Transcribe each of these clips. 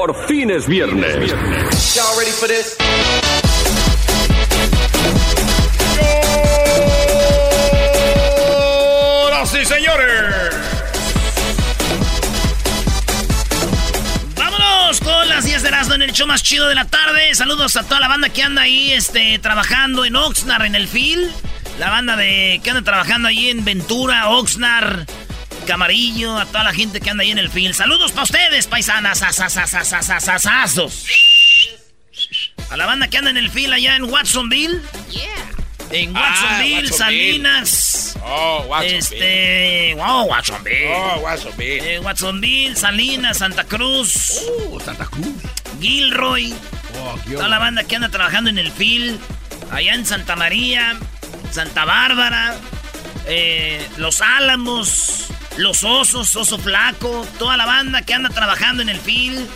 por fines viernes. Y'all ready for this? Señores. Vámonos con las 10 de Erasmo en el show más chido de la tarde. Saludos a toda la banda que anda ahí este, trabajando en Oxnard, en el field. La banda de que anda trabajando ahí en Ventura, Oxnard, Camarillo, a toda la gente que anda ahí en el field. Saludos para ustedes, paisanas. asasasasasasasazos. A la banda que anda en el field allá en Watsonville. En Ah, Watsonville. Salinas. Oh, Watsonville. Este. Wow, Watsonville. Oh, Watsonville. Eh, Watsonville, Salinas, Santa Cruz. Oh, Santa Cruz. Gilroy. Oh, Toda la banda que anda trabajando en el FIL. Allá en Santa María, Santa Bárbara, eh, Los Álamos, Los Osos, Oso Flaco. Toda la banda que anda trabajando en el FIL.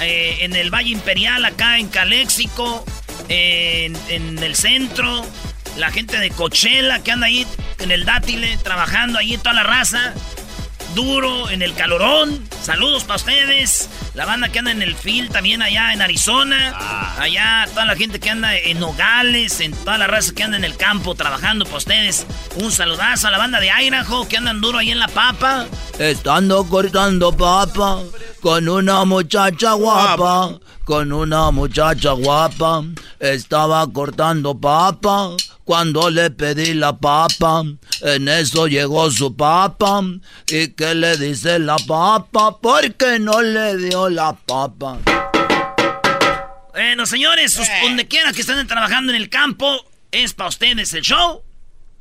eh, en el Valle Imperial, acá en Caléxico. en, el centro. La gente de Coachella que anda ahí en el Dátile, trabajando ahí toda la raza duro en el calorón. Saludos para ustedes. La banda que anda en el field también allá en Arizona. Allá toda la gente que anda en Nogales, en toda la raza que anda en el campo trabajando para ustedes. Un saludazo a la banda de Idaho que andan duro ahí en la papa. Estando cortando papa con una muchacha guapa, con una muchacha guapa. Estaba cortando papa cuando le pedí la papa. En eso llegó su papa. ¿Y qué le dice la papa? Porque no le dio la papa. Bueno, señores, us- donde quiera que estén trabajando en el campo, es para ustedes el show.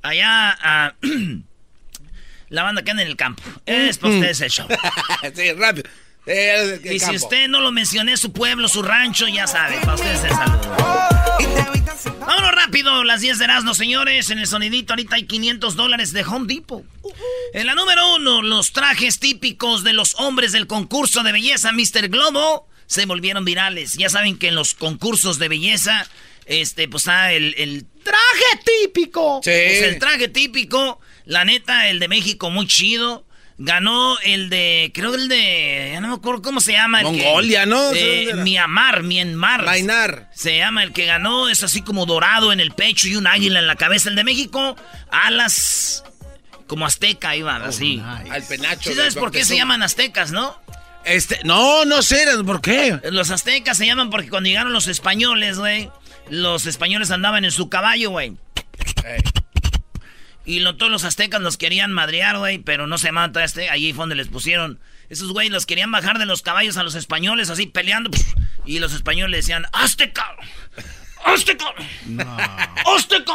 Allá, ah, la banda que anda en el campo. Es para ustedes el show. sí, rápido. El Y si usted no lo mencioné, su pueblo, su rancho, ya sabe, para ustedes el saludo. Vámonos rápido, las 10 de Erasmo, señores. En el sonidito ahorita hay 500 dólares de Home Depot. En la número uno, los trajes típicos de los hombres del concurso de belleza Mr. Globo se volvieron virales. Ya saben que en los concursos de belleza, este, pues está el, el traje típico. Sí. Pues el traje típico, la neta, el de México muy chido. Ganó el de, creo el de, ya no me acuerdo cómo se llama. el que- Mongolia, ¿no? Eh. Myanmar, Myanmar. Mainar. Se llama el que ganó, es así como dorado en el pecho y un águila en la cabeza. El de México, alas como azteca iban, así. Al penacho. ¿Sí sabes por qué se llaman aztecas, no? Este, no, no sé, ¿por qué? Los aztecas se llaman porque cuando llegaron los españoles, güey, los españoles andaban en su caballo, güey. Y lo- todos los aztecas los querían madrear, güey, pero no se todavía aztecas. Allí fue donde les pusieron. Esos güey los querían bajar de los caballos a los españoles, así peleando. Y los españoles decían, ¡Azteca! ¡Azteca! ¡Azteca!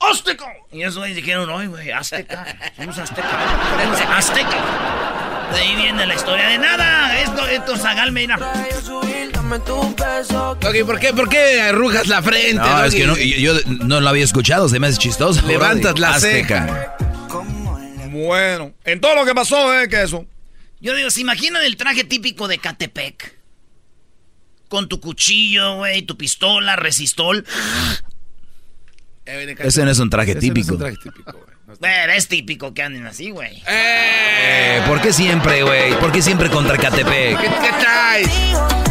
¡Azteca! Y esos güeyes dijeron, oye, güey, Azteca. Somos Azteca. Azteca. De ahí viene la historia de nada. Esto, esto, Zagal, mira. Doggy, ¿por qué, por qué arrugas la frente? No, es que no, yo, yo no lo había escuchado, se me hace chistoso. Levantas la Azteca. Bueno, en todo lo que pasó es que eso. Yo digo, ¿se imaginan el traje típico de Catepec? Con tu cuchillo, güey, tu pistola, resistol. Ese no es un traje típico. No es, es típico que anden así, güey. Eh, ¿Por qué siempre, güey? ¿Por qué siempre contra Catepec? ¿Qué, qué traes?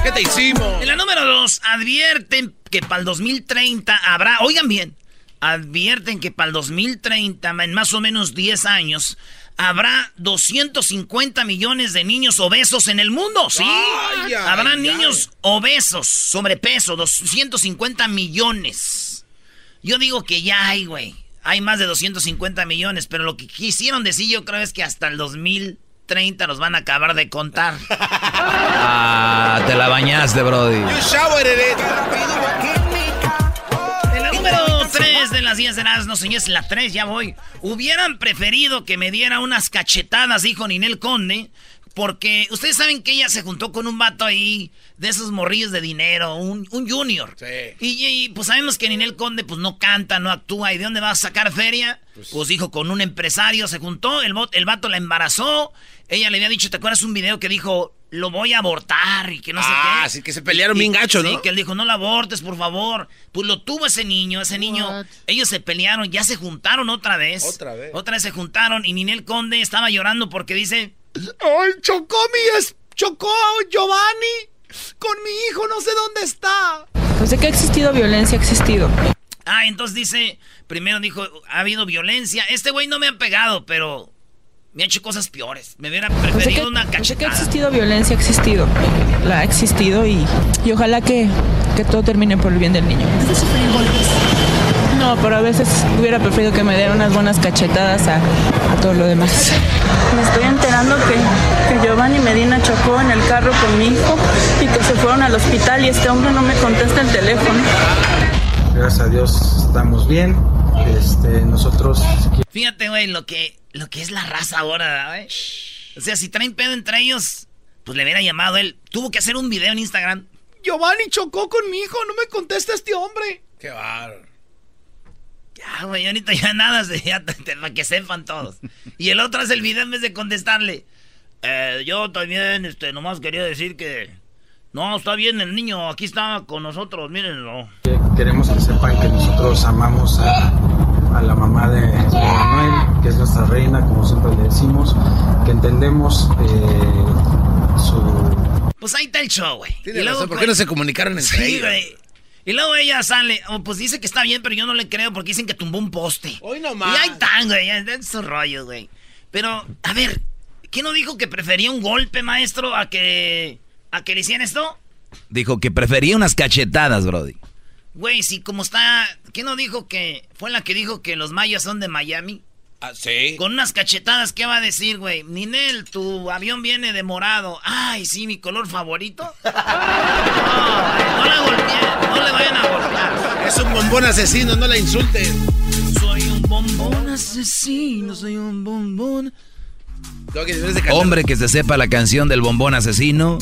¿Qué te hicimos? En la número dos, advierten que para el 2030 habrá, oigan bien, advierten que para el 2030, en más o menos 10 años, habrá 250 millones de niños obesos en el mundo, ¿sí? Ay, ay, habrá ay. niños obesos, sobrepeso, 250 millones. Yo digo que ya hay, güey. Hay más de 250 millones, pero lo que quisieron decir yo creo es que hasta el 2030 nos van a acabar de contar. Ah, te la bañaste, Brody. You showered it. En la número 3 de las 10 de las no señores, la 3, ya voy. Hubieran preferido que me diera unas cachetadas, dijo Ninel Conde, porque ustedes saben que ella se juntó con un vato ahí de esos morrillos de dinero, un, un junior. Sí. Y, y, pues sabemos que Ninel Conde pues no canta, no actúa. ¿Y de dónde va a sacar feria? Pues, dijo, con un empresario se juntó, el, el vato la embarazó. Ella le había dicho, ¿te acuerdas un video que dijo, lo voy a abortar y que no sé Ah, qué? sí, que se pelearon Y- bien gacho, sí, ¿no? que él dijo, no la abortes, por favor. Pues lo tuvo ese niño, ese niño. Ellos se pelearon, ya se juntaron otra vez. Otra vez. Otra vez se juntaron y Ninel Conde estaba llorando porque dice, ¡Ay, chocó mi es... chocó Giovanni! Con mi hijo, no sé dónde está. Pues de que ha existido violencia, ha existido. ah, entonces dice, primero dijo, ha habido violencia. Este güey no me ha pegado, pero me ha hecho cosas peores. Me hubiera Pues que, preferido una pues de que ha cachetada. existido violencia, ha existido. La ha existido y, y ojalá que, que todo termine por el bien del niño. No, pero a veces hubiera preferido que me dieran unas buenas cachetadas a, a todo lo demás. Me estoy enterando que, que Giovanni Medina chocó en el carro con mi hijo y que se fueron al hospital y este hombre no me contesta el teléfono. Gracias a Dios estamos bien. Este, nosotros Fíjate, güey, lo que, lo que es la raza ahora, güey. O sea, si traen pedo entre ellos, pues le hubiera llamado él. Tuvo que hacer un video en Instagram. Giovanni chocó con mi hijo, no me contesta este hombre. Qué bárbaro. Ya, güey, ahorita ya nada, se- ya para que sepan todos. Y el otro hace el video en vez de contestarle. "Eh, yo también, este, nomás quería decir que... No, está bien el niño, aquí está con nosotros, mírenlo. queremos que sepan que nosotros amamos a, a la mamá de, de Manuel, que es nuestra reina, como siempre le decimos, que entendemos eh, su Pues ahí está el show, güey. Tiene Y luego, razón, ¿por qué no se comunicaron entre Sí, ellos? güey. Y luego ella sale, oh, pues dice que está bien, pero yo no le creo porque dicen que tumbó un poste. Hoy no Y ahí están, güey, están esos rollos, güey. Pero, a ver, ¿qué no dijo que prefería un golpe, maestro, a que, a que le hicieran esto? Dijo que prefería unas cachetadas, Brody. Güey, si como está, ¿qué no dijo que fue la que dijo que los mayas son de Miami? Ah, sí. Con unas cachetadas, ¿qué va a decir, güey? Ninel, tu avión viene de morado. Ay, sí, mi color favorito. No, no la golpeen, no le vayan a golpear. Es un bombón asesino, no la insulten. Soy un bombón asesino, soy un bombón. Que. Hombre que se sepa la canción del bombón asesino,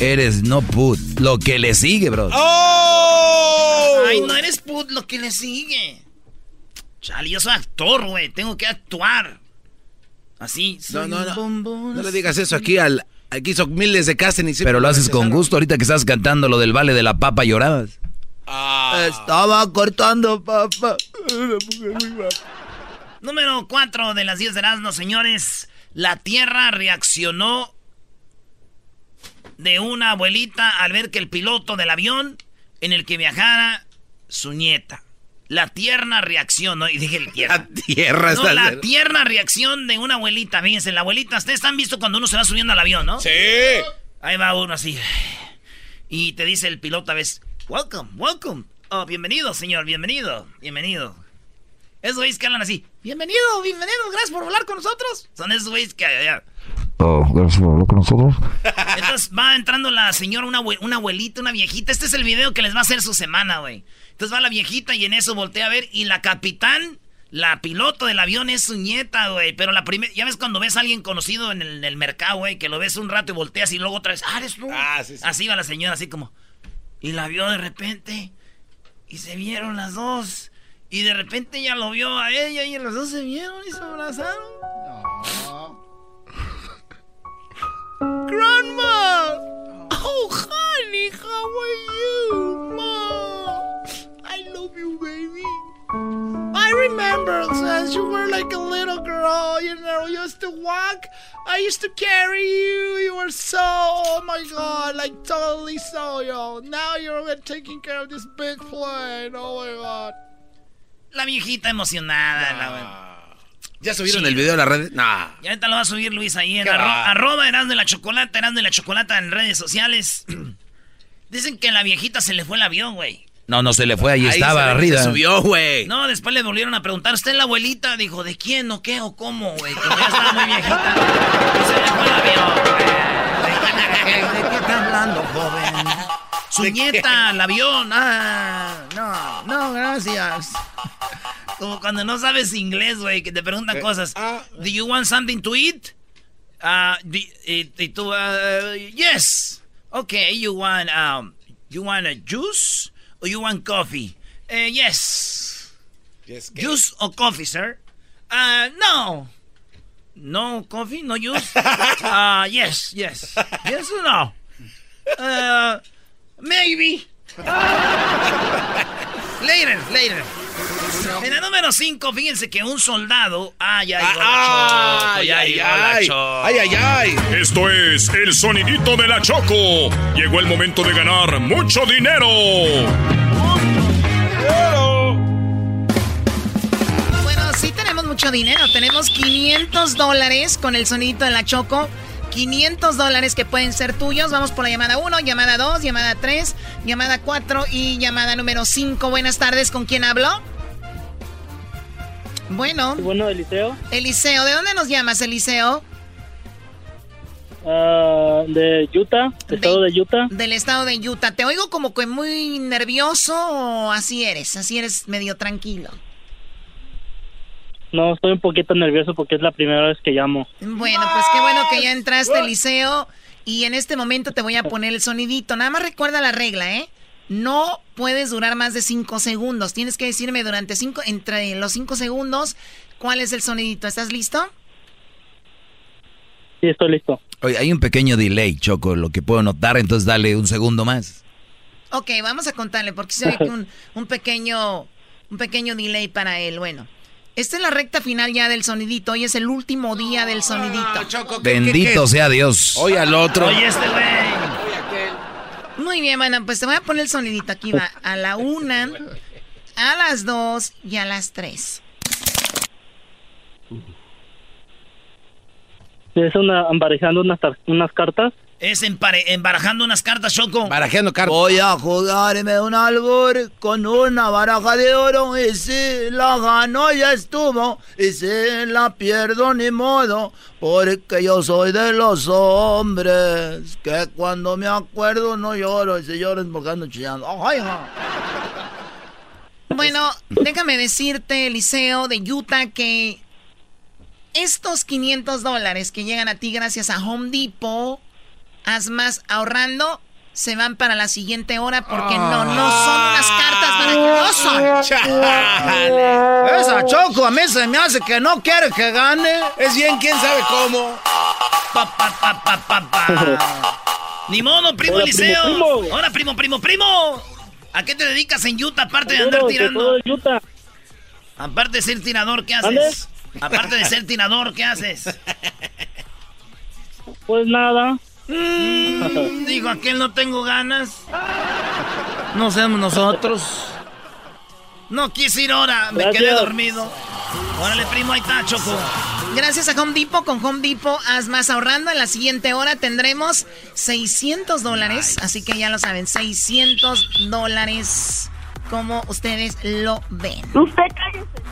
eres no put. Lo que le sigue, Brody. ¡Oh! Ay, no eres put lo que le sigue. Chale, yo soy actor, güey. Tengo que actuar. Así. No, no, no. bombón No le digas eso aquí al. Aquí hizo miles de casting y siempre Pero lo haces con gusto. Ahorita que estás cantando lo del vale de la papa llorabas. Ah. Estaba cortando papa. Número 4 de las 10 de Erasmo, señores. La Tierra reaccionó de una abuelita al ver que el piloto del avión en el que viajara su nieta. La tierna reacción, ¿no? Y dije el tierra. La tierra No, la tierna reacción de una abuelita. Fíjense, la abuelita, ustedes han visto cuando uno se va subiendo al avión, ¿no? Sí. Ahí va uno así. Y te dice el piloto a veces, welcome, welcome. Oh, bienvenido, señor, bienvenido, bienvenido. Esos güeyes que hablan así, bienvenido, bienvenido, gracias por volar con nosotros. Son esos güeyes que... ya. Oh, gracias por hablar con nosotros. Entonces va entrando la señora, una, una abuelita, una viejita. Este es el video que les va a hacer su semana, güey. Entonces va la viejita y en eso voltea a ver. Y la capitán, la piloto del avión es su nieta, güey. Pero la primera, ya ves cuando ves a alguien conocido en el, en el mercado, güey, que lo ves un rato y volteas y luego otra vez, ah, eres tú. Ah, sí, sí. Así va la señora, así como. Y la vio de repente. Y se vieron las dos. Y de repente ella lo vio a ella y los dos se vieron y se abrazaron. Grandma! Oh, honey, how are you, Ma? I love you, baby. I remember since you were like a little girl, you know, you used to walk. I used to carry you. You were so, oh my god, like totally so, yo. Now you're taking care of this big plane. Oh my god. La viejita emocionada. la- ¿Ya subieron Sí. el video a la red? Nah. Ya ahorita lo va a subir Luis ahí en ¿Qué arro- va? arroba Erasmo de la Chocolata, Erasmo de la Chocolata en redes sociales. Dicen que a la viejita se le fue el avión, güey. No, no se le fue, ahí, Ahí estaba arriba. se subió, güey. No, después le volvieron a preguntar, ¿usted es la abuelita? Dijo, ¿de quién o qué o cómo, güey? Como ya estaba muy viejita. Y se le fue el avión. ¿De qué está hablando, joven? Su nieta, el avión. Ah, no, no, gracias. Como cuando no sabes inglés, güey, que te preguntan cosas. ¿Do you want something to eat? Ah, di- y, y tú, ah, yes. Okay, you want, um, you want a juice or you want coffee? Eh, yes. Juice or coffee, sir? Uh, no. No coffee, no juice? Uh, yes, yes. Yes or no? Uh, maybe. later, later. En la número 5, fíjense que un soldado. Ah, ya ay, llegó la ay. Choco. Ay, ay, ay. Esto es el sonidito de la Choco. Llegó el momento de ganar mucho dinero. Bueno, sí tenemos mucho dinero. Tenemos 500 dólares con el sonidito de la Choco. 500 dólares que pueden ser tuyos. Vamos por la llamada 1, llamada 2, llamada 3, llamada 4 y llamada número 5. Buenas tardes, ¿con quién hablo? Bueno. Bueno, Eliseo. Eliseo, ¿de dónde nos llamas, Eliseo? Ah, de Utah, estado de Utah. Del estado de Utah. Te oigo como que muy nervioso o así eres, así eres medio tranquilo. No, estoy un poquito nervioso porque es la primera vez que llamo. Bueno, pues qué bueno que ya entraste, Eliseo. Y en este momento te voy a poner el sonidito. Nada más recuerda la regla, ¿eh? No puedes durar más de cinco segundos. Tienes que decirme durante cinco, entre los cinco segundos, cuál es el sonidito. ¿Estás listo? Sí, estoy listo. Oye, hay un pequeño delay, Choco, lo que puedo notar, entonces dale un segundo más. Ok, vamos a contarle, porque se ve que un, un pequeño, un pequeño delay para él. Bueno, esta es la recta final ya del sonidito. Hoy es el último día del sonidito. Bendito sea Dios. Hoy al otro. Oye, este. Muy bien, bueno, pues te voy a poner el sonidito. Aquí va. A la una, a las dos y a las tres. Es una, emparejando unas, unas cartas. Es empare- embarajando unas cartas, Choco. Barajeando cartas. Voy a jugarme un albur con una baraja de oro y si la gano ya estuvo y si la pierdo ni modo porque yo soy de los hombres que cuando me acuerdo no lloro y si lloro es porque ando chillando. Ay, ja. Bueno, déjame decirte, Eliseo de Utah, que estos 500 dólares que llegan a ti gracias a Home Depot, haz más ahorrando, se van para la siguiente hora porque no, no son unas cartas barajas. Esa Choco a mí se me hace que no quiere que gane. Es bien, quién sabe cómo. Pa, pa, pa, pa, pa, pa. Ni modo, primo Hola, Eliseo. primo, primo. Hola, primo, primo, primo. ¿A qué te dedicas en Utah aparte de andar tirando? Utah. Aparte de ser tirador, ¿qué haces? Aparte de ser tirador, ¿qué haces? Pues nada. Mm, digo, aquel no tengo ganas. No seamos nosotros. No quise ir ahora, me Gracias. quedé dormido. Órale, primo, ahí está, Choco. Gracias a Home Depot, con Home Depot haz más ahorrando. En la siguiente hora tendremos 600 dólares, así que ya lo saben, 600 dólares, como ustedes lo ven. Usted cállese.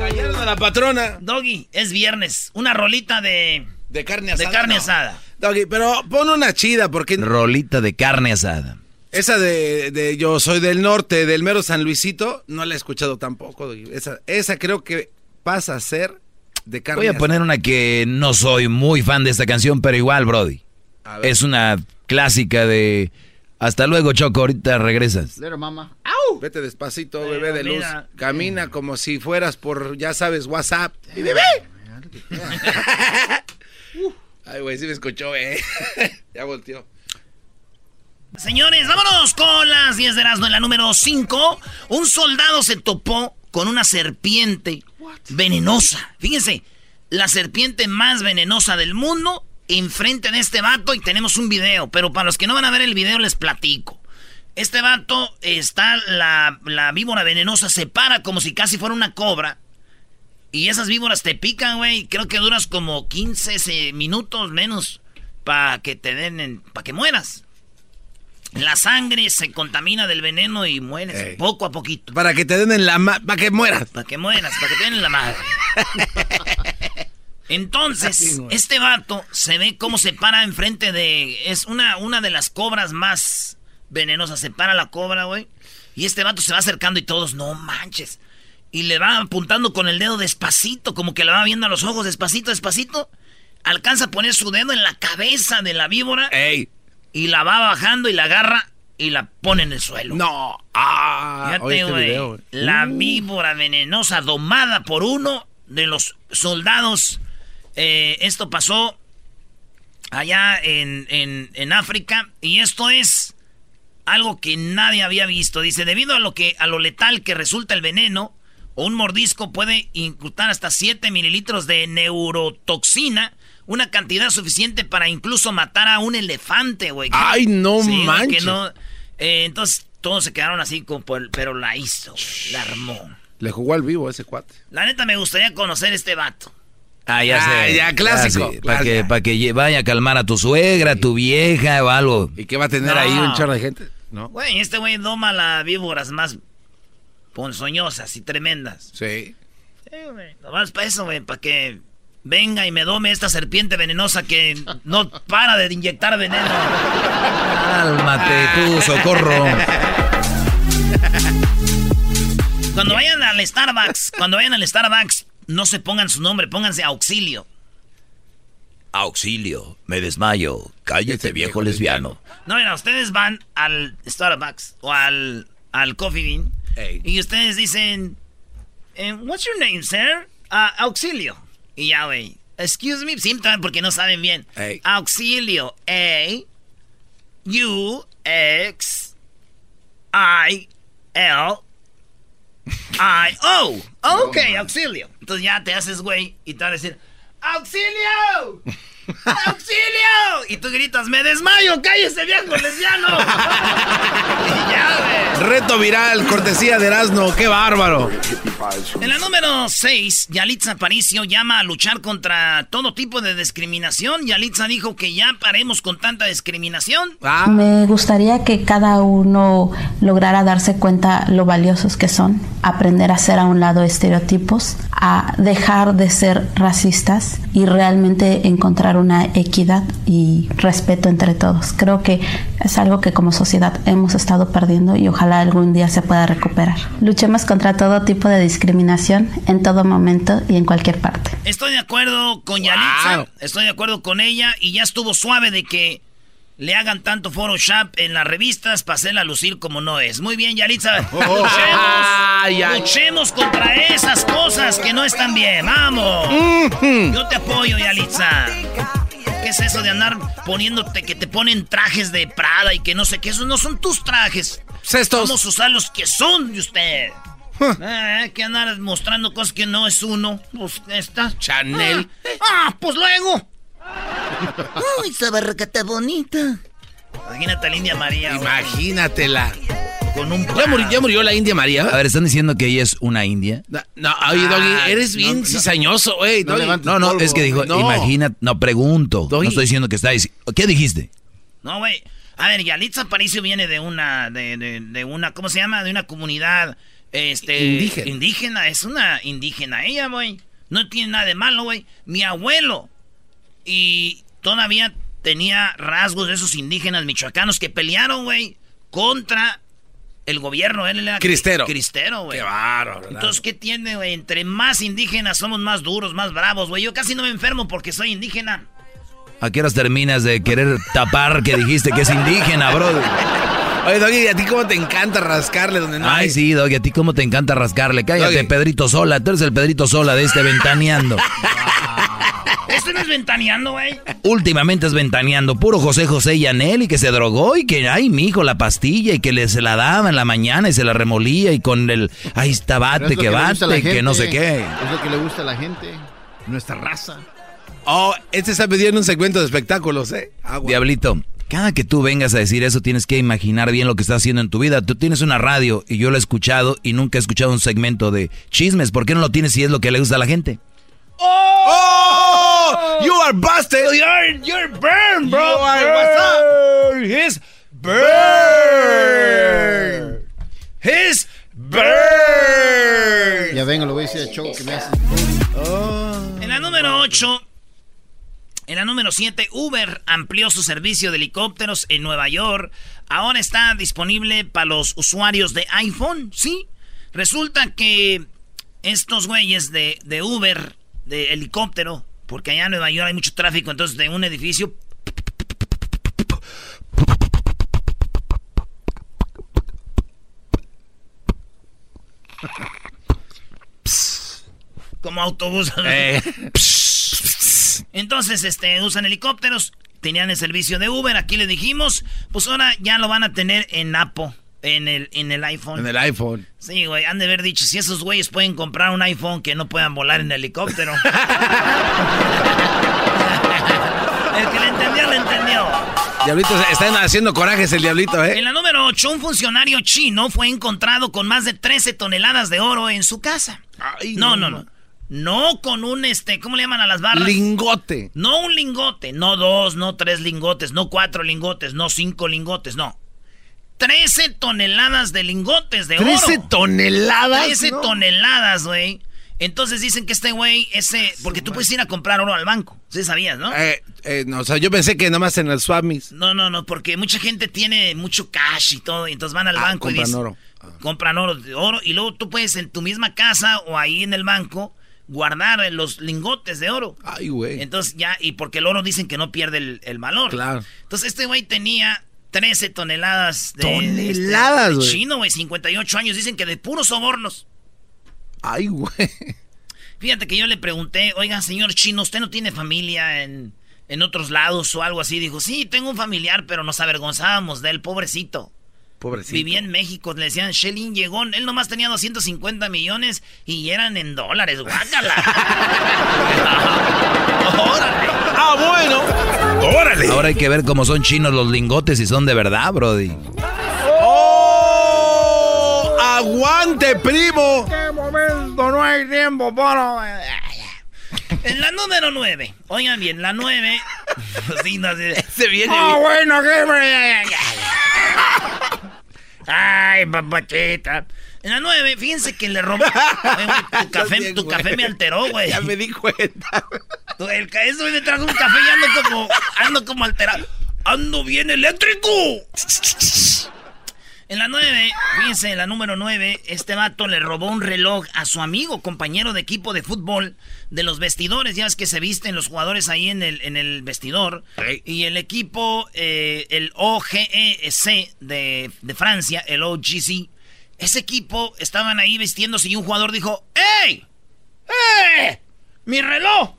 Cayeron a la patrona. Doggy, es viernes. Una rolita de, De carne de asada. carne no. asada. Doggy, pero pon una chida porque Rolita de carne asada. esa de, de Yo soy del norte, del mero San Luisito, no la he escuchado tampoco. Doggy. Esa, esa creo que pasa a ser de carne Voy a asada. poner una que no soy muy fan de esta canción, pero igual, Brody. A ver. Es una clásica de... Hasta luego, Choco, ahorita regresas. Mama. Vete despacito, Pero bebé de luz. mira. Camina como si fueras por, ya sabes, WhatsApp. Y bebé. Ay, güey, sí me escuchó, eh. ya volteó. Señores, vámonos con las 10 de Erasmo en la número 5. Un soldado se topó con una serpiente venenosa. Fíjense, la serpiente más venenosa del mundo enfrente de este vato y tenemos un video. Pero para los que no van a ver el video les platico. Este vato está, la, la víbora venenosa se para como si casi fuera una cobra. Y esas víboras te pican, güey. Creo que duras como 15 minutos menos para que te den, para que mueras. La sangre se contamina del veneno y mueres Ey. poco a poquito. Para que te den en la ma... Para que mueras. Para que mueras, para que te den en la madre. Entonces, este vato se ve cómo se para enfrente de... Es una, una de las cobras más venenosas. Se para la cobra, güey. Y este vato se va acercando y todos, no manches. Y le va apuntando con el dedo despacito, como que le va viendo a los ojos despacito, despacito. Alcanza a poner su dedo en la cabeza de la víbora. Y la va bajando y la agarra y la pone en el suelo. No. Ah, Fíjate, este. La Uh. víbora venenosa domada por uno de los soldados. Eh, esto pasó allá en, en- en África. Y esto es algo que nadie había visto. Dice, debido a lo, que, a lo letal que resulta el veneno, un mordisco puede inclutar hasta 7 mililitros de neurotoxina. Una cantidad suficiente para incluso matar a un elefante, güey. Ay, no Sí, manches. no- eh, entonces todos se quedaron así, como por- pero la hizo, la armó. Le jugó al vivo ese cuate. La neta me gustaría conocer este vato. Ah, ya Ah, sé. ya, clásico. Para Ah, que, pa' que vaya a calmar a tu suegra, a tu vieja o algo. ¿Y qué va a tener No. ahí un chorro de gente? ¿No? Güey, este güey doma las víboras más ponzoñosas y tremendas. Sí. Sí, güey. Nomás para eso, güey, para que venga y me dome esta serpiente venenosa que no para de inyectar veneno. Cálmate tú, socorro. Cuando vayan al Starbucks, cuando vayan al Starbucks, no se pongan su nombre, pónganse auxilio. Auxilio, me desmayo. Cállate, viejo lesbiano. No, mira, ustedes van al Starbucks o al, al Coffee Bean y ustedes dicen, eh, What's your name, sir? "Ah, auxilio. Y ya, güey. Excuse me, sí, porque no saben bien. Ey. Auxilio. A. U. X. I. L. I. O. Ok, auxilio. Entonces ya te haces, güey, y te van a decir, ¡Auxilio! ¡Auxilio! Y tú gritas, ¡me desmayo! ¡Cállese, viejo lesbiano! y ya, güey. Reto viral, cortesía de Erasmo. ¡Qué bárbaro! En la número 6, Yalitza Aparicio llama a luchar contra todo tipo de discriminación. Yalitza dijo que ya paremos con tanta discriminación. Ah. Me gustaría que cada uno lograra darse cuenta lo valiosos que son, aprender a hacer a un lado estereotipos, a dejar de ser racistas y realmente encontrar una equidad y respeto entre todos. Creo que es algo que como sociedad hemos estado perdiendo y ojalá algún día se pueda recuperar. Luchemos contra todo tipo de discriminación en todo momento y en cualquier parte. Estoy de acuerdo con Yalitza. Estoy de acuerdo con ella. Y ya estuvo suave de que le hagan tanto Photoshop en las revistas para hacerla lucir como no es. Muy bien, Yalitza. Luchemos, Ay, ay. luchemos contra esas cosas que no están bien. ¡Vamos! Yo te apoyo, Yalitza. ¿Qué es eso de andar poniéndote que te ponen trajes de Prada y que no sé qué? Esos no son tus trajes. Vamos a usar los que son de usted. Ah, hay que andar mostrando cosas que no es uno. Pues esta. Chanel. Ah, pues luego. Uy, esa barraca está bonita. Imagínate a la India María. güey. Imagínatela. Con un ¿Ya murió, ya murió la India María? A ver, ¿están diciendo que ella es una india? No, no, oye, Doggy, Ah, eres bien no, cizañoso, güey. No, Doggy. no, no, polvo. es que dijo, No. imagina, no pregunto. No estoy diciendo que está ¿Qué dijiste? No, güey. A ver, Yalitza Aparicio viene de una, de, de- de una, ¿cómo se llama? De una comunidad, este... Indígena. Indígena, es una indígena ella, güey. No tiene nada de malo, güey. Mi abuelo. Y todavía tenía rasgos de esos indígenas michoacanos que pelearon, güey, contra el gobierno. Él era Cristero. Cristero, güey. Qué bárbaro. Entonces, ¿qué tiene, güey? Entre más indígenas somos más duros, más bravos, güey. Yo casi no me enfermo porque soy indígena. ¿A qué horas terminas de querer tapar que dijiste que es indígena, bro? Oye, Doggy, ¿a ti cómo te encanta rascarle donde no Ay, hay? sí, Doggy, a ti cómo te encanta rascarle. Cállate, Doggy. Pedrito Sola. Tú eres el Pedrito Sola de este ventaneando. Este Eso no es ventaneando, güey. Últimamente es ventaneando. Puro José José y Anel y que se drogó y que, ay, mijo, la pastilla y que le, se la daba en la mañana y se la remolía y con el, ahí está bate, que, bate, que no sé qué. Es lo que le gusta a la gente, nuestra raza. Oh, este está pidiendo un segmento de espectáculos, ¿eh? Diablito, cada que tú vengas a decir eso tienes que imaginar bien lo que estás haciendo en tu vida. Tú tienes una radio y yo lo he escuchado y nunca he escuchado un segmento de chismes. ¿Por qué no lo tienes si es lo que le gusta a la gente? ¡Oh! You are busted. You're, you're burned, bro. You are, what's up? He's burned. He's burned. Ya vengo, lo voy a decir a show que me hace. En la número 8, en la número 7, Uber amplió su servicio de helicópteros en Nueva York. Ahora está disponible para los usuarios de iPhone, ¿sí? Resulta que estos güeyes de, de Uber, de helicóptero, porque allá en Nueva York hay mucho tráfico, entonces de un edificio... Como autobús. Eh. Entonces, este, usan helicópteros, tenían el servicio de Uber, aquí le dijimos, pues ahora ya lo van a tener en Apple, en el, en el iPhone. En el iPhone. Sí, güey, han de haber dicho, si esos güeyes pueden comprar un iPhone que no puedan volar en helicóptero. el que le entendió, le entendió. Diablito, están haciendo corajes el diablito, ¿eh? En la número 8, un funcionario chino fue encontrado con más de 13 toneladas de oro en su casa. no, no, no. No con un, este, ¿cómo le llaman a las barras? Lingote. No un lingote, no dos, no tres lingotes, no cuatro lingotes, no cinco lingotes, no. 13 toneladas de lingotes de oro. ¿13 toneladas? 13 No. toneladas, güey. Entonces dicen que este güey, ese, porque tú puedes ir a comprar oro al banco. Sí sabías, ¿no? Eh, eh, no, o sea, yo pensé que nada más en el Swamis. No, no, no, porque mucha gente tiene mucho cash y todo, y entonces van al Ah, banco y compran dicen, oro. compran oro, de oro, y luego tú puedes en tu misma casa o ahí en el banco guardar los lingotes de oro. Ay, güey. Entonces ya, y porque el oro dicen que no pierde el, el valor. Claro. Entonces este güey tenía 13 toneladas de, Toneladas, este, de güey. chino, güey, 58 años, dicen que de puros sobornos. Ay, güey. Fíjate que yo le pregunté, oiga, señor chino, ¿usted no tiene familia en, en otros lados o algo así? Dijo, sí, tengo un familiar, pero nos avergonzábamos de él, pobrecito. Pobrecito. Vivía en México, le decían, Shelin llegó, él nomás tenía 250 millones y eran en dólares, guácala. ¡Órale! ¡Ah, bueno! ¡Órale! Ahora hay que ver cómo son chinos los lingotes y son de verdad, Brody. ¡Oh! ¡Aguante, primo! ¡Qué momento! No hay tiempo para... En la número 9, oigan bien, la 9... sí, no, sí. Se viene. ¡Ah, bueno, qué... Ay, papachita. En la 9, fíjense que le robó. Tu café, tu café me alteró, güey. Ya me di cuenta. El eso me trajo un café y ando como, ando como alterado. Ando bien eléctrico. En la 9, fíjense, en la número 9, este vato le robó un reloj a su amigo, compañero de equipo de fútbol, de los vestidores. Ya es que se visten los jugadores ahí en el, en el vestidor. Y el equipo, eh, el OGEC de, de Francia, el OGC, ese equipo estaban ahí vistiéndose y un jugador dijo: ¡Ey! ¡Eh! ¡Mi reloj!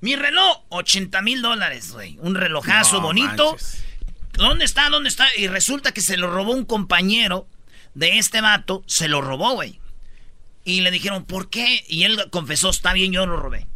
¡Mi reloj! 80 mil dólares, güey. Un relojazo No bonito. manches. ¿Dónde está? ¿Dónde está? Y resulta que se lo robó un compañero de este vato. Se lo robó, güey. Y le dijeron, ¿por qué? Y él confesó, está bien, yo lo robé.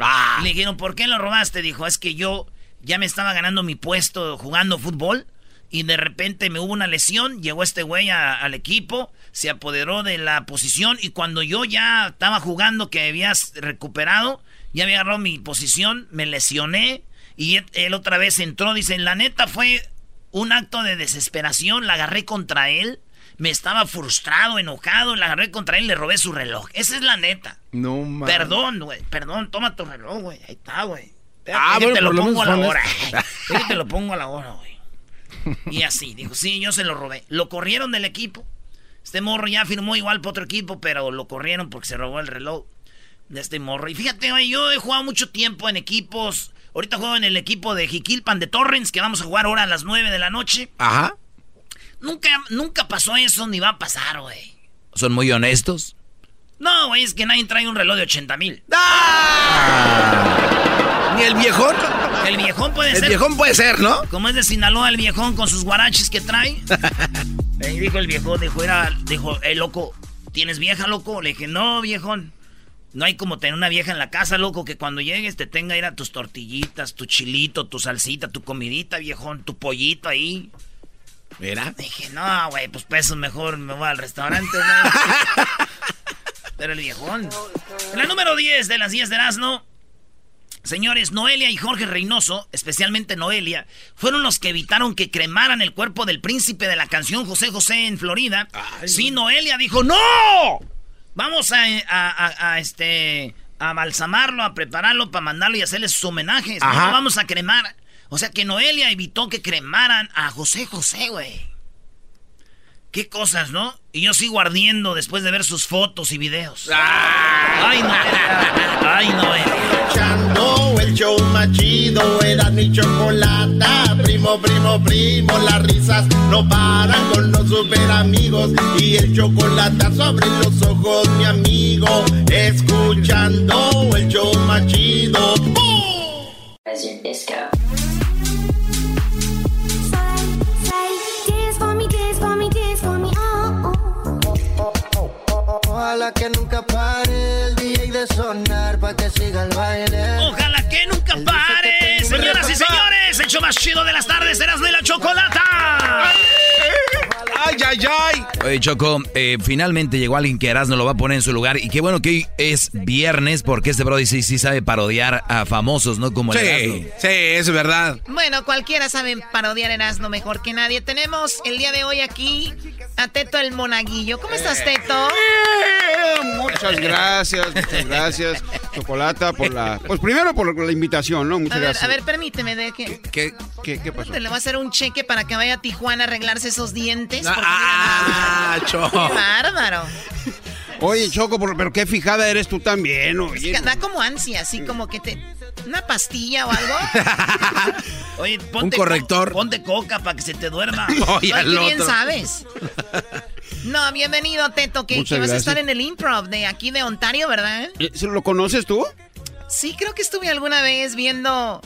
Ah. Le dijeron, ¿por qué lo robaste? Dijo, es que yo ya me estaba ganando mi puesto jugando fútbol. Y de repente me hubo una lesión, llegó este güey a- al equipo, se apoderó de la posición y cuando yo ya estaba jugando que habías recuperado, ya había agarrado mi posición, me lesioné y él, otra vez entró, dice, la neta fue un acto de desesperación, la agarré contra él, me estaba frustrado, enojado, la agarré contra él, le robé su reloj. Esa es la neta. No, man. Perdón, güey, perdón, toma tu reloj, güey, ahí está, güey. Ah, bueno, te lo pongo a la hora. te lo pongo a la hora, güey. Y así, dijo, sí, yo se lo robé. Lo corrieron del equipo. Este morro ya firmó igual para otro equipo, pero lo corrieron porque se robó el reloj de este morro. Y fíjate, güey, yo he jugado mucho tiempo en equipos. Ahorita juego en el equipo de Jiquilpan de Torrens, que vamos a jugar ahora a las 9 de la noche. Ajá. Nunca, nunca pasó eso, ni va a pasar, güey. Son muy honestos. No, güey, es que nadie trae un reloj de 80 mil. ¿Ni el viejón? El viejón puede el ser. El viejón puede ser, ¿no? Como es de Sinaloa el viejón con sus guaraches que trae. Y dijo el viejón, dijo, era, dijo, eh, loco, ¿tienes vieja, loco? Le dije, no, viejón. No hay como tener una vieja en la casa, loco, que cuando llegues te tenga ir a tus tortillitas, tu chilito, tu salsita, tu comidita, viejón, tu pollito ahí. ¿Mira? Dije, no, güey, pues peso mejor me voy al restaurante, güey. Pero el viejón. La número 10 de las 10 de Erasmo. Señores, Noelia y Jorge Reynoso, especialmente Noelia, fueron los que evitaron que cremaran el cuerpo del príncipe de la canción José José en Florida. sí, Noelia dijo, ¡No! Vamos a, a, a, a este a balsamarlo, a prepararlo para mandarlo y hacerle sus homenajes. No vamos a cremar. O sea que Noelia evitó que cremaran a José José, güey. Qué cosas, ¿no? Y yo sigo ardiendo después de ver sus fotos y videos. Ay, Noelia. Ay, Noelia. Escuchando el show más chido, era mi chocolata. Primo, primo, primo, las risas no paran con los super amigos. Y el chocolate sobre los ojos, mi amigo. Escuchando el show más chido. ¡Bum! Ojalá que nunca pare el DJ de sonar para que siga el baile. Ojalá que nunca pare, señoras y señores. El show más chido de las tardes, Erasmo de la Chocolata. ¡Ay, ay, ay! Oye, Choco, eh, finalmente llegó alguien que Erasmo lo va a poner en su lugar. Y qué bueno que hoy es viernes, porque este Brody sí, sí sabe parodiar a famosos, ¿no? Como el Sí, Erasmo. sí, es verdad. Bueno, cualquiera sabe parodiar Erasmo mejor que nadie. Tenemos el día de hoy aquí a Teto el Monaguillo. ¿Cómo estás, Teto? Muchas gracias, muchas gracias, Chocolata, por la... Pues primero por la invitación, ¿no? Muchas A ver, gracias. a ver, permíteme, de que ¿Qué, qué, qué pasó? te le voy a hacer un cheque para que vaya a Tijuana a arreglarse esos dientes. Porque Ah, mira, Cho. Qué bárbaro. Oye, Choco, pero qué fijada eres tú también, Es oye. que da como ansia, así como que te... ¿Una pastilla o algo? Oye, ponte corrector. co- ponte coca para que se te duerma. Oye, Ay, qué bien sabes. No, bienvenido, Teto, que, que vas a estar en el improv de aquí de Ontario, ¿verdad? Eh, ¿sí ¿Lo conoces tú? Sí, creo que estuve alguna vez viendo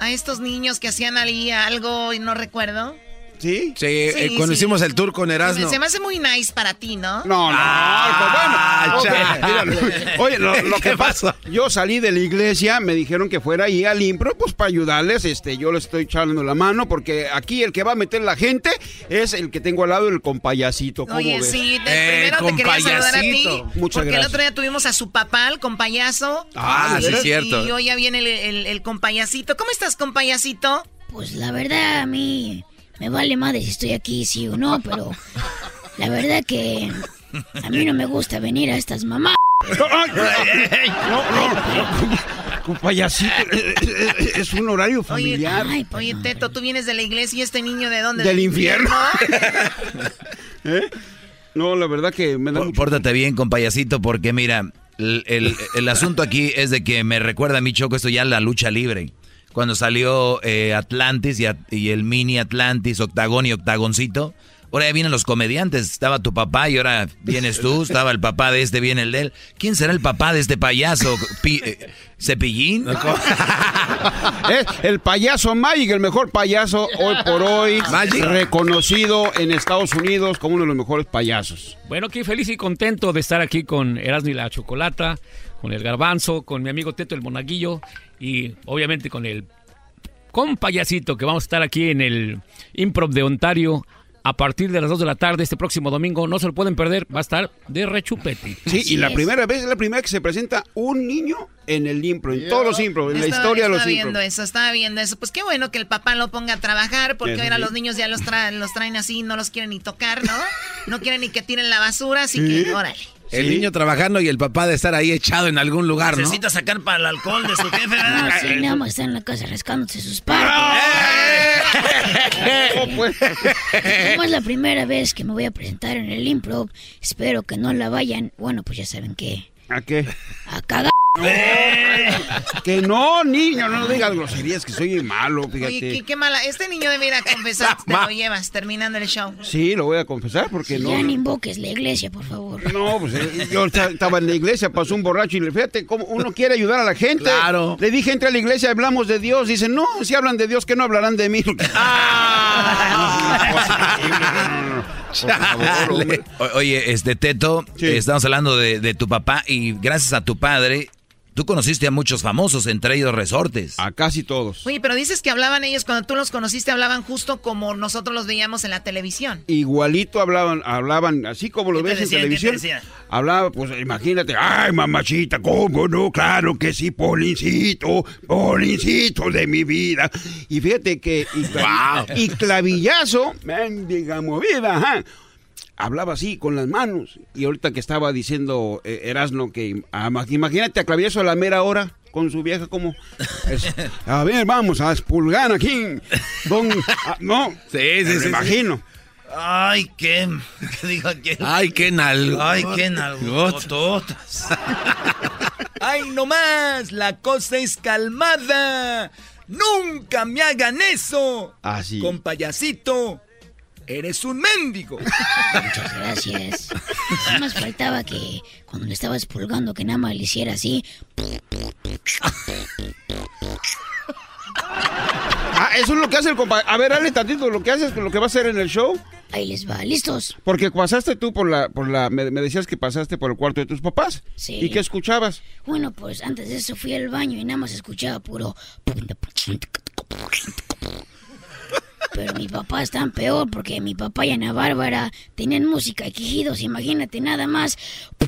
a estos niños que hacían ahí algo y no recuerdo. ¿Sí? Sí, eh, cuando sí. hicimos el tour con Erasmo. Se me hace muy nice para ti, ¿no? No, no, Ah, pues bueno. mira, oye, lo, lo ¿Qué que pasa, yo salí de la iglesia, me dijeron que fuera ahí al impro, pues para ayudarles, este, yo les estoy echando la mano, porque aquí el que va a meter la gente es el que tengo al lado, el compayacito, ¿cómo Oye, ves? sí, Eh, primero te quería saludar a ti. Muchas porque gracias. el otro día tuvimos a su papá, el compayazo. Ah, sí, Y- cierto. Y hoy ya viene el, el, el compayacito. ¿Cómo estás, compayacito? Pues la verdad a mí me vale madre si estoy aquí, sí o no, pero la verdad que a mí no me gusta venir a estas mamás. No, no, no, compayacito, eh, eh, eh, es un horario Oye, familiar. ay, oye, Teto, tú vienes de la iglesia y este niño de dónde? Del infierno. ¿Eh? No, la verdad que me da Pó- mucho... Pórtate bien, compayacito, porque mira, el, el- el asunto aquí es de que me recuerda a mi Choco esto ya la lucha libre. Cuando salió eh, Atlantis y, a- y el mini Atlantis, Octagón y Octagoncito. Ahora ya vienen los comediantes. Estaba tu papá y ahora vienes tú. Estaba el papá de este, viene el de él. ¿Quién será el papá de este payaso? Pi- eh, ¿Cepillín? Es el payaso Magic, el mejor payaso hoy por hoy, reconocido en Estados Unidos como uno de los mejores payasos. Bueno, qué feliz y contento de estar aquí con Erasmo y la Chocolata, con el Garbanzo, con mi amigo Teto el Monaguillo y obviamente con el con Payasito que vamos a estar aquí en el Improv de Ontario a partir de las 2 de la tarde este próximo domingo. No se lo pueden perder, va a estar de rechupete. Sí, y la primera vez es la primera que se presenta un niño en el impro, en todos los impro, en la Estaba- historia de los estaba impro. viendo eso, estaba viendo eso. Pues qué bueno que el papá lo ponga a trabajar, porque ahora sí. los niños ya los, tra- los traen así, no los quieren ni tocar, ¿no? No quieren ni que tiren la basura, así Sí. que órale. El niño trabajando y el papá de estar ahí echado en algún lugar, ¿no? Necesita sacar para el alcohol de su jefe, ¿verdad? No, sí, nada más está en la casa rascándose sus partes. Como es la primera vez que me voy a presentar en el improv, espero que no la vayan. Bueno, pues ya saben que. ¿A qué? A cagar. Que no, niño, no digas groserías, que soy malo, fíjate. Oye, qué, qué mala. Este niño debe ir a confesar. Te lo llevas terminando el show. Sí, lo voy a confesar porque no. Ya no invoques la iglesia, por favor. No, pues eh, yo esta- estaba en la iglesia, pasó un borracho y le fíjate cómo uno quiere ayudar a la gente. Claro. Le dije, entra a la iglesia, hablamos de Dios. Dicen, no, si hablan de Dios, que no hablarán de mí. Chale. O- Oye, este Teto, eh, estamos hablando de, de tu papá y gracias a tu padre, tú conociste a muchos famosos, entre ellos resortes. A casi todos. Oye, pero dices que hablaban ellos, cuando tú los conociste, hablaban justo como nosotros los veíamos en la televisión. Igualito hablaban, hablaban así como lo ¿Qué te ves en decían? ¿Qué te televisión. decían? Hablaba, pues imagínate, ay mamachita, cómo no, claro que sí, Polincito, Polincito de mi vida. Y fíjate que, y, clavi- y clavillazo, mendiga movida, ajá. Hablaba así, con las manos. Y ahorita que estaba diciendo eh, Erasno que, ah, ma- imagínate a clavillazo a la mera hora, con su vieja como, es, a ver, vamos a expulgar aquí. Don, ah, no, Sí, sí, me sí, sí. imagino. Ay, qué. ¿Qué dijo aquel? Ay, qué nalgo. Ay, qué nalgototas. ¡Ay, no más! La cosa es calmada. ¡Nunca me hagan eso! Así. Con payasito, eres un mendigo. Muchas gracias. Nada más faltaba que cuando le estaba expulgando que nada más le hiciera así. Ah, eso es lo que hace el compa. A ver, dale tantito lo que haces, lo que va a hacer en el show. Ahí les va, ¿listos? Porque pasaste tú por la, por la, me, me decías que pasaste por el cuarto de tus papás. Sí. ¿Y qué escuchabas? Bueno, pues antes de eso fui al baño y nada más escuchaba puro... Pero mi papá es tan peor porque mi papá y Ana Bárbara tenían música y quejidos, imagínate nada más. Oh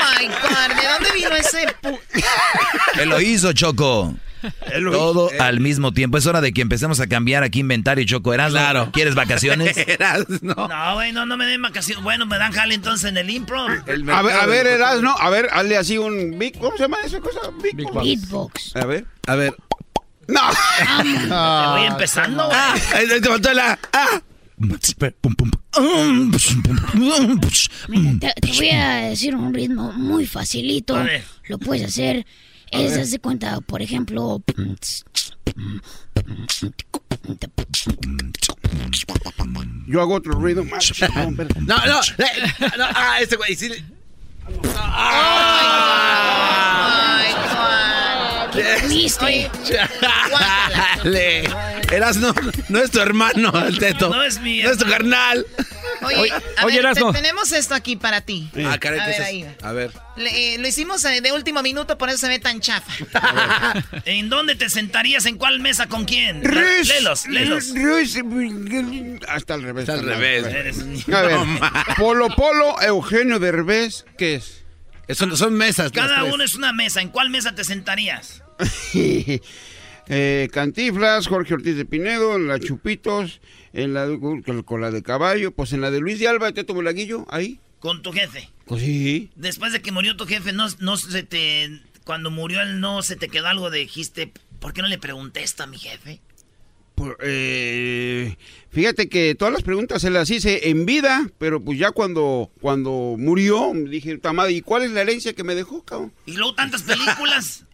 my God, ¿de dónde vino ese Él lo hizo, Choco. Todo al mismo tiempo. Es hora de que empecemos a cambiar aquí inventario, Choco. ¿Eras Claro. ¿Quieres vacaciones? no. No, güey, no, no me den vacaciones. Bueno, me dan jale entonces en el impro. A ver, a ver, Erasno, a ver, hazle así un big, ¿cómo se llama esa cosa? Big, box. Beatbox. A ver. A ver. No. Te voy empezando, güey. Ah, te faltó la. Ah. Te, te voy a decir un ritmo muy facilito. A ver. Lo puedes hacer. Es, haz de cuenta, por ejemplo. Yo hago otro ruido más. No, no, eh, no, ah, este güey, sí. ¿Viste? Chale. Eras no, no es tu hermano, el teto. No es mi No es tu carnal. Oye, a oye, ver, Erasmo. te- tenemos esto aquí para ti. Ah, caray, A ¿qué ver, ahí. A ver. Le- eh, lo hicimos eh, de último minuto, por eso se ve tan chafa. ¿En dónde te sentarías? ¿En cuál mesa? ¿Con quién? Rush, Lelos, lelos. Rush, Hasta al revés. Está al revés. A ver. Polo Polo, Eugenio Derbez, ¿qué es? Son, son mesas. Cada uno es una mesa. ¿En cuál mesa te sentarías? Eh, Cantiflas, Jorge Ortiz de Pinedo, en la Chupitos, en la con la de Caballo, pues en la de Luis de Alba, Teto Molaguillo, ahí. Con tu jefe. Pues sí. Después de que murió tu jefe, no, no se te. Cuando murió él, no se te quedó algo de dijiste. ¿Por qué no le pregunté esto a mi jefe? Por- eh, fíjate que todas las preguntas se las hice en vida, pero pues ya cuando, cuando murió, dije, "Ta madre, ¿y cuál es la herencia que me dejó, cabrón? Y luego tantas películas.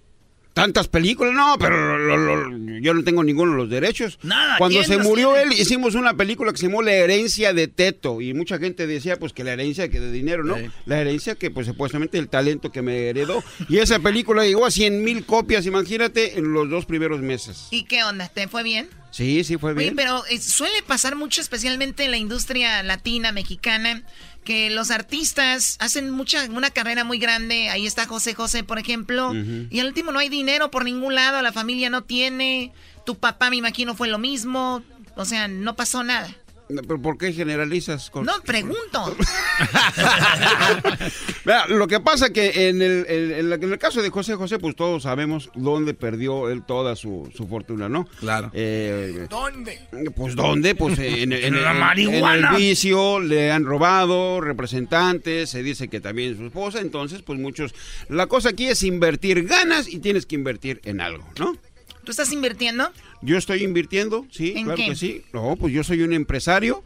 Tantas películas, no, pero lo- lo- yo no tengo ninguno de los derechos. Nada, Cuando ¿quién se murió tiene? él, hicimos una película que se llamó La herencia de Teto. Y mucha gente decía, pues, que la herencia que de dinero, ¿no? Sí. La herencia que, pues, supuestamente el talento que me heredó. Y esa película llegó a 100 mil copias, imagínate, en los dos primeros meses. ¿Y qué onda? ¿Te fue bien? Sí, sí, fue Oye, bien. pero eh, suele pasar mucho, especialmente en la industria latina, mexicana, que los artistas hacen mucha una carrera muy grande. Ahí está José José, por ejemplo. Y al último no hay dinero por ningún lado, la familia no tiene. Tu papá, me imagino, fue lo mismo. O sea, no pasó nada. ¿Pero por qué generalizas? Con... No, pregunto. Lo que pasa que en el, en, en el caso de José José, pues todos sabemos dónde perdió él toda su, su fortuna, ¿no? Claro. Eh, ¿Dónde? Pues ¿dónde? Pues eh, en, en- En la marihuana. en el vicio, le han robado representantes, se dice que también su esposa, entonces pues muchos... La cosa aquí es invertir ganas y tienes que invertir en algo, ¿no? ¿Tú estás invirtiendo? Yo estoy invirtiendo, sí, ¿En claro qué? que sí. No, pues yo soy un empresario.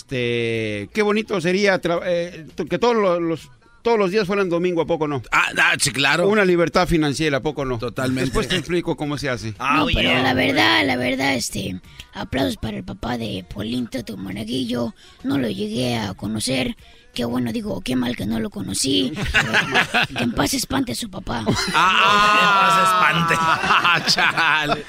Este, qué bonito sería eh, que todos los, los- todos los días fueran domingo, ¿a poco no? Ah, ah, sí, claro. Una libertad financiera, ¿a poco no? Totalmente. Después te explico cómo se hace. Ah, no, pero la verdad, la verdad, este, aplausos para el papá de Polinto, tu monaguillo. No lo llegué a conocer. Qué bueno, digo, qué mal que no lo conocí. que en paz espante a su papá. Ah, chale.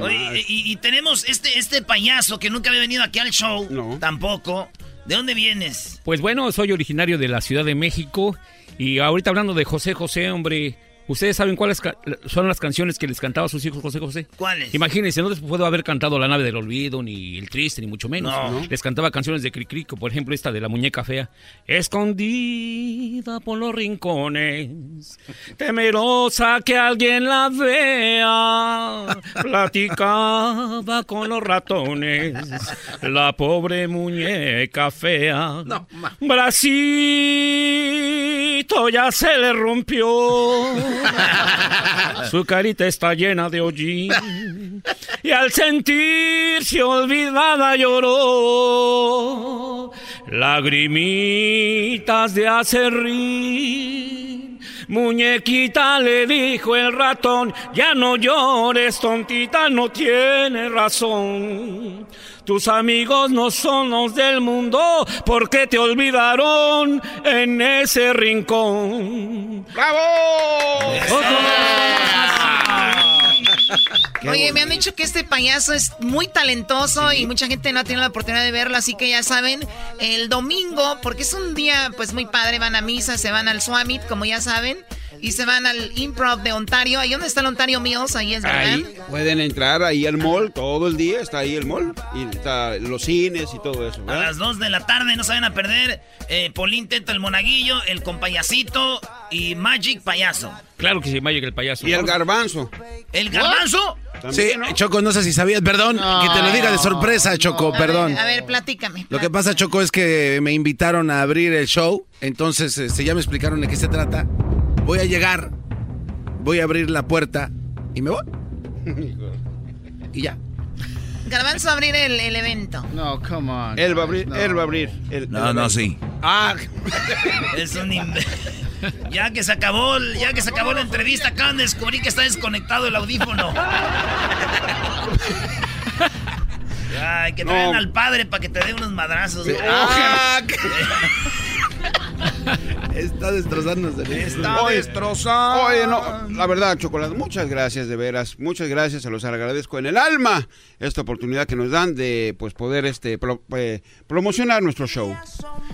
Oye, y, y tenemos este, este payaso que nunca había venido aquí al show. Tampoco. ¿De dónde vienes? Pues bueno, soy originario de la Ciudad de México y ahorita hablando de José José, hombre, ¿ustedes saben cuáles son las canciones que les cantaba a sus hijos José José? ¿Cuáles? Imagínense, no les puedo haber cantado La nave del olvido, ni El triste, ni mucho menos. No. Les cantaba canciones de Cricrico, por ejemplo, esta de La muñeca fea. Escondida por los rincones, temerosa que alguien la vea, platicaba con los ratones, la pobre muñeca fea. Bracito ya se le rompió, su carita está llena de hollín. Y al sentirse olvidada lloró lagrimitas de acerrín. Muñequita le dijo el ratón, ya no llores, tontita, no tiene razón. Tus amigos no son los del mundo porque te olvidaron en ese rincón. Oye, me han dicho que este payaso es muy talentoso y mucha gente no ha tenido la oportunidad de verlo, así que ya saben, el domingo, porque es un día pues muy padre, van a misa, se van al Swamit, como ya saben, y se van al Improv de Ontario. Ahí donde está el Ontario Mills, ahí es verdad. Ahí pueden entrar ahí al mall todo el día, está ahí el mall, y está los cines y todo eso. A las 2 de la tarde no se vayan a perder eh, Polín Teto, el monaguillo, el compayacito y Magic Payaso. Claro que sí, Magic el payaso. Y el garbanzo. ¿El garbanzo? Sí, Choco, no sé si sabías, perdón, que te lo diga de sorpresa, Choco, A perdón. ver, a ver, platícame. Lo que pasa, Choco, es que me invitaron a abrir el show, entonces este, ya me explicaron de qué se trata. Voy a llegar, voy a abrir la puerta y me voy. Y ya. Garbanzo a abrir el, el evento. No, come on. Él va a abrir, él va a abrir. el- No, el- no, sí. Ah, Es un imbe- Ya que se acabó, ya que se acabó la entrevista, acaban de descubrir que está desconectado el audífono. Ay, que traigan No. al padre para que te dé unos madrazos. Ah, Está destrozándose. Está Oye, destrozado. Oye, no, la verdad, Chocolate, muchas gracias, de veras, muchas gracias, se los agradezco en el alma esta oportunidad que nos dan de pues poder este pro- eh, promocionar nuestro show.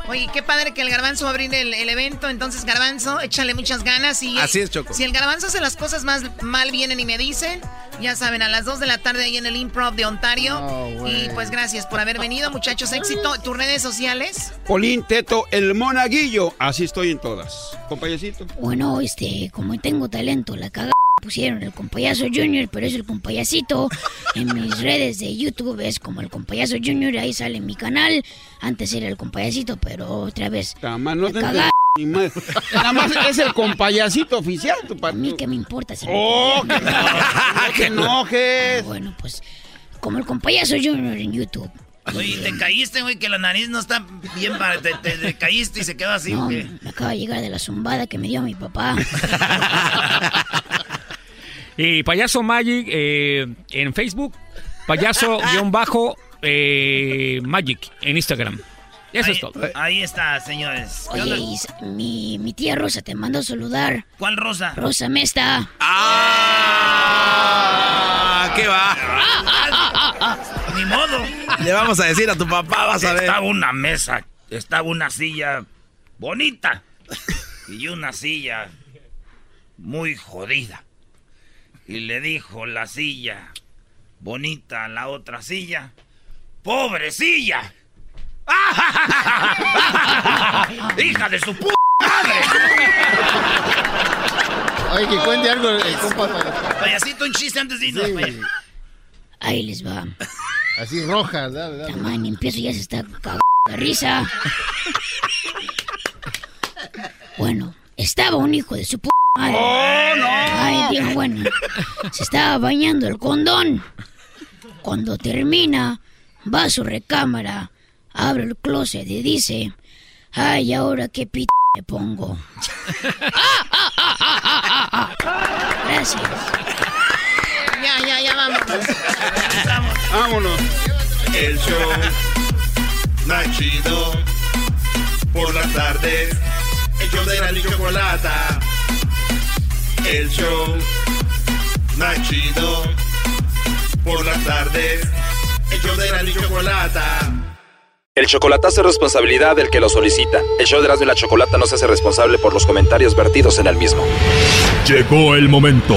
Oye, qué padre que el garbanzo va a abrir el, el evento. Entonces, garbanzo, échale muchas ganas. Y, Así es, Choco. Si el garbanzo hace las cosas más mal, vienen y me dicen. Ya saben, a las 2 de la tarde ahí en el Improv de Ontario. y pues gracias por haber venido, muchachos. Éxito. ¿Tus redes sociales? Polín Teto, el monaguillo, así estoy en todas. Compayecito. Bueno, este, como tengo talento, la caga pusieron el compayazo Junior, pero es el compayacito. En mis redes de YouTube es como el compayazo Junior, ahí sale mi canal. Antes era el compayacito, pero otra vez. Tama, no la te ni más. Nada más es el compayacito oficial. Tu A mí que me importa si Oh, que no, no te enojes. Bueno, pues como el compayazo Junior en YouTube. Oye, te caíste, güey, que la nariz no está bien para... Te, te- te caíste y se quedó así, No, güey. me acaba de llegar de la zumbada que me dio mi papá. Y Payaso Magic eh, en Facebook, Payaso-Magic en Instagram. Eso ahí, es todo. Ahí está, señores. ¿Qué Oye, mi, mi tía Rosa te mandó a saludar. ¿Cuál Rosa? Rosa Mesta. ¡Ah! ¿Qué va? Ni modo. Le vamos a decir a tu papá, vas a ver. Estaba una mesa, estaba una silla bonita y una silla muy jodida. Y le dijo la silla bonita a la otra silla, ¡pobre silla! ¡Hija de su puta madre! Oye, que cuente algo el compa. para- Payasito, un chiste antes de irnos. Sí. Ahí les va. Así roja, dale, dale. Tamaño, empiezo ya se está cagando de risa. Bueno, estaba un hijo de su p madre. Ay, Dios, bueno. Se estaba bañando el condón. Cuando termina, va a su recámara, abre el closet y dice, ay, ahora qué p me pongo. Gracias. Ya, ya, ya, vámonos. Vámonos. El show más chido por las tardes. El show de la chocolata. El show más chido por las tardes. El show de la chocolata. El chocolatazo es responsabilidad del que lo solicita. El show de Erasmo y la Chocolata no se hace responsable por los comentarios vertidos en el mismo. Llegó el momento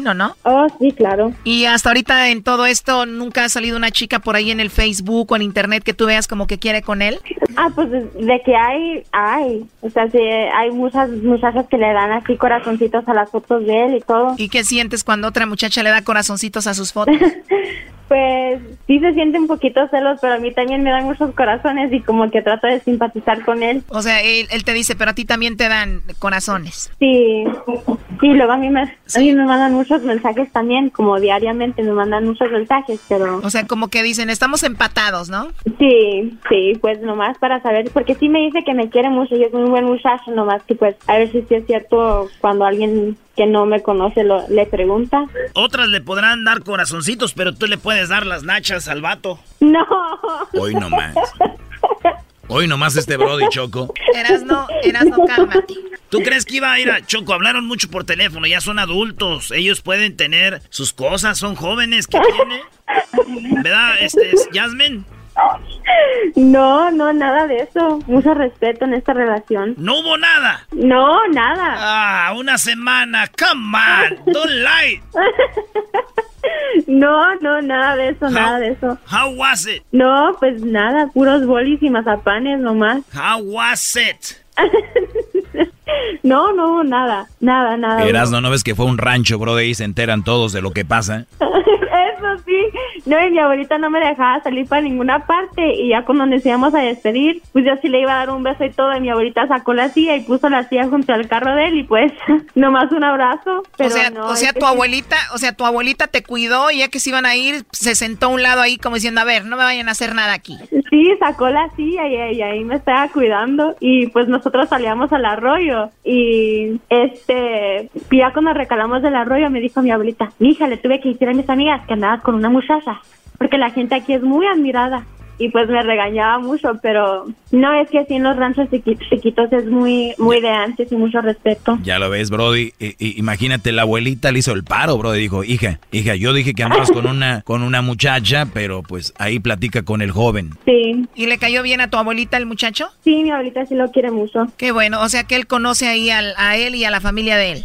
¿no? Oh, sí, claro. Y hasta ahorita en todo esto, ¿nunca ha salido una chica por ahí en el Facebook o en internet que tú veas como que quiere con él? Ah, pues de que hay, hay. O sea, sí, hay muchas muchachas que le dan así corazoncitos a las fotos de él y todo. ¿Y qué sientes cuando otra muchacha le da corazoncitos a sus fotos? Pues sí se siente un poquito celos, pero a mí también me dan muchos corazones y como que trato de simpatizar con él. O sea, él, él te dice, pero a ti también te dan corazones. Sí, sí, luego a mí, me, a mí me mandan muchos mensajes también, como diariamente me mandan muchos mensajes, pero... O sea, como que dicen, estamos empatados, ¿no? Sí, sí, pues nomás para saber, porque sí me dice que me quiere mucho y es un buen muchacho, nomás que pues a ver si sí es cierto cuando alguien que no me conoce lo, le pregunta. Otras le podrán dar corazoncitos, pero tú le puedes dar las nachas al vato. No. Hoy nomás. Hoy nomás este Brody Choco. Eras no, eras no, cálmate. ¿Tú crees que iba a ir a Choco? Hablaron mucho por teléfono, ya son adultos. Ellos pueden tener sus cosas, son jóvenes. ¿Qué tiene? ¿Verdad, este, Jasmine? No, no, nada de eso. Mucho respeto en esta relación. ¿No hubo nada? No, nada. Ah, una semana. Come on, don't lie. No, no, nada de eso, nada de eso. How was it? No, pues nada, puros bolis y mazapanes nomás. How was it? No, no, nada, nada, nada. Eras, ¿no, ¿no ves que fue un rancho, Brody? Y se enteran todos de lo que pasa. Eso sí. No, y mi abuelita no me dejaba salir para ninguna parte. Y ya cuando nos íbamos a despedir, pues yo sí le iba a dar un beso y todo. Y mi abuelita sacó la silla y puso la silla junto al carro de él. Y pues, nomás un abrazo. Pero o sea, no, o sea tu abuelita, o sea, tu abuelita te cuidó y ya que se iban a ir, se sentó a un lado ahí como diciendo, a ver, no me vayan a hacer nada aquí. Sí, sacó la silla y, y ahí me estaba cuidando y pues nosotros salíamos al arroyo y este, ya cuando recalamos del arroyo me dijo mi abuelita, hija, le tuve que decir a mis amigas que andabas con una muchacha porque la gente aquí es muy admirada y pues me regañaba mucho, pero no es que así en los ranchos chiqui- chiquitos es muy muy de antes y mucho respeto. Ya lo ves, Brody. I- i- imagínate, la abuelita le hizo el paro, Brody. Dijo, hija, hija, yo dije que andabas con una, con una muchacha, pero pues ahí platica con el joven. Sí. ¿Y le cayó bien a tu abuelita el muchacho? Sí, mi abuelita sí lo quiere mucho. Qué bueno, o sea que él conoce ahí al- a él y a la familia de él.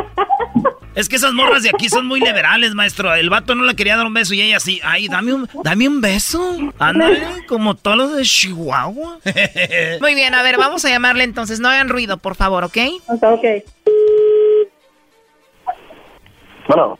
Es que esas morras de aquí son muy liberales, maestro. El vato no le quería dar un beso y ella sí. Ay, dame un, dame un beso. Ándale, como todos los de Chihuahua. Muy bien, a ver, vamos a llamarle entonces. No hagan ruido, por favor, ¿ok? Ok. Bueno,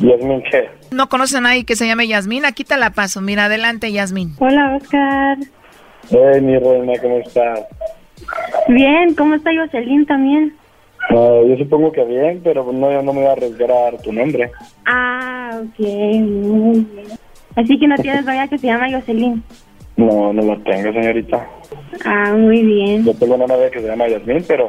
Yasmin, ¿qué? ¿No conoces a nadie que se llame Yasmín? Aquí te la paso. Mira, adelante, Yasmín. Hola, Oscar. Hey, mi reina, ¿cómo estás? Bien, ¿cómo está Jocelyn también? No, yo supongo que bien, pero no, yo no me voy a arriesgar a dar tu nombre. Ah, ok, muy bien. Así que no tienes novia que se llama Jocelyn. No, no lo tengo, señorita. Ah, muy bien. Yo tengo una novia que se llama Yasmin, pero,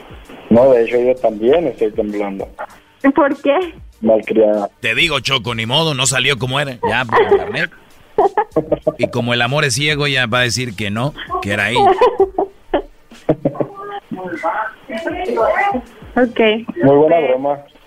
No, de hecho yo también estoy temblando. ¿Por qué? Malcriada. Te digo, Choco, ni modo, no salió como era. Ya, por internet. Y como el amor es ciego, ya va a decir que no, que era ella. Ok. Muy buena broma.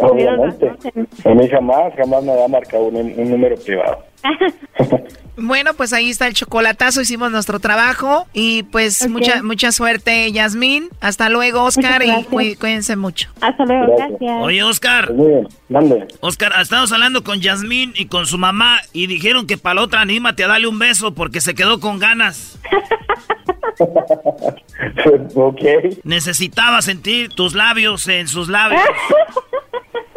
Obviamente. A mí jamás, jamás me ha marcado un, un número privado. Bueno, pues ahí está el chocolatazo, hicimos nuestro trabajo y pues mucha mucha suerte, Yasmín. Hasta luego, Oscar, y cuí- cuídense mucho. Hasta luego, gracias. Oye, Oscar. Mande. Oscar, estamos hablando con Yasmín y con su mamá y dijeron que para la otra anímate a darle un beso porque se quedó con ganas. ok. Necesitaba sentir tus labios en sus labios.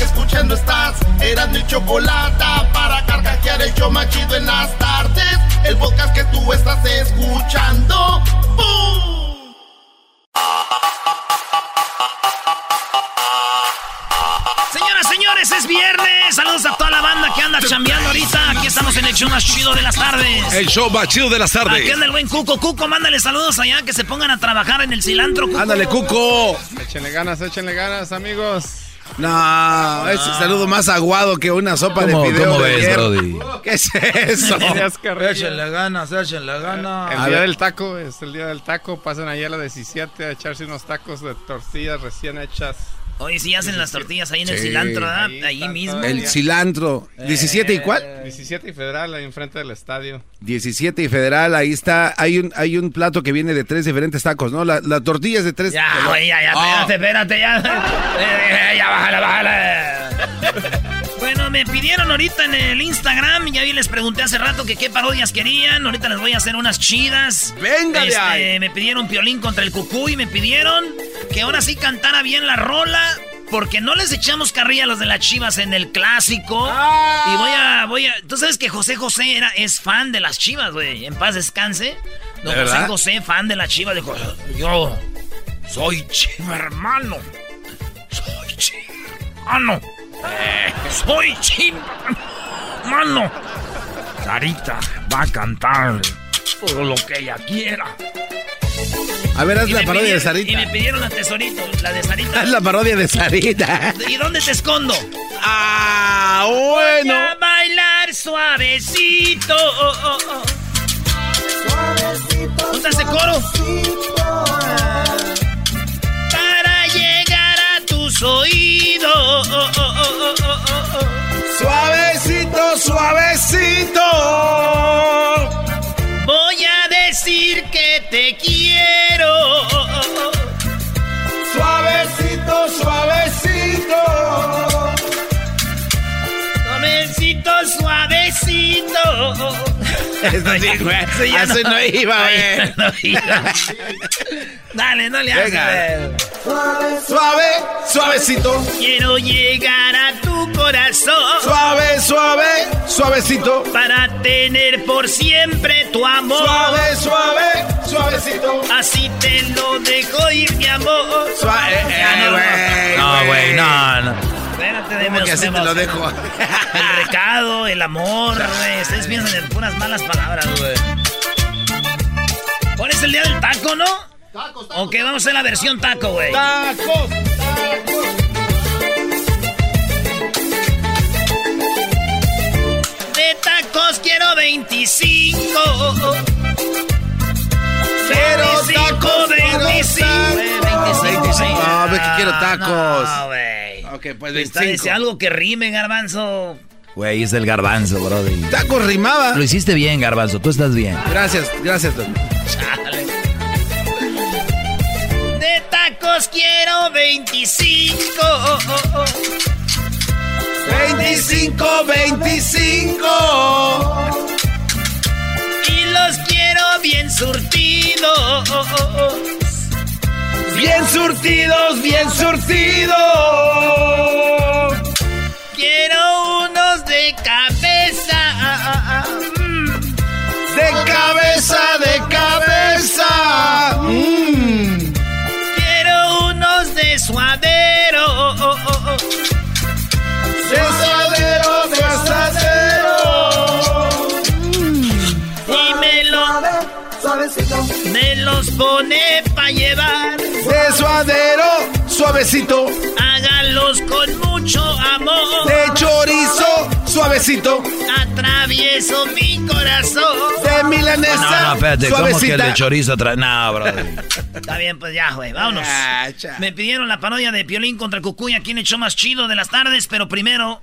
que escuchando estás. Eran mi chocolate para carcajear el yo machido en las tardes. El podcast que tú estás escuchando. ¡Bum! Señoras, señores, es viernes. Saludos a toda la banda que anda chambeando ahorita. Aquí estamos en el show más chido de las tardes. El show más chido de las tardes. Aquí anda el buen Cuco. Cuco, mándale saludos allá que se pongan a trabajar en el cilantro. Cuco. Ándale, Cuco. Échenle ganas, échenle ganas, amigos. No, es el saludo más aguado que una sopa de ¿Cómo- fideo cómo de ves, ayer. Brody? ¿Qué es eso? Échenle ganas, échenle ganas. El A día ver. del taco, es el día del taco. Pasen ahí a la 17 a echarse unos tacos de tortillas recién hechas. Oye, si hacen las tortillas ahí en el cilantro, ¿verdad? Ahí mismo. El cilantro. ¿17 y cuál? 17 y Federal, ahí enfrente del estadio. 17 y federal, ahí está. Hay un, hay un plato que viene de tres diferentes tacos, ¿no? La, la tortilla es de tres. Ya, ya, ya, Ah. espérate, espérate, ya. Eh, ya, bájala, bájala. Bueno, me pidieron ahorita en el Instagram, ya vi les pregunté hace rato que qué parodias querían. Ahorita les voy a hacer unas chidas. Venga de Este, ahí. Me pidieron Piolín contra el Cucuy, me pidieron que ahora sí cantara bien la rola. Porque no les echamos carrilla a los de las chivas en el clásico. Y voy a, voy a. Tú sabes que José José era, es fan de las chivas, güey. En paz descanse. Don ¿De José verdad? José, fan de las chivas, dijo: Yo soy chiva, hermano. Soy chiva, hermano. Eh, soy chiva, hermano. Sarita va a cantar todo lo que ella quiera. A ver, haz Y la parodia de pidieron- Y Sarita. me pidieron la tesorito, la de Sarita. Haz la parodia de Sarita. ¿Y dónde te escondo? Ah, Voy bueno. a bailar suavecito. oh, oh, oh. ¿Dónde está ese coro? A tus oídos. Suavecito, suavecito. Voy a decir que te quiero. Suavecito, suavecito. Suavecito, suavecito. Eso sí, güey. Eso ya Así no iba, güey. no iba. Dale, no le hagas. Güey. Suave, suavecito. Quiero llegar a tu corazón Suave, suave, suavecito. para tener por siempre tu amor. Suave, suave, suavecito. Así te lo dejo ir, mi amor. Suave, eh, no, güey. No, güey, no, no. Espérate, ¿Cómo deme que así te lo dejo? El recado, el amor, güey. Ustedes piensan en puras malas palabras, güey. Hoy es el día del taco, ¿no? Tacos, tacos. Ok, vamos a hacer la versión taco, güey. Tacos, De tacos quiero 25. Quiero 25, tacos, quiero 25. tacos. Güey, 25. Ah, ve que quiero tacos. No, güey. Ok, pues Está 25. dice algo que rime, garbanzo. Güey, es el garbanzo, brody. Tacos rimaba. Lo hiciste bien, garbanzo. Tú estás bien. Gracias, gracias, don. Chale. De tacos quiero 25. 25, 25. Y los quiero bien surtidos. Bien surtidos, bien surtidos. Suavecito. Hágalos con mucho amor. De chorizo, suavecito. Atravieso mi corazón. De milanesa, No, no, espérate, ¿cómo que el suavecita. de chorizo trae? No, brother. Está bien, pues ya, güey, vámonos. Ah. Me pidieron la parodia de Piolín contra Cucuy aquí en el show más chido de las tardes, pero primero,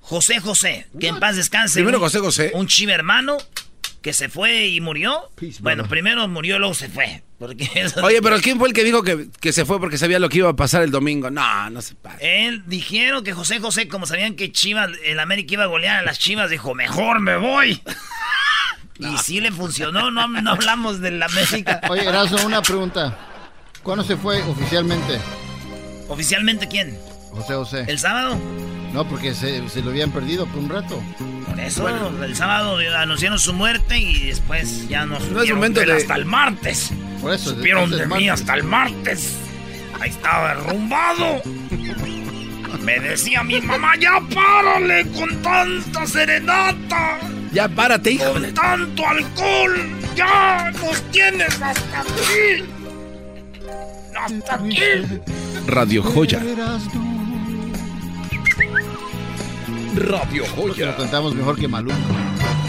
José José, que en paz descanse. Primero José José. Un chivo hermano que se fue y murió. bueno, primero murió, luego se fue. Porque eso- Oye, pero ¿quién fue el que dijo que, que se fue porque sabía lo que iba a pasar el domingo? No, no se pasa. Él dijeron que José José, como sabían que Chivas, el América iba a golear a las Chivas, dijo, mejor me voy. Y sí le funcionó, no, no hablamos del América. Oye, Erazo, una pregunta. ¿Cuándo se fue oficialmente? ¿Oficialmente quién? José José. ¿El sábado? No, porque se, se lo habían perdido por un rato. Por eso, el sábado anunciaron su muerte y después ya nos No es supieron momento de hasta el martes. Por eso. Supieron de mí hasta el martes. Ahí estaba derrumbado. Me decía mi mamá, ya párale con tanta serenata. Ya párate, hijo. Con tanto alcohol. Ya nos tienes hasta aquí. Hasta aquí. Radio Joya. Radio Nosotros lo cantamos mejor que Maluma.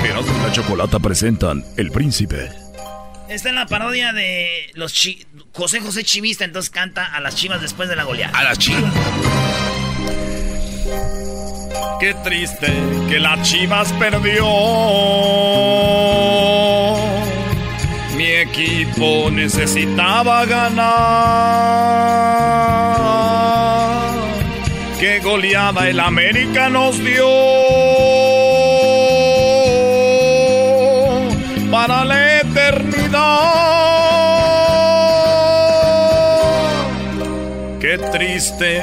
Erasmo y la Chocolata presentan El Príncipe. Esta es la parodia de los chi José José Chivista, entonces canta a las chivas después de la goleada. A las chivas. Qué triste que la Chivas perdió. Mi equipo necesitaba ganar. Qué goleada el América nos dio. Para la eternidad. Qué triste,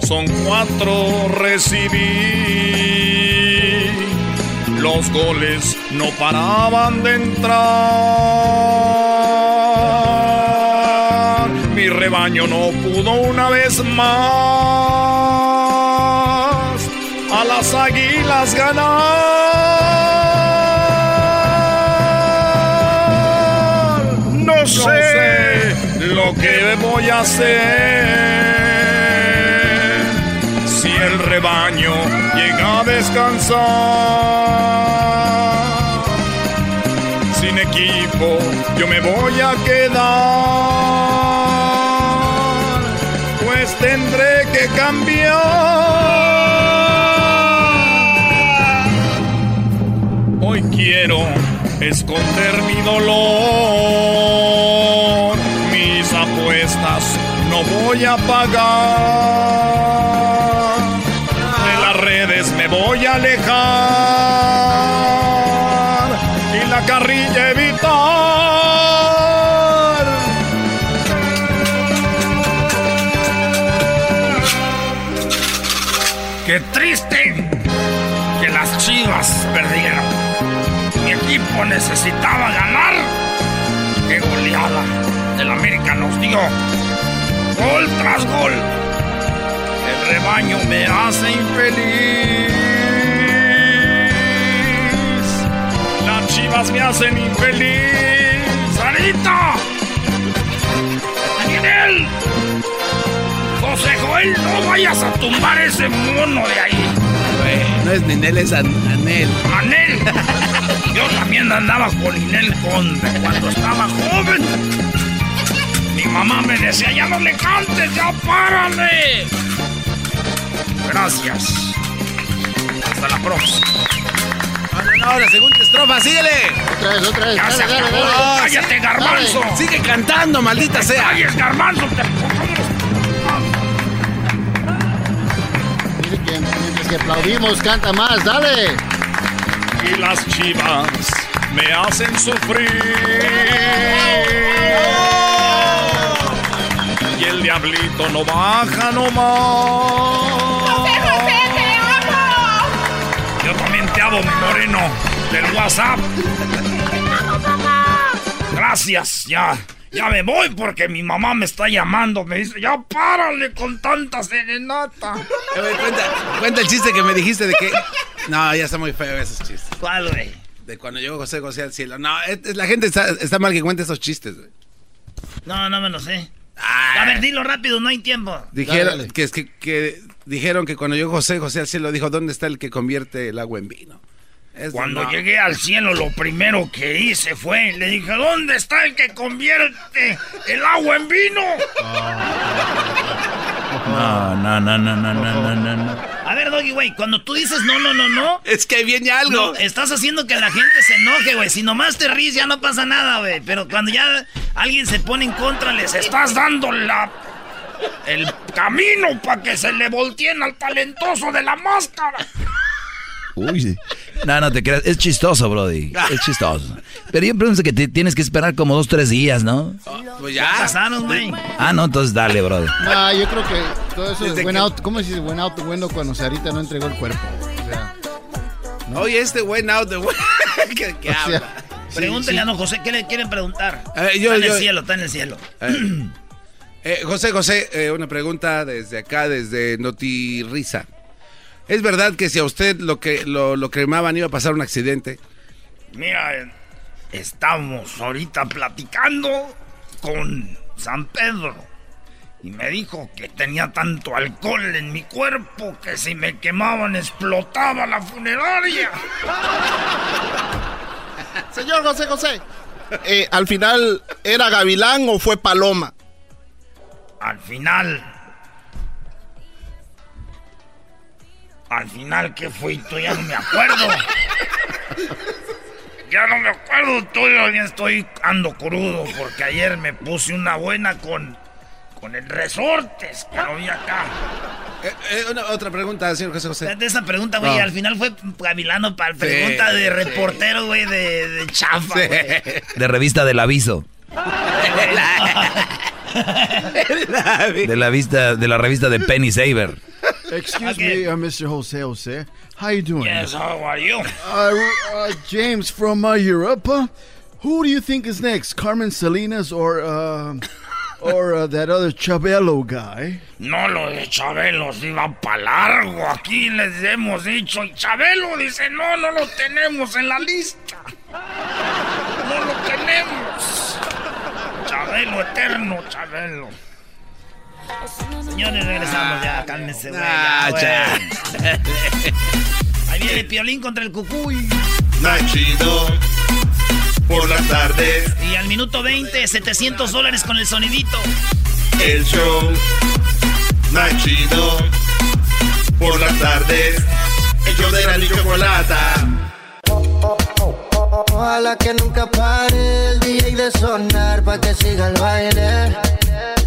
son cuatro recibí. Los goles no paraban de entrar. Mi rebaño no pudo una vez más a las águilas ganar. No sé lo que voy a hacer si el rebaño llega a descansar. Sin equipo yo me voy a quedar, tendré que cambiar. Hoy quiero esconder mi dolor, mis apuestas no voy a pagar. De las redes me voy a alejar necesitaba ganar. Qué goleada el América nos dio. Gol tras gol. El rebaño me hace infeliz. Las chivas me hacen infeliz. ¡Sarita! ¡Daniel! José Joel, no vayas a tumbar ese mono de ahí. No es Ninel, es An- Anel. ¡Anel! Yo también andaba con Inel Conde cuando estaba joven. Mi mamá me decía, ya no le cantes, ya párale. Gracias. Hasta la próxima. No, la segunda estrofa, síguele. Otra vez, otra vez. Ya dale, se dale. Dale, dale. Cállate, garbanzo. Dale. Sigue cantando, maldita te sea. Cállate, garbanzo. Te... Que mientras que aplaudimos, canta más, dale. Y las chivas me hacen sufrir. Y el diablito no baja nomás. ¡José, José, te amo! Yo también te amo, mi moreno, del WhatsApp. Gracias, ya. Ya me voy porque mi mamá me está llamando. Me dice, ya párale con tanta serenata. Cuenta, cuenta el chiste que me dijiste de que. No, ya está muy feo esos chistes. ¿Cuál, güey? De cuando llegó José José al cielo. No, es- la gente está, está mal que cuente esos chistes, güey. No, no me lo sé. A ver, dilo rápido, no hay tiempo. Dijeron que, es que, que dijeron que cuando llegó José José al cielo dijo, ¿dónde está el que convierte el agua en vino? Es- Cuando no. llegué al cielo, lo primero que hice fue, le dije, ¿dónde está el que convierte el agua en vino? No, no, no, no, no, no, no, no. A ver, Doggy, güey, cuando tú dices no, no, no, no. Es que viene algo. No, estás haciendo que la gente se enoje, güey. Si nomás te ríes, ya no pasa nada, güey. Pero cuando ya alguien se pone en contra, les Estás dando la, el camino para que se le volteen al talentoso de la máscara. Uy, no, no te creas. Es chistoso, Brody. Es chistoso. Pero yo pienso que te tienes que esperar como dos, tres días, ¿no? Pues ya. pasaron, güey. Ah, no, entonces dale, Brody. No, yo creo que todo eso Desde es buen que- out. ¿Cómo se dice buen out window cuando Sarita no entregó el cuerpo? O sea, Oye, este buen out de buen... ¿Qué, qué O sea, habla? Pregúntale a don José, ¿qué le quieren preguntar? Eh, yo- está en yo- el cielo, está en el cielo. Eh, eh, José José, eh, una pregunta desde acá, desde Notirisa. ¿Es verdad que si a usted lo que lo, lo cremaban iba a pasar un accidente? Mira, estamos ahorita platicando con San Pedro. Y me dijo que tenía tanto alcohol en mi cuerpo que si me quemaban explotaba la funeraria. Señor José José, eh, al final, ¿era Gavilán o fue Paloma? Al final. Al final, ¿qué fue? Tú ya no me acuerdo. Ya no me acuerdo, todavía estoy ando crudo porque ayer me puse una buena con, con el resortes que lo vi acá. Eh, eh, una- otra pregunta, señor José José. De esa pregunta, güey, No. al final fue Gavilano para pregunta Sí, de reportero, güey, de, de chafa, Sí. De revista del aviso. De la vista, de la revista de Penny Saver. Excuse me, uh, Mr. Jose Jose. How you doing? Yes, how are you? Uh, uh, James from uh, Europe. Uh, who do you think is next, Carmen Salinas or uh, or uh, that other Chabelo guy? No, lo de Chabelo se iba para largo. Aquí les hemos dicho. Y Chabelo dice: No, no lo tenemos en la lista. No lo tenemos. Chabelo eterno, Chabelo. Señores, regresamos ya, cálmense, güey. Ah, ya, güey. Ahí viene Piolín contra el Cucuy. Más chido por las tardes. Y al minuto 20, 700 dólares con el sonidito. El show más chido por las tardes. El show de la ni chocolata. Ojalá que nunca pare el DJ de sonar pa' que siga el baile.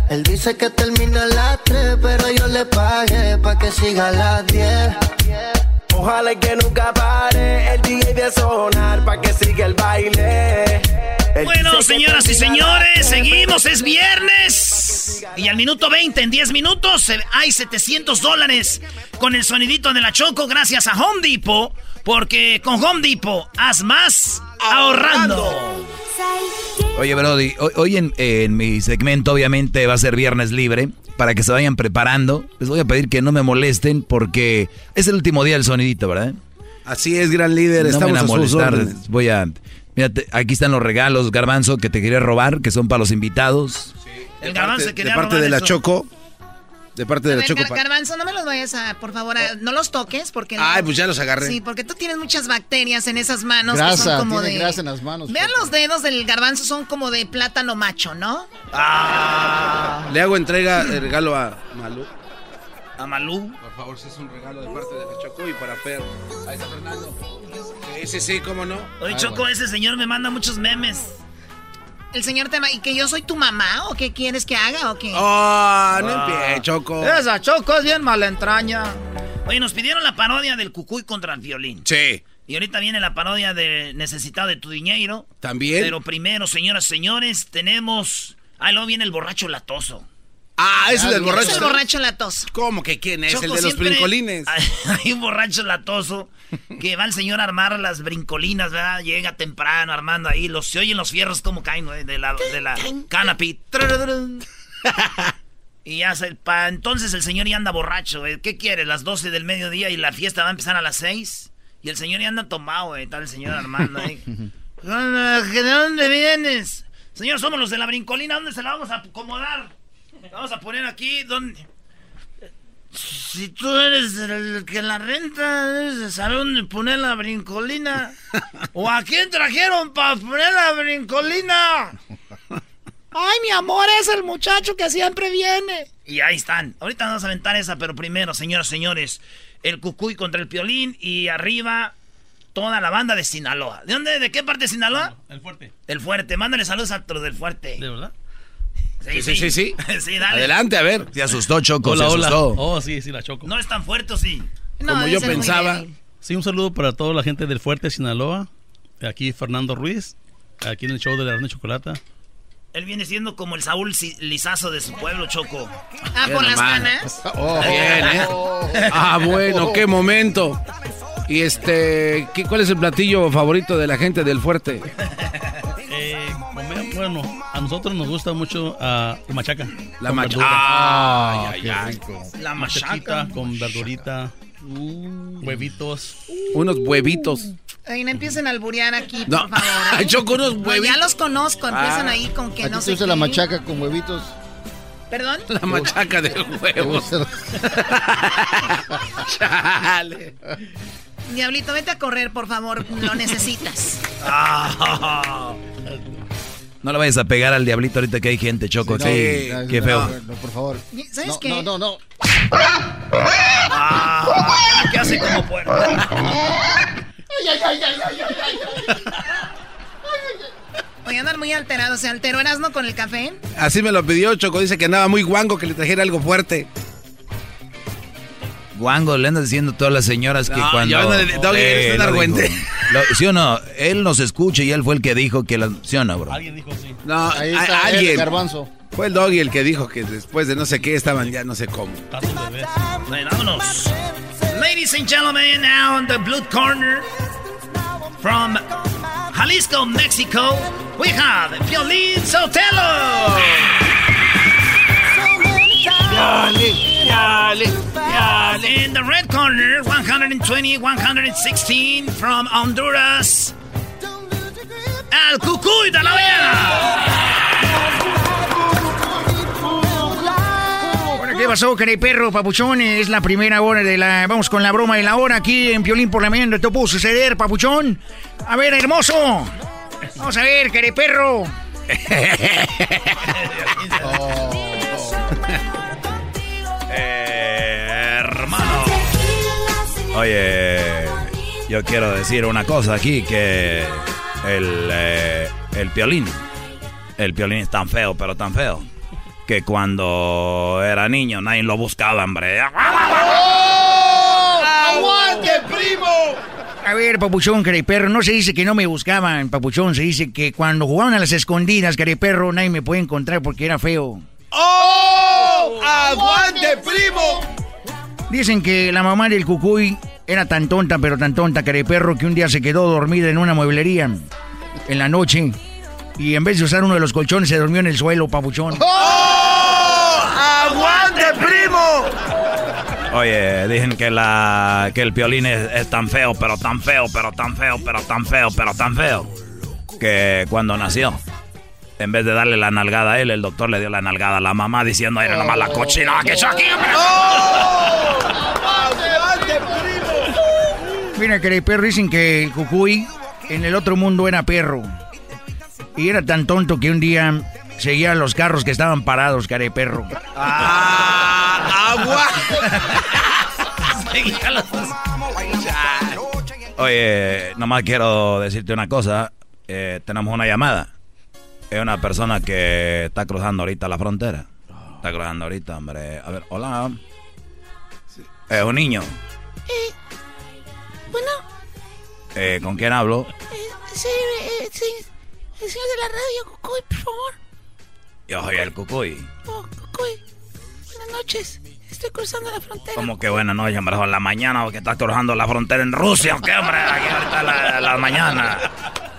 Él dice que termina a las 3, pero yo le pagué pa' que siga a las 10. Ojalá que nunca pare el DJ de sonar pa' que siga el baile. Él Bueno, señoras y señores, seguimos, es viernes. Y al minuto 20, en 10 minutos, hay 700 dólares con el sonidito de la Choco gracias a Home Depot. Porque con Home Depot, haz más ahorrando. Oye, Brody, hoy, hoy en, en mi segmento obviamente va a ser viernes libre. Para que se vayan preparando, les voy a pedir que no me molesten porque es el último día del sonidito, ¿verdad? Así es, gran líder. No Estamos me van a sus molestar. Voy a. Mírate, aquí están los regalos, Garbanzo, que te quería robar, que son para los invitados. El De garbanzo parte- quería De parte robar de la eso. Choco. De parte de A la ver, Choco. Gar- Garbanzo, no me los vayas a, por favor, a- no los toques porque... Ay, no- pues ya los agarré. Sí, porque tú tienes muchas bacterias en esas manos que Grasa, son como tiene de... grasa en las manos. Vean los dedos del garbanzo, son como de plátano macho, ¿no? Ah, Le hago entrega el regalo a Malú. a Malú. Por favor, si es un regalo de parte de la Choco y para Fer. Ahí está Fernando. Sí, sí, sí, cómo no. Oye, Choco, ese señor me manda muchos memes. El señor tema, ¿y que yo soy tu mamá o qué quieres que haga o qué? Oh, no empieces, Choco. Esa Choco es bien mala entraña. Oye, nos pidieron la parodia del cucuy contra el violín. Sí. Y ahorita viene la parodia de Necesitado de tu dinero. También. Pero primero, señoras y señores, tenemos... Ah, luego viene el borracho latoso. Ah, ese es el borracho. Es el borracho latoso. ¿Cómo que quién es? Choco, el de los brincolines. Hay, un borracho latoso que va el señor a armar las brincolinas, ¿verdad? Llega temprano armando ahí, los, se oyen los fierros como caen de la, de la canopy. Y ya se, pa, entonces el señor ya anda borracho, güey. ¿Qué quiere? Las 12 del mediodía y la fiesta va a empezar a las 6. Y el señor ya anda tomado, güey. Está el señor Armando ahí. ¿De dónde vienes? Señor, somos los de la brincolina. ¿Dónde se la vamos a acomodar? Vamos a poner aquí. ¿Dónde? Si tú eres el que la renta, debes de saber dónde poner la brincolina. ¿O a quién trajeron para poner la brincolina? Ay, mi amor, es el muchacho que siempre viene. Y ahí están. Ahorita vamos a aventar esa, pero primero, señoras y señores, el cucuy contra el piolín y arriba toda la banda de Sinaloa. ¿De dónde? ¿De qué parte de Sinaloa? El fuerte. El fuerte. Mándale saludos a todos del fuerte. ¿De verdad? Sí, Sí, sí, sí. sí, dale. Adelante, a ver. Se asustó Choco, Hola, se hola. asustó. Oh, sí, sí, la choco. No es tan fuerte, ¿o sí? Como yo pensaba. Sí, un saludo para toda la gente del Fuerte Sinaloa. Aquí Fernando Ruiz, aquí en el show de la Grande Chocolata. Él viene siendo como el Saúl Lizazo de su pueblo, Choco. Ah, por las ganas. Oh, bien, ¿eh? Ah, bueno, qué momento. Y este, ¿qué- ¿cuál es el platillo favorito de la gente del fuerte? Eh, comer, bueno, a nosotros nos gusta mucho ah, la machaca. La con machaca. Ah, Ay, ay, qué ay. La machaca. con verdurita, huevitos. Unos huevitos. Ay, no empiecen a alburear aquí, No. por favor. ¿eh? Ay, Choco, unos No, huevitos. ya los conozco, empiezan Ah. ahí con que ¿A no gusta qué. la machaca con huevitos? ¿Perdón? La machaca de huevos. Chale. Diablito, vete a correr, por favor, lo necesitas. No le vayas a pegar al diablito ahorita que hay gente, Choco. Sí, No, qué no, feo. no, por favor. ¿Sabes no, qué? No, no, no. Ah, ¿Qué hace como puerta? Ay, ay, ay, ay, ay, ay, ay. Oye, andan muy alterados. ¿Se alteró Erasmo con el café? Así me lo pidió Choco. Dice que andaba muy guango, que le trajera algo fuerte. Guango, le andas diciendo a todas las señoras que No, cuando... yo no le- Doggy, eres un lo argüente. ¿Sí o no? Él nos escucha y él fue el que dijo que... La, ¿Sí o no, bro? Alguien dijo sí. No, Ahí a- está el alguien. garbanzo. Fue el doggy el que dijo que después de no sé qué estaban ya no sé cómo. Bueno, vámonos. Ladies and gentlemen, now on the blue corner from Jalisco, Mexico, we have Violín Sotelo. In the red corner, 120, 116 from Honduras, Al Cucuy de la Bueno, ¿Qué pasó, perro, papuchón? Es la primera hora de la... Vamos con la broma de la hora aquí en Piolín por la mañana. ¿Te pudo suceder, papuchón? A ver, hermoso. Vamos a ver, perro. Eh, hermano. Oye, yo quiero decir una cosa aquí, que el, eh, el piolín, el piolín es tan feo, pero tan feo, que cuando era niño nadie lo buscaba, hombre. ¡Aguante, primo! A ver, papuchón, perro, no se dice que no me buscaban, papuchón. Se dice que cuando jugaban a las escondidas, perro, nadie me puede encontrar porque era feo. ¡Oh! ¡Aguante, primo! Dicen que la mamá del cucuy era tan tonta, pero tan tonta, perro, que un día se quedó dormida en una mueblería en la noche. Y en vez de usar uno de los colchones, se durmió en el suelo, papuchón. ¡Oh! ¡Aguante, primo! Oye, dicen que la que el piolín es, es tan feo, pero tan feo, pero tan feo, pero tan feo, pero tan feo, que cuando nació, en vez de darle la nalgada a él, el doctor le dio la nalgada a la mamá diciendo, era nomás la cochina que yo aquí, hombre". ¡Aguante, primo! Mira, perro, dicen que el cucuy en el otro mundo era perro. Y era tan tonto que un día seguía los carros que estaban parados, perro. ¡Agua! Oye, nomás quiero decirte una cosa, eh, tenemos una llamada, es una persona que está cruzando ahorita la frontera, está cruzando ahorita, hombre, a ver, hola, es un niño, Eh, ¿Con quién hablo? Sí, eh, sí. El señor de la radio, Cucuy, por favor. Yo soy el Cucuy. Oh, Cucuy. Buenas noches. Estoy cruzando la frontera. Como que buena noche, hombre, son la mañana, porque estás cruzando la frontera en Rusia, ¿o qué, hombre? Aquí ahorita la, la mañana.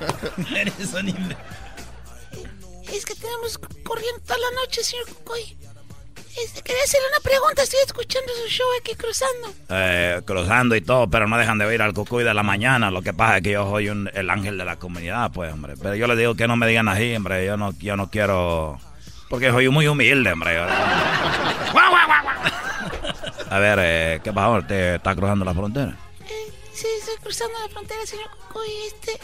Eres un imbécil. Es que tenemos corriendo toda la noche, señor Cucuy. Este, quería hacerle una pregunta. Estoy escuchando su show aquí cruzando. Eh, cruzando y todo, pero no dejan de oír al Cucuy de la mañana. Lo que pasa es que yo soy un- el ángel de la comunidad, pues, hombre. Pero yo les digo que no me digan así, hombre. Yo no, yo no quiero... Porque soy muy humilde, hombre. A ver, eh, ¿qué pasa? ¿Te está cruzando la frontera? Sí, estoy cruzando la frontera, señor Cucuy. Este.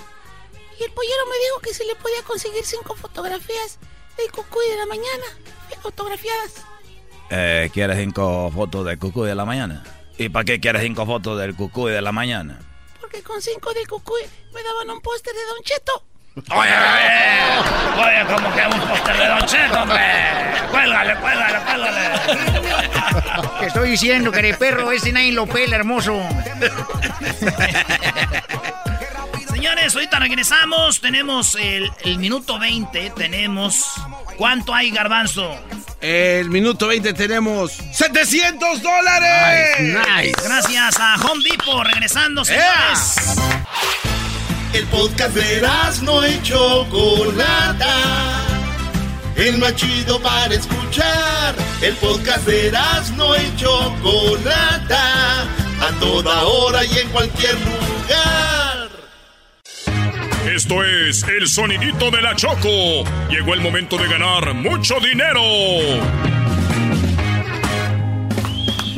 Y el pollero me dijo que se le podía conseguir cinco fotografías del Cucuy de la mañana. Fotografiadas. Eh, ¿Quieres cinco fotos del Cucuy de la mañana? ¿Y para qué quieres cinco fotos del Cucuy de la mañana? Porque con cinco del Cucuy me daban un póster de Don Cheto. Oye, oye, como que un póster de Don Cheto, hombre. Cuélgale, cuélgale, cuélgale. Te estoy diciendo, perro, ese nadie lo pela, hermoso. Señores, ahorita regresamos. Tenemos el, el minuto 20. Tenemos. ¿Cuánto hay, Garbanzo? El minuto 20 tenemos 700 dólares. Gracias a Home Depot. Regresando, señores. El podcast de no y Chocolata. El más chido para escuchar. El podcast de no y Chocolata. A toda hora y en cualquier lugar. Esto es el sonidito de la Choco. Llegó el momento de ganar mucho dinero.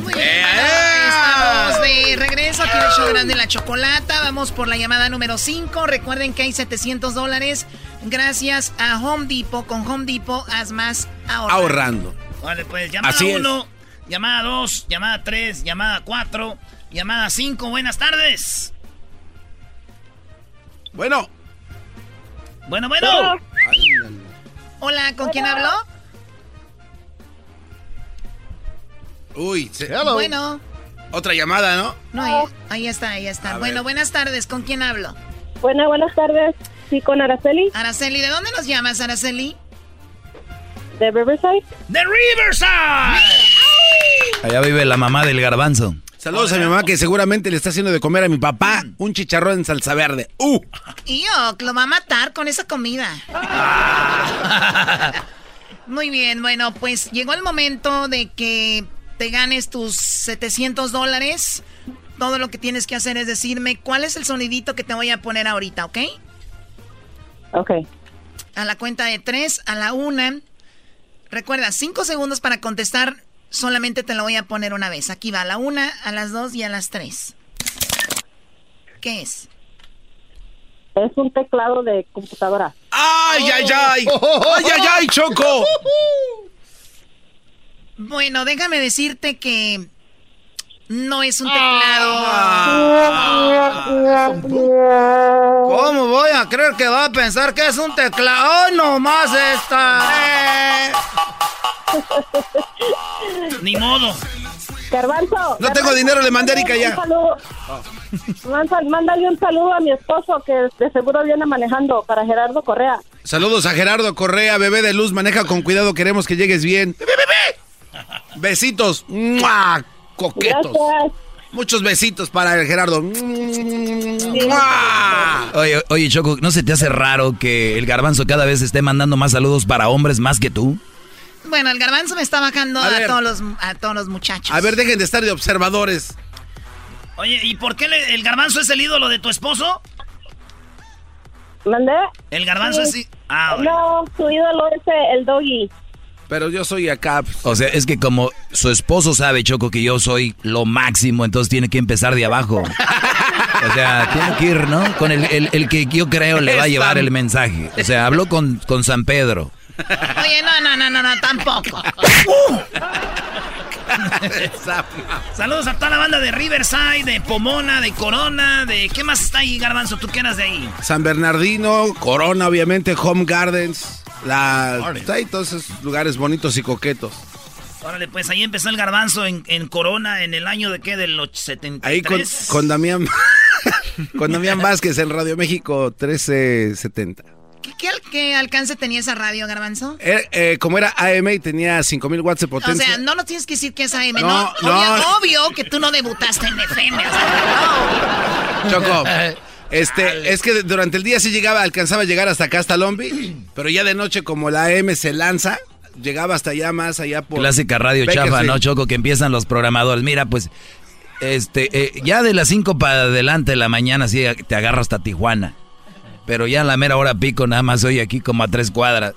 Muy bien, estamos de regreso aquí en el show grande de la chocolata. Vamos por la llamada número 5. Recuerden que hay 700 dólares gracias a Home Depot. Con Home Depot haz más ahorrando. Ahorrando. Vale, pues llamada Así es. 1, llamada 2, llamada 3, llamada 4, llamada 5. Buenas tardes. Bueno. Bueno, bueno. Hola, ¿con quién habló? Uy, se- Bueno. otra llamada, ¿no? No, ahí, ahí está, ahí está. A bueno, ver. buenas tardes. ¿Con quién hablo? Buenas, buenas tardes. Sí, con Araceli. Araceli, ¿de dónde nos llamas, Araceli? De Riverside. ¡De Riverside! Allá vive la mamá del garbanzo. Saludos a mi mamá que seguramente le está haciendo de comer a mi papá un chicharrón en salsa verde. ¡Uh! Y yo, lo va a matar con esa comida. Muy bien, bueno, pues llegó el momento de que te ganes tus 700 dólares. Todo lo que tienes que hacer es decirme cuál es el sonidito que te voy a poner ahorita, ¿ok? Ok. A la cuenta de tres, a la una. Recuerda, cinco segundos para contestar. Solamente te lo voy a poner una vez. Aquí va, a la una, a las dos y a las tres. ¿Qué es? Es un teclado de computadora. ¡Ay, ay, ay! ¡Ay, ay, ay, Choco! Bueno, déjame decirte que no es un teclado. ¿Cómo voy a creer que va a pensar que es un teclado? ¡Ay, no más esta! Ni modo. Garbanzo. No tengo dinero, le mandé a Erika ya. Mándale un saludo a mi esposo que de seguro viene manejando para Gerardo Correa. Saludos a Gerardo Correa, bebé de luz, maneja con cuidado, queremos que llegues bien. Besitos, ¡mua! Coquetos. Gracias. Muchos besitos para el Gerardo. Oye, oye, Choco, ¿no se te hace raro que el garbanzo cada vez esté mandando más saludos para hombres más que tú? Bueno, el garbanzo me está bajando A a, ver. todos los, a todos los muchachos. A ver, dejen de estar de observadores. Oye, ¿y por qué le- el garbanzo es el ídolo de tu esposo? ¿Mandé? El garbanzo Sí. es... Ah, bueno. No, su ídolo es el doggy. Pero yo soy acá. pues. O sea, es que como su esposo sabe, Choco, que yo soy lo máximo, entonces tiene que empezar de abajo. O sea, tiene que ir, ¿no? Con el, el- el que yo creo le va a llevar el mensaje. O sea, habló con, con San Pedro. Oye, no, no, no, no, no, tampoco. Saludos a toda la banda de Riverside, de Pomona, de Corona, de... ¿Qué más está ahí, garbanzo? ¿Tú qué eras de ahí? San Bernardino, Corona, obviamente, Home Gardens. La, hay todos esos lugares bonitos y coquetos. Órale, pues ahí empezó el garbanzo en, en Corona en el año de qué, del och- 73. Ahí con, con Damián. Con Damián Vázquez en Radio México 1370. ¿Qué, qué, al- qué alcance tenía esa radio, Garbanzo? Eh, eh, como era AM y tenía 5000 watts de O potencia. sea, no nos tienes que decir que es AM, ¿no? No, Obvio, no. obvio que tú no debutaste en FM. Choco. Este, es que durante el día sí llegaba, alcanzaba a llegar hasta acá, hasta Lombi, pero ya de noche como la AM se lanza, llegaba hasta allá más allá por... Clásica radio chafa. ¿no, Choco? Que empiezan los programadores. Mira, pues, este, eh, ya de las 5 para adelante de la mañana sí te agarra hasta Tijuana. Pero ya a la mera hora pico nada más hoy aquí como a tres cuadras.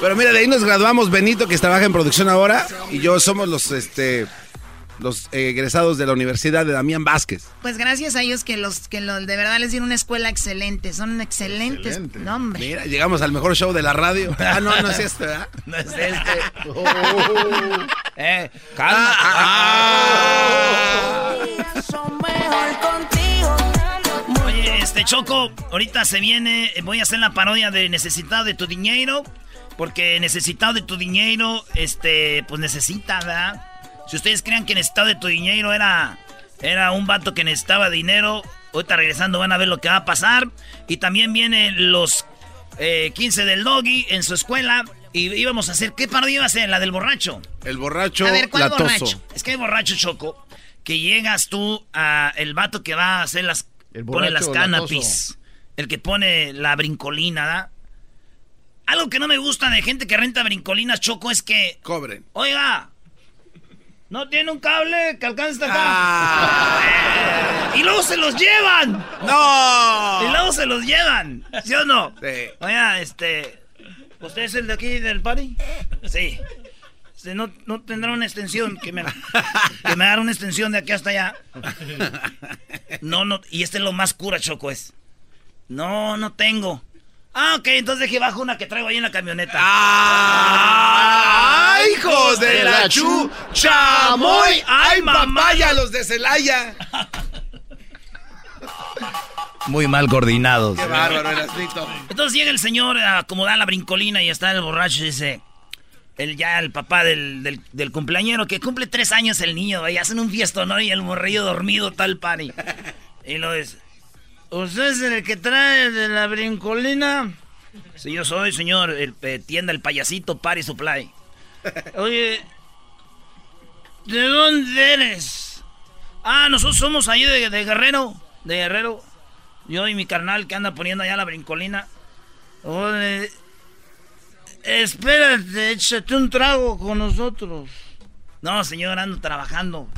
Pero mira, de ahí nos graduamos Benito, que trabaja en producción ahora, y yo somos los, este, los eh, egresados de la Universidad de Damián Vázquez. Pues gracias a ellos que los que los, de verdad les dieron una escuela excelente. Son excelentes. No, hombre. Mira, llegamos al mejor show de la radio. Ah, no, no es este, ¿verdad? No es este. Eh, calma. Oye, este Choco, ahorita se viene, eh, voy a hacer la parodia de Necesitado de tu dinero, porque Necesitado de tu dinero, este, pues necesita, ¿verdad? Si ustedes crean que Necesitado de tu dinero era, era un vato que necesitaba dinero, ahorita regresando van a ver lo que va a pasar. Y también vienen los eh, 15 del Doggy en su escuela. Y íbamos a hacer, ¿qué parodia iba a ser? La del borracho. El borracho A ver, ¿cuál latoso. borracho? Es que hay borracho choco que llegas tú a el vato que va a hacer las pone borracho las canapis, el que pone la brincolina, ¿da? Algo que no me gusta de gente que renta brincolinas choco es que cobren. Oiga, no tiene un cable que alcance hasta acá. Ah. y luego se los llevan. No. Y luego se los llevan, ¿sí o no? Sí. Oiga, este, ¿usted es el de aquí del party? Sí. Este, no, no tendrá una extensión que me, que me haga una extensión de aquí hasta allá. No, no, y este es lo más cura, Choco, es. No, no tengo. Ah, ok, entonces deje bajo una que traigo ahí en la camioneta. ¡Ah! hijos de la chu! ¡Chamoy! ¡Ay, mamaya, los de Celaya! Muy mal coordinados. ¡Qué bárbaro, Erasmito! Entonces llega el señor a acomodar la brincolina y está el borracho y dice... El, ya el papá del, del, del cumpleañero, que cumple tres años el niño, y hacen un fiestón ¿no? y el morrillo dormido tal pani. Y lo es... ¿Usted es el que trae de la brincolina? Sí, yo soy, señor, el eh, tienda El Payasito Party Supply. Oye, ¿de dónde eres? Ah, nosotros somos ahí de, de Guerrero, de Guerrero. Yo y mi carnal que anda poniendo allá la brincolina. Oye, espérate, échate un trago con nosotros. No, señor, ando trabajando.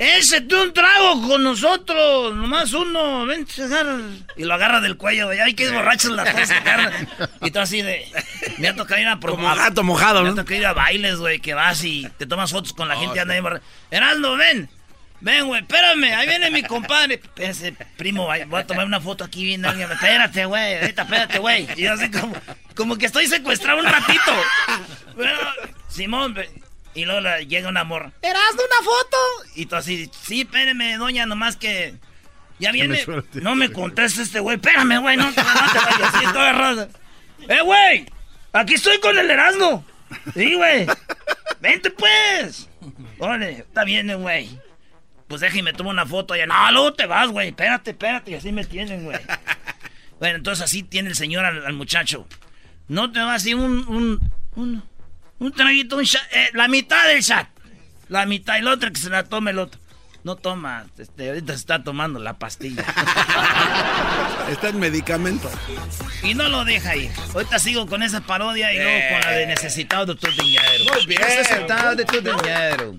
Échate un trago con nosotros, nomás uno, ven, agarra. Y lo agarra del cuello, güey. Ay, qué borrachos las agarran. Y tú así de. Me ha tocado ir a Como gato mojado, Me ha tocado ir a bailes, güey, que vas y te tomas fotos con la Oh, gente y anda ahí Heraldo, ven. Ven, güey, espérame, ahí viene mi compadre. Espérate, primo, voy a tomar una foto aquí viendo a alguien. Espérate, güey, ahorita, espérate, güey. Y yo así como, como que estoy secuestrado un ratito. Bueno, Simón, y luego la- llega una morra. ¿Eras de una foto? Y tú así, sí, espérame, doña, nomás que. Ya viene. No me contesta este güey. Espérame, güey, no, te- no te vayas. Así, toda. ¡Eh, güey! Aquí estoy con el Erasmo. Sí, güey. Vente, pues. Órale, está bien, eh, güey. Pues déjame tomar una foto allá. No, luego te vas, güey. Espérate, espérate. Y así me tienen, güey. Bueno, entonces así tiene el señor al, al muchacho. No te vas así un, un, un, un traguito, un shot, eh, la mitad del shot. La mitad y la otra que se la tome el otro. No toma, este, ahorita se está tomando la pastilla. Está en medicamento. Y no lo deja ir. Ahorita sigo con esa parodia y luego con la de necesitado de tu dinero. Muy bien. Necesitado de tu dinero.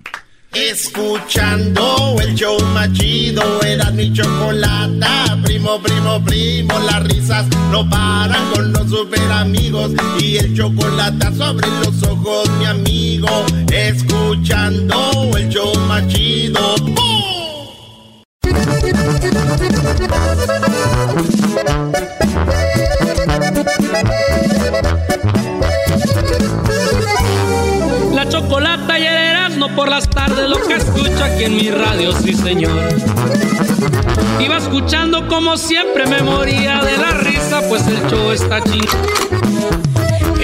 Escuchando el show más era mi chocolata. Primo, primo, primo, las risas no paran con los super amigos. Y el chocolate sobre los ojos, mi amigo. Escuchando el show más chido. ¡Bum! La chocolata y el Erasmo por las tardes, lo que escucho aquí en mi radio, sí señor. Iba escuchando como siempre me moría de la risa, pues el show está chido.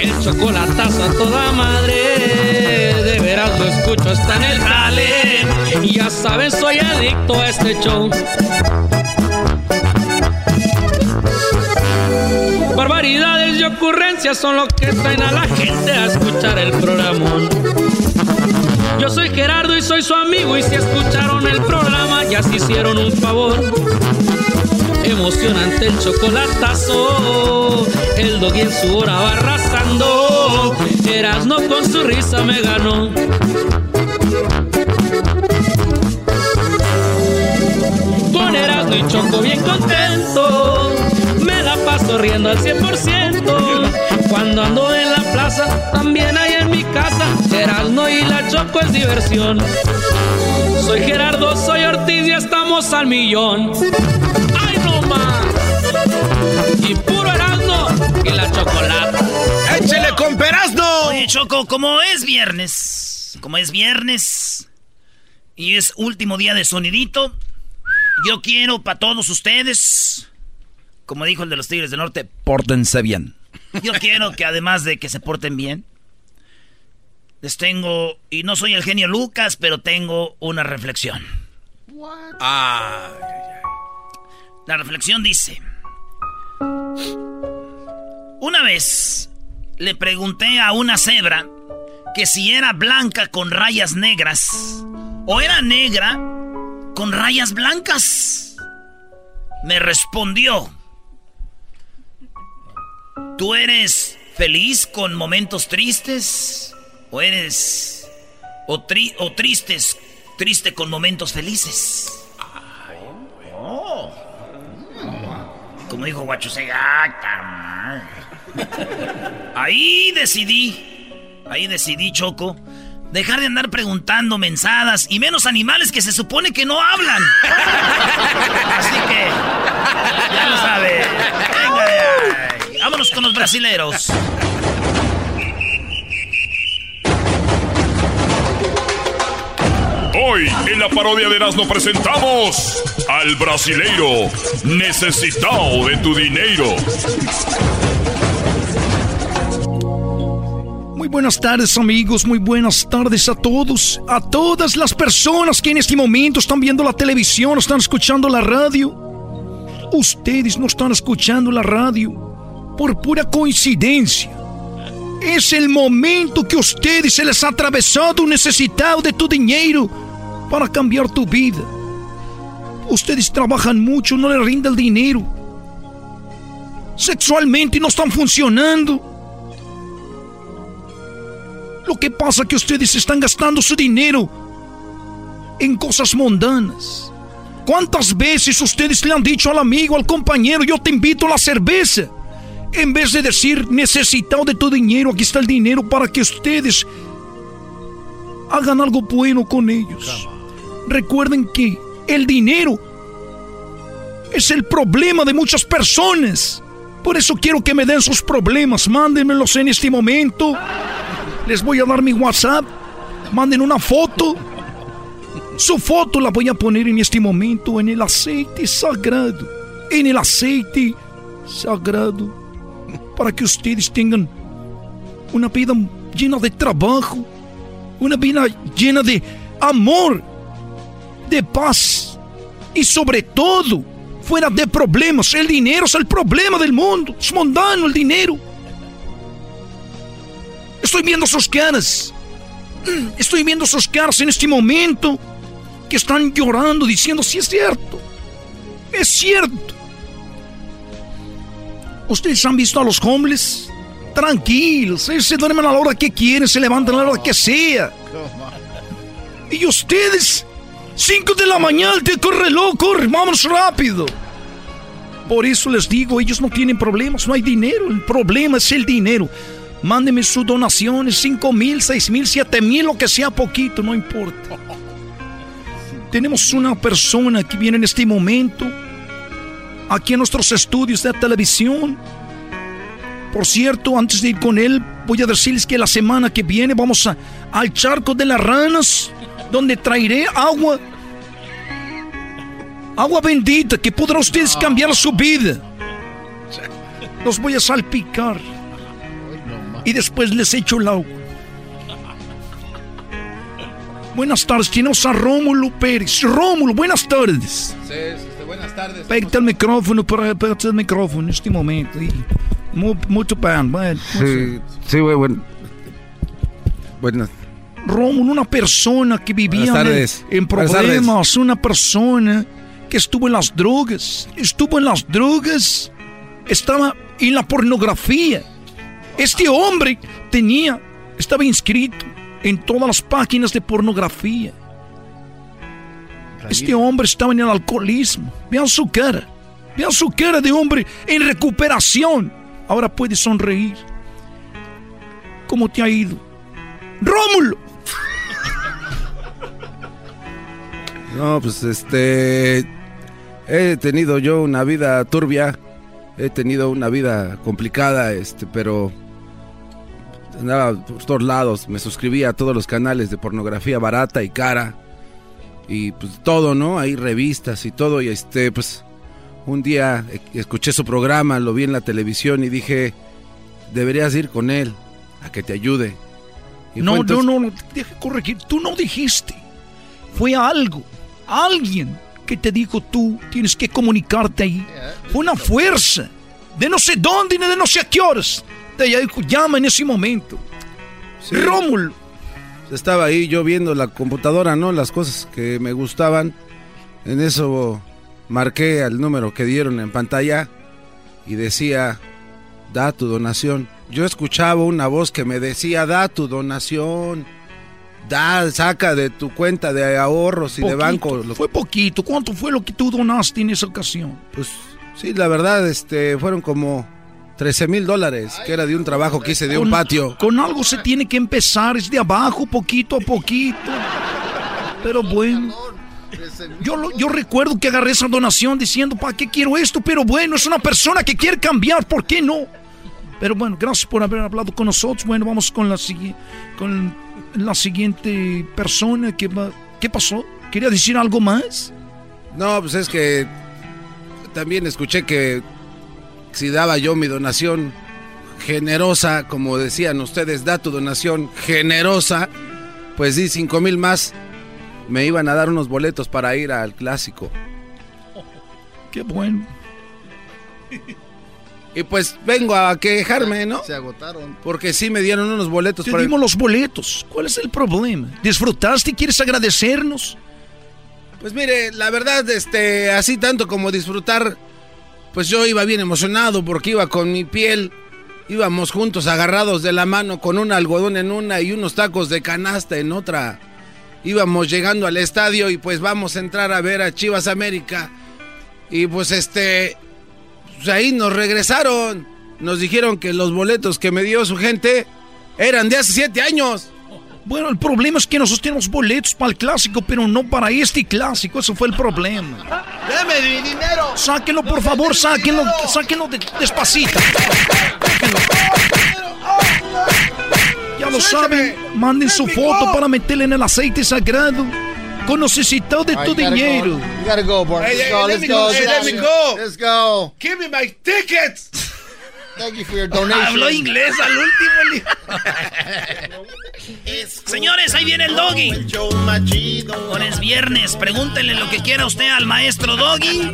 El chocolatazo a toda madre, de veras lo escucho, está en el jale. Y ya sabes, soy adicto a este show. Gracias son los que traen a la gente a escuchar el programa. Yo soy Gerardo y soy su amigo y si escucharon el programa ya se hicieron un favor. Emocionante el chocolatazo, el doggy en su hora va arrasando. Erasno con su risa me ganó. Con Erasmo y Choco bien contento, me la paso riendo al 100%. Cuando ando en la plaza, también hay en mi casa, Erasmo y la Choco es diversión. Soy Gerardo, soy Ortiz y estamos al millón. ¡Ay, no más! Y puro Erasmo y la chocolate. ¡Échele con Perazno! Oye, Choco, como es viernes, como es viernes y es último día de sonidito, yo quiero para todos ustedes, como dijo el de los Tigres del Norte, Pórtense bien. Yo quiero que además de que se porten bien, les tengo, y no soy el genio Lucas, pero tengo una reflexión. Ah, La reflexión dice, una vez le pregunté a una cebra que si era blanca con rayas negras o era negra con rayas blancas. Me respondió, ¿tú eres feliz con momentos tristes o eres o, o tristes, triste con momentos felices? Oh. Como dijo Guacho Sega, Ahí decidí, ahí decidí, Choco, dejar de andar preguntando mensadas y menos animales que se supone que no hablan. Así que, ya lo sabe. Vámonos con los brasileros. Hoy en la parodia de Erasmo presentamos al brasileiro necesitado de tu dinero. Muy buenas tardes amigos, muy buenas tardes a todos, a todas las personas que en este momento están viendo la televisión, están escuchando la radio. Ustedes no están escuchando la radio por pura coincidencia. Es el momento que ustedes se les ha atravesado necesitado de tu dinero para cambiar tu vida. Ustedes trabajan mucho, no les rinde el dinero. Sexualmente no están funcionando. Lo que pasa es que ustedes están gastando su dinero en cosas mundanas. ¿Cuántas veces ustedes le han dicho al amigo, al compañero, yo te invito a la cerveza? En vez de decir, necesitado de tu dinero, aquí está el dinero para que ustedes hagan algo bueno con ellos. Recuerden que el dinero es el problema de muchas personas. Por eso quiero que me den sus problemas. Mándenmelos en este momento. Les voy a dar mi WhatsApp. Manden una foto. Su foto la voy a poner en este momento en el aceite sagrado. En el aceite sagrado. Para que ustedes tengan una vida llena de trabajo. Una vida llena de amor. De paz. Y sobre todo, fuera de problemas. El dinero es el problema del mundo. Es mundano el dinero. Estoy viendo sus caras. Estoy viendo sus caras en este momento que están llorando diciendo si es cierto. Es cierto. Ustedes han visto a los homeless tranquilos, ellos se duermen a la hora que quieren, se levantan a la hora que sea. Y ustedes, 5 de la mañana, te corre corre, vamos rápido. Por eso les digo, ellos no tienen problemas, no hay dinero, el problema es el dinero. Mándenme sus donaciones, 5 mil, 6 mil, 7 mil, lo que sea poquito, no importa. Tenemos una persona que viene en este momento, aquí en nuestros estudios de televisión. Por cierto, antes de ir con él, voy a decirles que la semana que viene vamos a- al charco de las ranas, donde traeré agua. Agua bendita que podrá ustedes cambiar su vida. Los voy a salpicar. Y después les echo el agua. Buenas tardes, tenemos a Rómulo Pérez. Rómulo, buenas tardes. Sí, este, buenas tardes. Pégate el micrófono, pégate el micrófono en este momento. Y, Mu- mucho pan, bueno. Sí, sí, güey, bueno. Buenas. Rómulo, una persona que vivía en, en problemas, una persona que estuvo en las drogas, estuvo en las drogas, estaba en la pornografía. Este hombre tenía, estaba inscrito en todas las páginas de pornografía. Este hombre estaba en el alcoholismo. Vean su cara. Vean su cara de hombre en recuperación. Ahora puede sonreír. ¿Cómo te ha ido? Rómulo. No, pues este. He tenido yo una vida turbia. He tenido una vida complicada, este, pero. Andaba por todos lados. Me suscribía a todos los canales de pornografía barata y cara. Y pues todo, ¿no? Hay revistas y todo. Y este, pues. Un día eh, escuché su programa, lo vi en la televisión y dije. Deberías ir con él a que te ayude. Y No, entonces- no, no, no, deja corregir. Tú no dijiste. Fue algo, alguien que te dijo tú tienes que comunicarte ahí. Fue una fuerza de no sé dónde ni de no sé a qué horas. Te dijo, llama en ese momento. Rómulo. Estaba ahí yo viendo la computadora, ¿no? Las cosas que me gustaban. En eso marqué al número que dieron en pantalla y decía, da tu donación. Yo escuchaba una voz que me decía, da tu donación. Da, saca de tu cuenta de ahorros y de banco. Fue poquito. ¿Cuánto fue lo que tú donaste en esa ocasión? Pues sí, la verdad, este, fueron como 13 mil dólares, que era de un trabajo que hice de un Con- patio. Con algo se tiene que empezar, es de abajo, poquito a poquito. Pero bueno. Yo, lo- yo recuerdo que agarré esa donación diciendo, ¿para qué quiero esto? Pero bueno, es una persona que quiere cambiar, ¿por qué no? Pero bueno, gracias por haber hablado con nosotros. Bueno, vamos con la, con la siguiente persona que va... ¿Qué pasó? ¿Quería decir algo más? No, pues es que también escuché que si daba yo mi donación generosa, como decían ustedes, da tu donación generosa, pues di cinco mil más, me iban a dar unos boletos para ir al clásico. Qué bueno. Y pues vengo a quejarme, ¿no? Se agotaron. Porque sí me dieron unos boletos Te para dimos los boletos. ¿Cuál es el problema? ¿Disfrutaste y quieres agradecernos? Pues mire, la verdad, este, así tanto como disfrutar, pues yo iba bien emocionado porque iba con mi piel, íbamos juntos agarrados de la mano con un algodón en una y unos tacos de canasta en otra. Íbamos llegando al estadio y pues vamos a entrar a ver a Chivas América. Y pues este, pues ahí nos regresaron. Nos dijeron que los boletos que me dio su gente eran de hace siete años. Bueno, el problema es que nosotros tenemos boletos para el clásico, pero no para este clásico. Eso fue el problema. ¡Dame mi dinero! Sáquenlo, por favor, sáquenlo, sáquenlo de- despacito. Sáquenlo. Ya lo saben, manden su foto para meterle en el aceite sagrado. Con necesidad de tu dinero. Go. You gotta go, Bart. Hey, let's hey, go. let Let's me go. go. Hey, let me go. Let's go. Give me my tickets. Thank you for your donation. Habló inglés al último. hijo. Señores, ahí viene el doggy. Ahora es viernes. Pregúntenle lo que quiera usted al maestro doggy.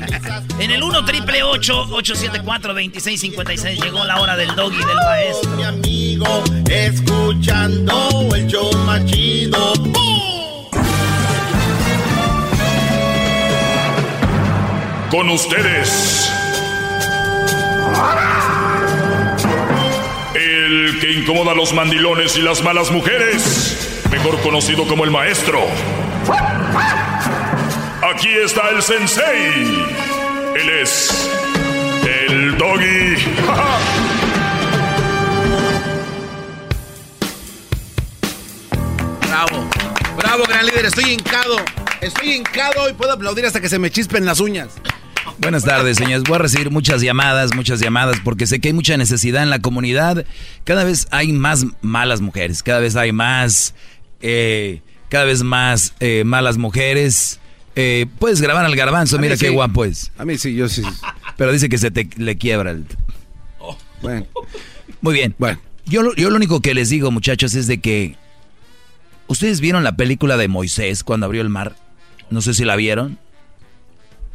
En el 1 triple 874 2656 llegó la hora del doggy del maestro. Mi amigo, escuchando el show más chido. Con ustedes. El que incomoda a los mandilones y las malas mujeres. Mejor conocido como el maestro. Aquí está el sensei. Él es. El doggy. Bravo, bravo, gran líder. Estoy hincado. Estoy hincado y puedo aplaudir hasta que se me chispen las uñas. Buenas tardes, señores. Voy a recibir muchas llamadas, muchas llamadas, porque sé que hay mucha necesidad en la comunidad. Cada vez hay más malas mujeres, cada vez hay más, eh, cada vez más eh, malas mujeres. Eh, puedes grabar al garbanzo, A mira qué sí. guapo es. A mí sí, yo sí. Pero dice que se te le quiebra el... Bueno. Muy bien. Bueno. Yo, lo- yo lo único que les digo, muchachos, es de que... ¿Ustedes vieron la película de Moisés cuando abrió el mar? No sé si la vieron.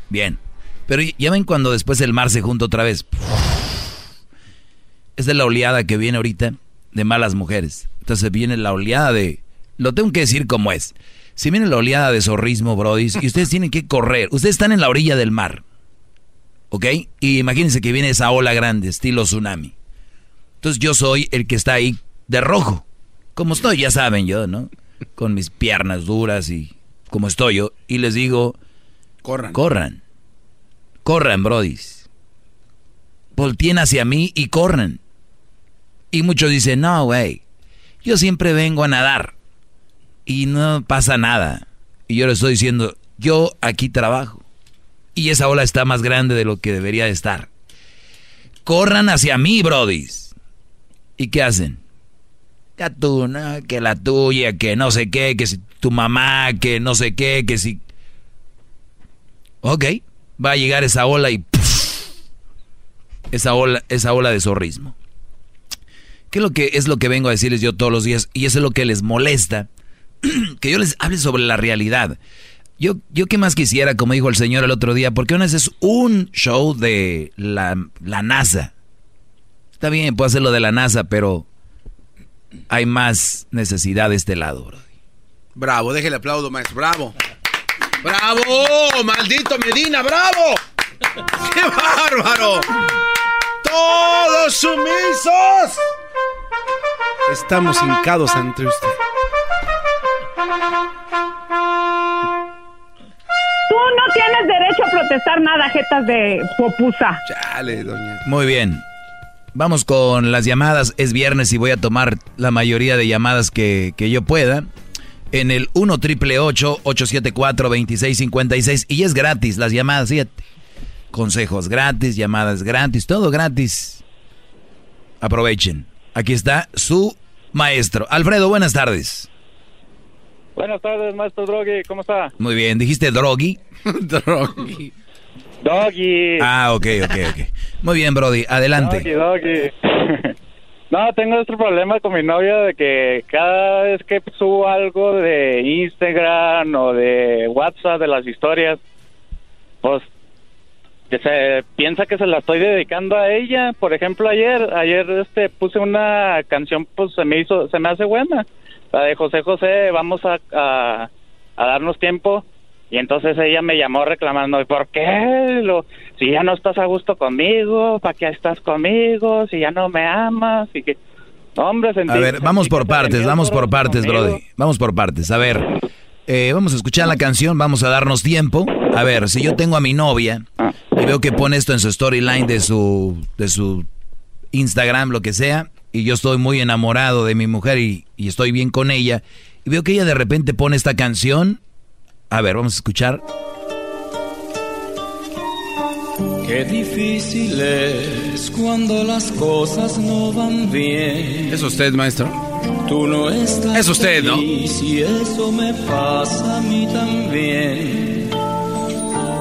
Bien. Pero ya ven cuando después el mar se junta otra vez. Esta es la oleada que viene ahorita de malas mujeres. Entonces viene la oleada de... Lo tengo que decir como es. Si viene la oleada de zorrismo, Brody, y ustedes tienen que correr, ustedes están en la orilla del mar, ¿ok? Y imagínense que viene esa ola grande, estilo tsunami. Entonces yo soy el que está ahí de rojo. Como estoy, ya saben yo, ¿no? Con mis piernas duras y como estoy yo. Y les digo, corran. Corran. Corran, brodis. Volteen hacia mí y corran. Y muchos dicen, no, güey. Yo siempre vengo a nadar. Y no pasa nada. Y yo le estoy diciendo, yo aquí trabajo. Y esa ola está más grande de lo que debería de estar. Corran hacia mí, brodis. ¿Y qué hacen? Que tú, ¿no? que la tuya, que no sé qué, que si tu mamá, que no sé qué, que si... Ok, va a llegar esa ola y... esa ola, esa ola de zorrismo. ¿Qué es lo que, es lo que vengo a decirles yo todos los días? Y eso es lo que les molesta. que yo les hable sobre la realidad. Yo, yo qué más quisiera, como dijo el señor el otro día, porque una vez es un show de la, la NASA. Está bien, puedo hacer lo de la NASA, pero hay más necesidad de este lado, bro. Bravo, déjele aplaudo, maestro. Bravo. ¡Bravo! ¡Maldito Medina! ¡Bravo! ¡Qué bárbaro! ¡Todos sumisos! Estamos hincados ante usted. Tú no tienes derecho a protestar nada, jetas de popusa. Chale, doña. Muy bien. Vamos con las llamadas. Es viernes y voy a tomar la mayoría de llamadas que, que yo pueda. En el 1 triple 874 2656 Y es gratis las llamadas, fíjate. Consejos gratis, llamadas gratis, todo gratis. Aprovechen. Aquí está su maestro. Alfredo, buenas tardes. Buenas tardes, maestro Drogi, ¿cómo está? Muy bien, ¿dijiste Drogi? Drogi. Doggy. Ah, ok, ok, ok. Muy bien, Brody, adelante. Doggy, doggy. no, tengo otro problema con mi novia de que cada vez que subo algo de Instagram o de WhatsApp de las historias, pues que se piensa que se la estoy dedicando a ella. Por ejemplo, ayer, ayer este puse una canción, pues se me hizo, se me hace buena, la de José José. Vamos a, a, a darnos tiempo. Y entonces ella me llamó reclamando, ¿por qué? Lo, si ya no estás a gusto conmigo, ¿para qué estás conmigo? Si ya no me amas, y que... Hombre, sentí, A ver, vamos por partes, vamos por partes, conmigo. Brody. Vamos por partes. A ver, eh, vamos a escuchar la canción, vamos a darnos tiempo. A ver, si yo tengo a mi novia y veo que pone esto en su storyline de su, de su Instagram, lo que sea, y yo estoy muy enamorado de mi mujer y, y estoy bien con ella, y veo que ella de repente pone esta canción. A ver, vamos a escuchar. Qué difícil es cuando las cosas no van bien. ¿Es usted, maestro? Tú no estás Es usted, ¿no? Y eso me pasa a mí también.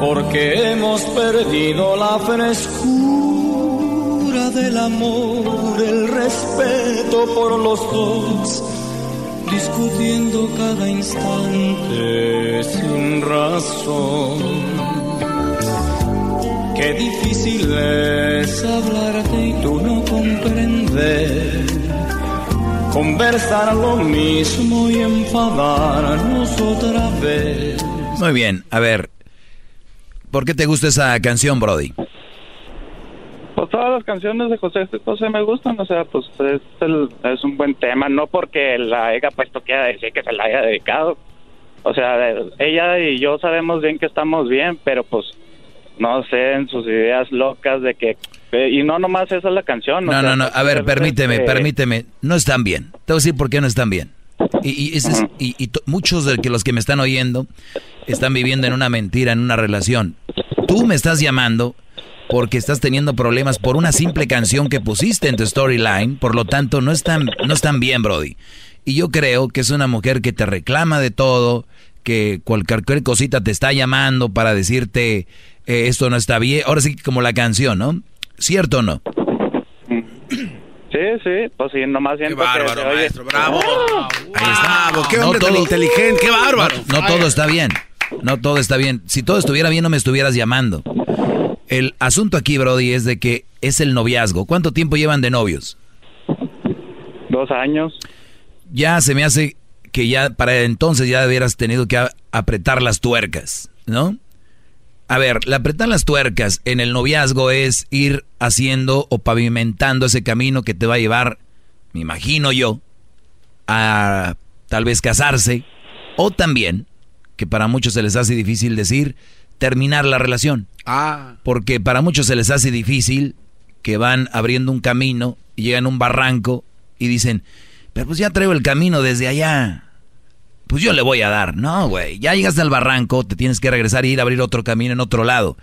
Porque hemos perdido la frescura del amor, el respeto por los dos, discutiendo cada instante sin razón. Qué difícil es hablarte y tú no comprender. Conversar lo mismo y enfadarnos otra vez. Muy bien, a ver, ¿por qué te gusta esa canción, Brody? Pues todas las canciones de José José me gustan, o sea, pues es, el- es un buen tema, no porque la haya puesto quiera decir que se la haya dedicado. O sea, ella y yo sabemos bien que estamos bien, pero pues no sé, en sus ideas locas de que... eh, Y no nomás esa es la canción. No, sea, no, no, a ver, permíteme, permíteme. No están bien. Te voy a decir por qué no están bien. Y, y ese es- y- y to- muchos de los que me están oyendo están viviendo en una mentira, en una relación. Tú me estás llamando porque estás teniendo problemas por una simple canción que pusiste en tu storyline, por lo tanto no están, no están bien, Brody. Y yo creo que es una mujer que te reclama de todo, que cualquier cosita te está llamando para decirte eh, esto no está bien. Ahora sí que como la canción, ¿no? ¿Cierto o no? Sí, sí, pues sí, nomás siento que se oye- maestro, bravo. Ahí está. Bravo, qué hombre tan inteligente, qué bárbaro. No, no todo está bien. No todo está bien. Si todo estuviera bien, no me estuvieras llamando. El asunto aquí, Brody, es de que es el noviazgo. ¿Cuánto tiempo llevan de novios? Dos años. Ya se me hace que ya para entonces ya hubieras tenido que apretar las tuercas, ¿no? A ver, la apretar las tuercas en el noviazgo es ir haciendo o pavimentando ese camino que te va a llevar, me imagino yo, a tal vez casarse o también, que para muchos se les hace difícil decir, terminar la relación. Ah. Porque para muchos se les hace difícil que van abriendo un camino y llegan a un barranco y dicen, pero pues ya traigo el camino desde allá pues yo le voy a dar. No, güey, ya llegaste al barranco, te tienes que regresar e ir a abrir otro camino en otro lado.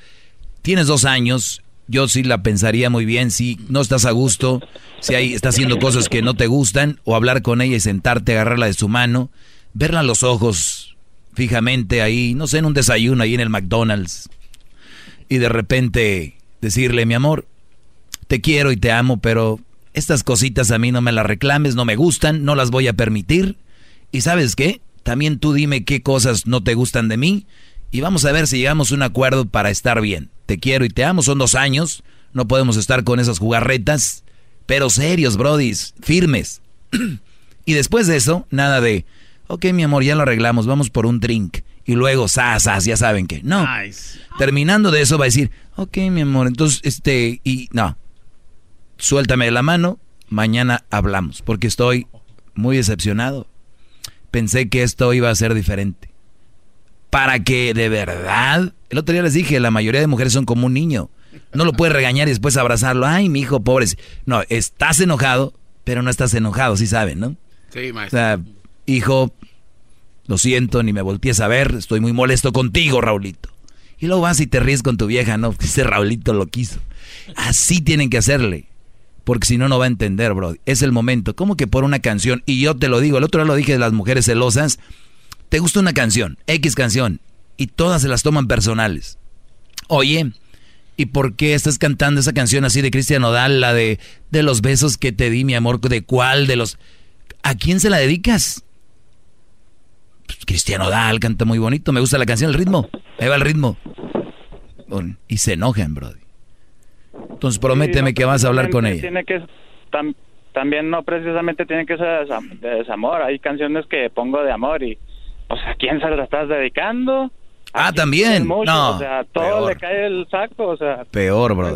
Tienes dos años, yo sí la pensaría muy bien si no estás a gusto, si ahí está haciendo cosas que no te gustan, o hablar con ella y sentarte, agarrarla de su mano, verla a los ojos fijamente ahí, no sé, en un desayuno ahí en el McDonald's, y de repente decirle, mi amor, te quiero y te amo, pero estas cositas a mí no me las reclames, no me gustan, no las voy a permitir. ¿Y sabes qué? También tú dime qué cosas no te gustan de mí y vamos a ver si llegamos a un acuerdo para estar bien. Te quiero y te amo, son dos años, no podemos estar con esas jugarretas, pero serios, brodis, firmes. y después de eso, nada de, ok, mi amor, ya lo arreglamos, vamos por un drink. Y luego, sas, ya saben que. No. Terminando de eso va a decir, ok, mi amor, entonces, este, y no. Suéltame la mano, mañana hablamos, porque estoy muy decepcionado pensé que esto iba a ser diferente. Para que de verdad, el otro día les dije, la mayoría de mujeres son como un niño. No lo puedes regañar y después abrazarlo. Ay, mi hijo, pobre. No, estás enojado, pero no estás enojado, sí saben, ¿no? Sí, maestro. O sea, hijo, lo siento, ni me voltees a ver, estoy muy molesto contigo, Raulito. Y luego vas y te ríes con tu vieja, ¿no? Dice Raulito lo quiso. Así tienen que hacerle. Porque si no, no va a entender, bro. Es el momento. ¿Cómo que por una canción? Y yo te lo digo, el otro día lo dije de las mujeres celosas. Te gusta una canción, X canción, y todas se las toman personales. Oye, ¿y por qué estás cantando esa canción así de Cristian Odal, la de, de los besos que te di, mi amor? ¿De cuál? ¿De los... ¿A quién se la dedicas? Pues, Cristian Odal canta muy bonito, me gusta la canción, el ritmo. Ahí va el ritmo. Y se enojan, bro. Entonces prométeme que vas a hablar con ella. Tiene que también no precisamente tiene que ser de desamor. Hay canciones que pongo de amor y, o sea, ¿a quién se las estás dedicando? Ah, también. No. O sea, todo le cae el saco, o sea. Peor, bro.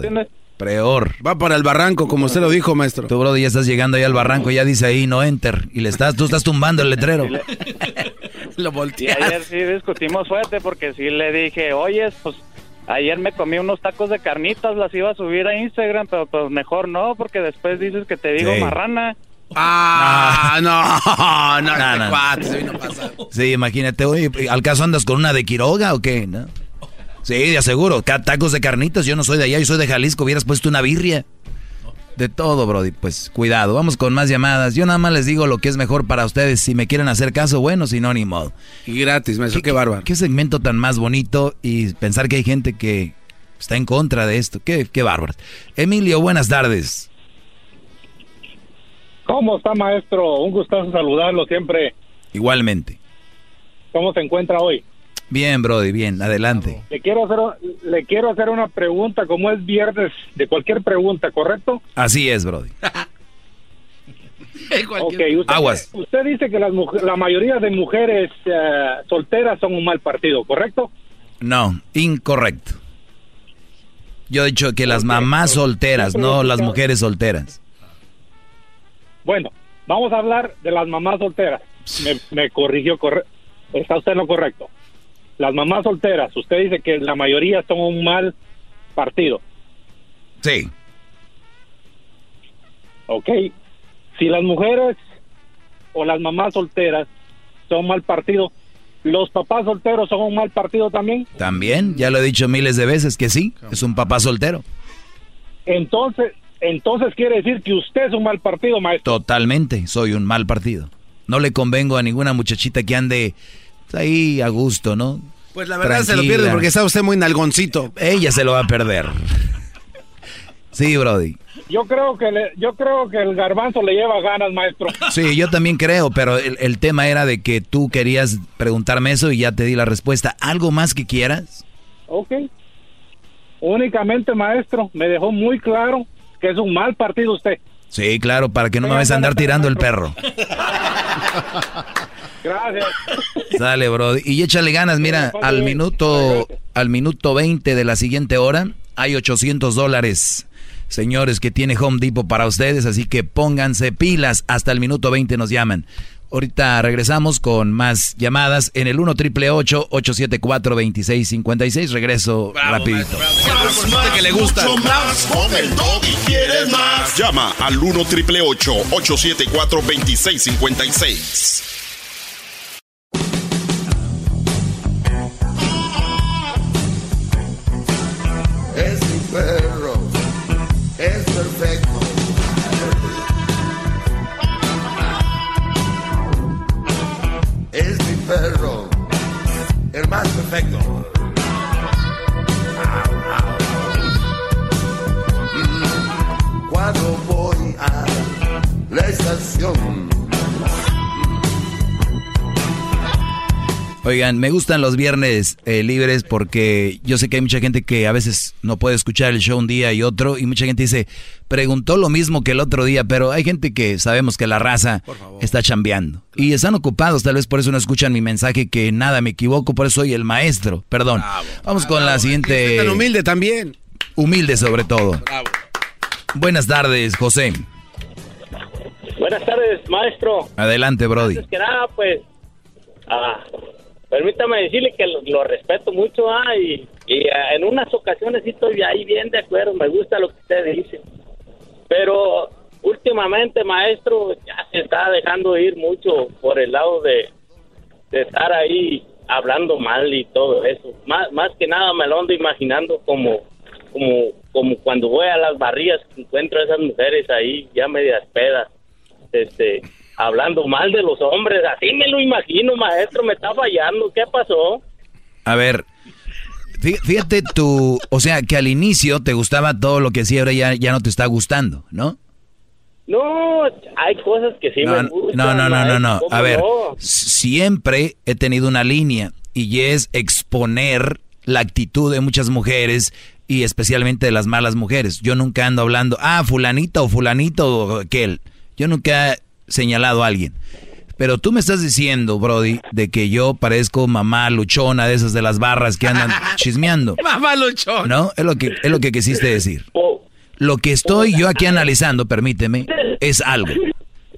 Peor. Va para el barranco, como usted lo dijo, maestro. Tú, bro, ya estás llegando ahí al barranco, ya dice ahí no enter. Y le estás, tú estás tumbando el letrero. lo volteas. Y ayer sí discutimos fuerte porque sí le dije, oye, pues Ayer me comí unos tacos de carnitas, las iba a subir a Instagram, pero pues mejor no, porque después dices que te digo marrana. Ah, no, no, no, este no. Sí, imagínate, oye, ¿al caso andas con una de Quiroga o qué? ¿No? Sí, de aseguro, tacos de carnitas, yo no soy de allá, yo soy de Jalisco, hubieras puesto una birria. De todo, Brody. Pues cuidado, vamos con más llamadas. Yo nada más les digo lo que es mejor para ustedes. Si me quieren hacer caso, bueno, si no, ni modo. Y gratis, maestro, qué, qué bárbaro. Qué segmento tan más bonito y pensar que hay gente que está en contra de esto. Qué, qué bárbaro. Emilio, buenas tardes. ¿Cómo está, maestro? Un gustazo saludarlo siempre. Igualmente. ¿Cómo se encuentra hoy? Bien, Brody, bien, adelante. Le quiero hacer, le quiero hacer una pregunta, como es viernes, de cualquier pregunta, ¿correcto? Así es, Brody. okay, usted, Aguas. Usted dice que las la mayoría de mujeres eh, solteras son un mal partido, ¿correcto? No, incorrecto. Yo he dicho que las mamás solteras, no las mujeres solteras. Bueno, vamos a hablar de las mamás solteras. Me, me corrigió, está usted en lo correcto las mamás solteras, usted dice que la mayoría son un mal partido. Sí. Ok. Si las mujeres o las mamás solteras son mal partido, ¿los papás solteros son un mal partido también? También, ya lo he dicho miles de veces que sí, es un papá soltero. Entonces, entonces quiere decir que usted es un mal partido, maestro. Totalmente, soy un mal partido. No le convengo a ninguna muchachita que ande ahí a gusto, ¿no? Pues la verdad se lo pierde porque está usted muy nalgoncito. Ella se lo va a perder. Sí, Brody. Yo creo que yo creo que el garbanzo le lleva ganas, maestro. Sí, yo también creo, pero el, el, tema era de que tú querías preguntarme eso y ya te di la respuesta. ¿Algo más que quieras? Ok. únicamente, maestro, me dejó muy claro que es un mal partido usted. Sí, claro, para que no me vayas a andar tirando el perro. Gracias. Dale, bro. Y échale ganas, mira, al minuto, al minuto 20 de la siguiente hora hay 800 dólares, señores, que tiene Home Depot para ustedes, así que pónganse pilas, hasta el minuto 20 nos llaman. Ahorita regresamos con más llamadas en el 1 triple 874 2656. Regreso rapidito. que le gusta. más con el y quieres más. Llama al 1 triple 874 2656. Perro, el más perfecto. Cuando voy a la estación. Oigan, me gustan los viernes eh, libres porque yo sé que hay mucha gente que a veces no puede escuchar el show un día y otro y mucha gente dice, preguntó lo mismo que el otro día, pero hay gente que sabemos que la raza está chambeando y están ocupados, tal vez por eso no escuchan mi mensaje que nada, me equivoco, por eso soy el maestro, perdón. Vamos con la siguiente... Tan humilde también. Humilde sobre todo. Buenas tardes, José. Buenas tardes, maestro. Adelante, Brody. Antes que nada, pues, ah, permítame decirle que lo, lo respeto mucho ah, y, y, ah, en unas ocasiones sí estoy ahí bien de acuerdo, me gusta lo que usted dice. Pero últimamente, maestro, ya se está dejando ir mucho por el lado de, de estar ahí hablando mal y todo eso. Más, más que nada me lo ando imaginando como, como, como cuando voy a las barrías que encuentro a esas mujeres ahí ya medias pedas, este, hablando mal de los hombres. Así me lo imagino, maestro, me está fallando. ¿Qué pasó? A ver, fí- fíjate tú, o sea, que al inicio te gustaba todo lo que hacía, ahora ya, ya no te está gustando, ¿no? No, hay cosas que sí No, me gustan. no, no, no, no, no. A ¿cómo ver, no? siempre he tenido una línea y es exponer la actitud de muchas mujeres y especialmente de las malas mujeres. Yo nunca ando hablando, ah, fulanito o fulanito o aquel. Yo nunca señalado a alguien. Pero tú me estás diciendo, Brody, de que yo parezco mamá luchona de esas de las barras que andan chismeando. Mamá luchón. ¿No? Es lo que, es lo que quisiste decir. Lo que estoy yo aquí analizando, permíteme, es algo.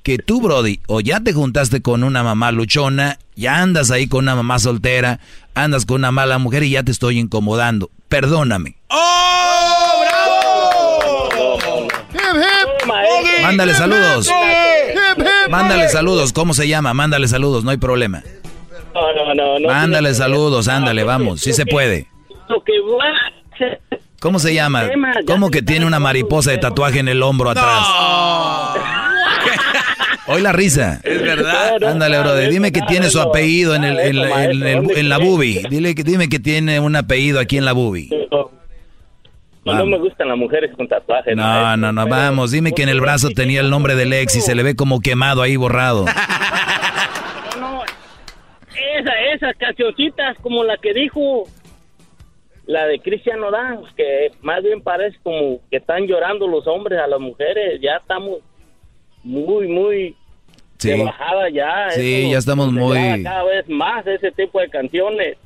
Que tú, Brody, o ya te juntaste con una mamá luchona, ya andas ahí con una mamá soltera, andas con una mala mujer y ya te estoy incomodando. Perdóname. Mándale saludos. Mándale saludos. ¿Cómo se llama? Mándale saludos, no hay problema. No, no, no. no Mándale saludos, ándale, vamos. Sí se puede. Lo que ¿Cómo se llama? ¿Cómo que tiene una mariposa de tatuaje en el hombro atrás? Hoy la risa. Es verdad. Ándale, brother. Dime que tiene su apellido en, el, en, la- en el- en la boobie. Dile que, dime que tiene un apellido aquí en la boobie. No, no me gustan las mujeres con tatuajes. No, no, no, vamos. Dime que en el brazo tenía el nombre del ex y se le ve como quemado ahí borrado. No, esa, esas cancioncitas como la que dijo la de Cristian Nodal, que más bien parece como que están llorando los hombres a las mujeres. Ya estamos muy, muy Sí. de bajada ya. Sí, Eso ya estamos muy- cada vez más ese tipo de canciones.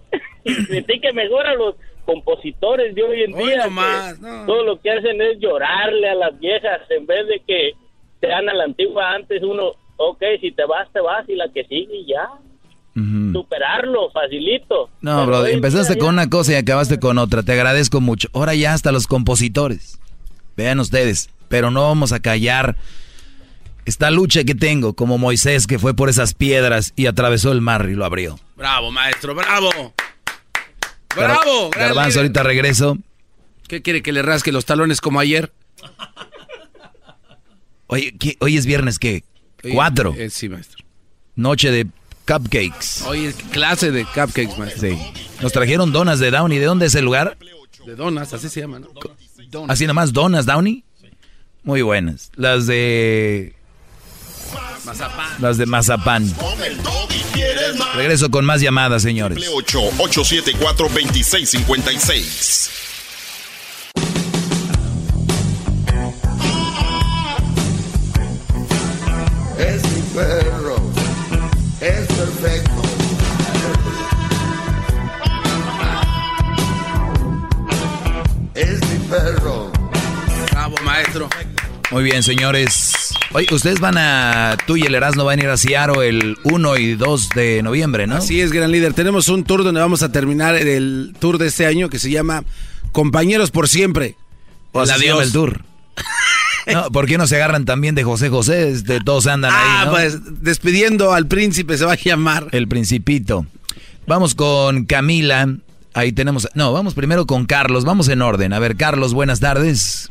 sentí que mejor a los compositores de hoy en Hoy día. nomás, que Todo lo que hacen es llorarle a las viejas en vez de que sean a la antigua antes uno, ok, si te vas, te vas y la que sigue y ya. Superarlo, facilito. No, Pero bro, empezaste con una cosa y acabaste con otra. Te agradezco mucho. Ahora ya hasta los compositores. Vean ustedes, pero no vamos a callar esta lucha que tengo, como Moisés que fue por esas piedras y atravesó el mar y lo abrió. Bravo, maestro, bravo. Bravo. Garbanzo, ahorita regreso. ¿Qué quiere que le rasque los talones como ayer? Oye, ¿qué- hoy es viernes, ¿qué? Cuatro. eh, sí, maestro. Noche de cupcakes. Hoy es clase de cupcakes, maestro. Sí. Nos trajeron donas de Downey. ¿De dónde es el lugar? De donas, así se llama, ¿no? Así nomás, donas Downey. Muy buenas. Las de... Mazapán. Las de Mazapán. Regreso con más llamadas, señores. 8-874-2656. Es mi perro. Es perfecto. Es mi perro. Bravo, maestro. Muy bien, señores. Oye, ustedes van a. Tú y el Erasmo van a ir a Seattle el 1 y 2 de noviembre, ¿no? Así es, gran líder. Tenemos un tour donde vamos a terminar el tour de este año que se llama Compañeros por Siempre. Adiós el tour. No, ¿Por qué no se agarran también de José José? Este, todos andan ahí. Ah, ¿no? pues despidiendo al príncipe se va a llamar. El Principito. Vamos con Camila. Ahí tenemos. No, vamos primero con Carlos. Vamos en orden. A ver, Carlos, buenas tardes.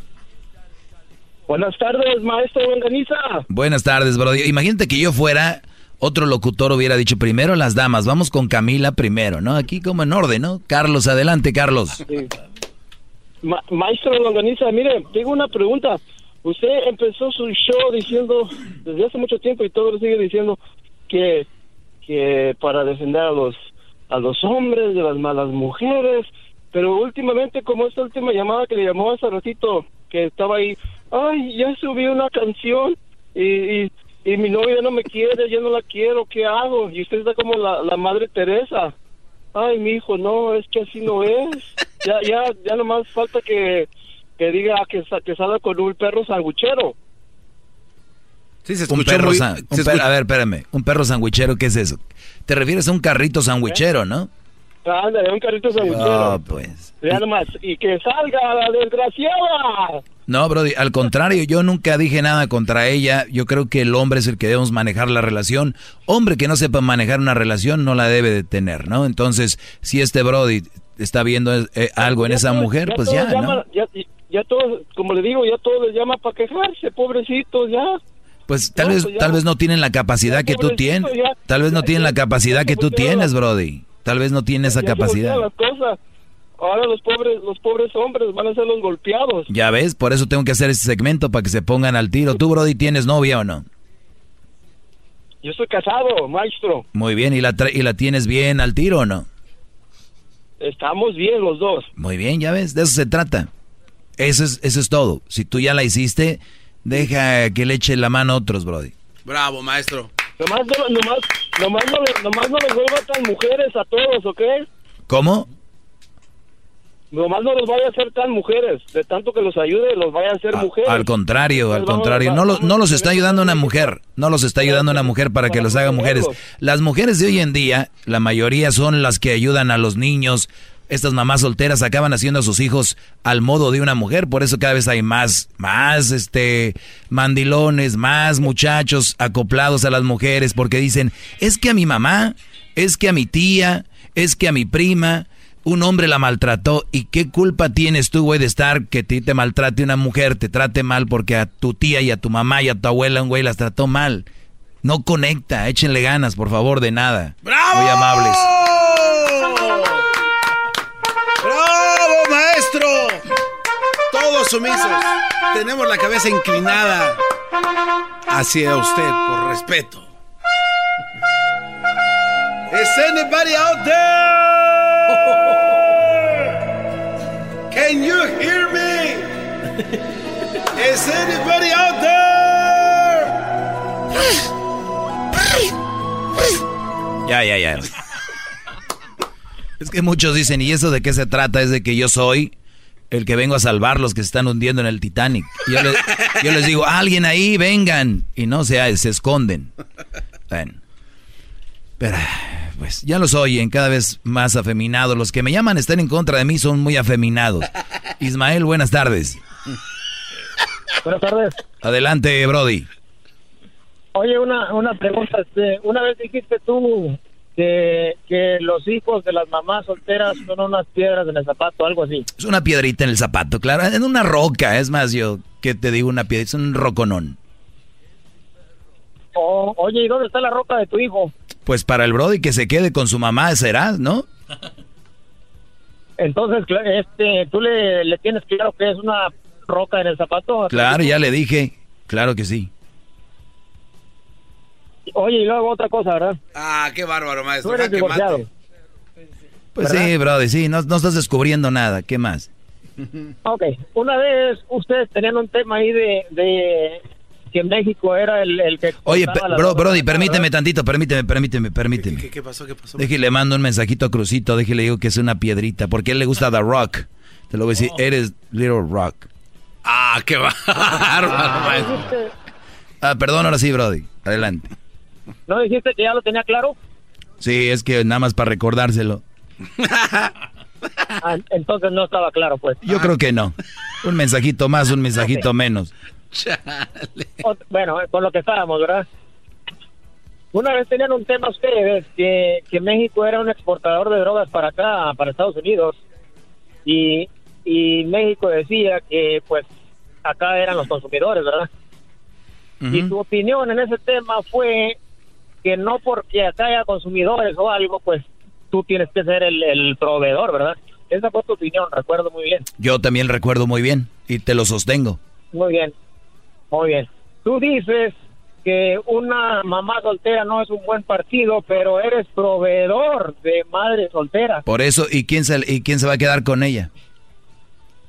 Buenas tardes, maestro Longaniza. Buenas tardes, bro. Imagínate que yo fuera. Otro locutor hubiera dicho primero las damas. Vamos con Camila primero, ¿no? Aquí como en orden, ¿no? Carlos, adelante, Carlos. Sí. Ma- maestro Longaniza, mire, tengo una pregunta. Usted empezó su show diciendo, desde hace mucho tiempo y todo lo sigue diciendo, que, que para defender a los, a los hombres de las malas mujeres, pero últimamente, como esta última llamada que le llamó hace ratito, que estaba ahí, ay, ya subí una canción y, y, y mi novia no me quiere, ya no la quiero, ¿qué hago? Y usted está como la, la madre Teresa. Ay, mi hijo, no, es que así no es. Ya, ya, ya nomás falta que, que diga que, que salga con un perro sanguchero. Sí, se Un escuchó perro muy- san- se un per- escuchó- A ver, espérame. Un perro sandwichero, ¿qué es eso? Te refieres a un carrito sandwichero, ¿no? Ándale, un carrito sanguchero. Ah, pues. Ya nomás, y que salga la desgraciada. No, Brody, al contrario, yo nunca dije nada contra ella. Yo creo que el hombre es el que debemos manejar la relación. Hombre que no sepa manejar una relación no la debe de tener, ¿no? Entonces, si este Brody está viendo eh, algo en Ya esa mujer, pues ya, ¿no? ya, ya todos, como le digo, ya todos les llama para quejarse, pobrecitos, ya. Pues tal No, vez pues tal vez no tienen la capacidad que tú tienes. Tal vez no tienen la capacidad que tú tienes, Brody. Tal vez no tienen esa capacidad. voltean las cosas. Ahora los pobres, los pobres hombres van a ser los golpeados. Ya ves, por eso tengo que hacer ese segmento para que se pongan al tiro. ¿Tú, Brody, tienes novia o no? Yo soy casado, maestro. Muy bien, ¿y la, tra- y la tienes bien al tiro o no? Estamos bien los dos. Muy bien, ya ves, de eso se trata. Eso es, eso es todo. Si tú ya la hiciste, deja que le eche la mano a otros, Brody. Bravo, maestro. Nomás no, nomás, nomás no, nomás no les vuelva tan mujeres a todos, ¿ok? ¿Cómo? Nomás no los vaya a hacer tan mujeres. De tanto que los ayude, los vaya a hacer mujeres. Al contrario, al contrario. No, lo- vamos no los está ayudando una mujer. No los está ayudando una mujer para que los haga mujeres. Las mujeres de hoy en día, la mayoría son las que ayudan a los niños. Estas mamás solteras acaban haciendo a sus hijos al modo de una mujer. Por eso cada vez hay más, más, este, mandilones, más muchachos acoplados a las mujeres. Porque dicen, es que a mi mamá, es que a mi tía, es que a mi prima, un hombre la maltrató y qué culpa tienes tú, güey, de estar que ti te maltrate una mujer, te trate mal porque a tu tía y a tu mamá y a tu abuela un güey las trató mal. No conecta, échenle ganas, por favor, de nada. Muy amables. ¡Bravo, maestro! Todos sumisos. Tenemos la cabeza inclinada hacia usted por respeto. ¿Is anybody out there? Can you hear me? Is anybody out there? Ya, ya, ya. Es que muchos dicen, ¿y eso de qué se trata? Es de que yo soy el que vengo a salvar los que se están hundiendo en el Titanic. Yo, le- yo les digo, alguien ahí, vengan. Y no se esconden. Bueno. Pero, pues ya los oyen cada vez más afeminados. Los que me llaman están en contra de mí son muy afeminados. Ismael, buenas tardes. Buenas tardes. Adelante, Brody. Oye, una, una pregunta. Este, una vez dijiste tú que, que los hijos de las mamás solteras son unas piedras en el zapato, algo así. Es una piedrita en el zapato, claro. En una roca, es más, yo, que te digo una piedra? Es un roconón. O- oye, ¿y dónde está la ropa de tu hijo? Pues para el Brody que se quede con su mamá será, ¿no? Entonces, este, tú le, le tienes claro que es una roca en el zapato. Claro, ya le dije. Claro que sí. Oye, y luego otra cosa, ¿verdad? Ah, qué bárbaro, maestro. Tú eres mate. divorciado. Pues ¿Verdad? sí, Brody, sí, no, no estás descubriendo nada. ¿Qué más? Ok, una vez ustedes tenían un tema ahí de, de que México era el, el que... Oye, bro, Brody, ¿verdad? permíteme tantito, permíteme, permíteme, permíteme. ¿Qué, qué pasó? ¿Qué pasó? Déjale, le mando un mensajito a Crucito, déjale, digo que es una piedrita, porque a él le gusta The Rock. Te lo voy a decir, eres Little Rock. Ah, qué bárbaro, maestro. Ah, perdón, ahora sí, Brody. Adelante. ¿No dijiste que ya lo tenía claro? Sí, es que nada más para recordárselo. Ah, entonces no estaba claro, pues. Yo creo que no. Un mensajito más, un mensajito menos. O- Bueno, eh, con lo que estábamos, ¿verdad? Una vez tenían un tema ustedes que, que México era un exportador de drogas para acá, para Estados Unidos. Y, y México decía que, pues, acá eran los consumidores, ¿verdad? Y tu opinión en ese tema fue que no porque acá haya consumidores o algo, pues tú tienes que ser el, el proveedor, ¿verdad? Esa fue tu opinión, recuerdo muy bien. Yo también recuerdo muy bien y te lo sostengo. Muy bien, muy bien. Tú dices que una mamá soltera no es un buen partido, pero eres proveedor de madre soltera. Por eso, ¿y quién se, y quién se va a quedar con ella?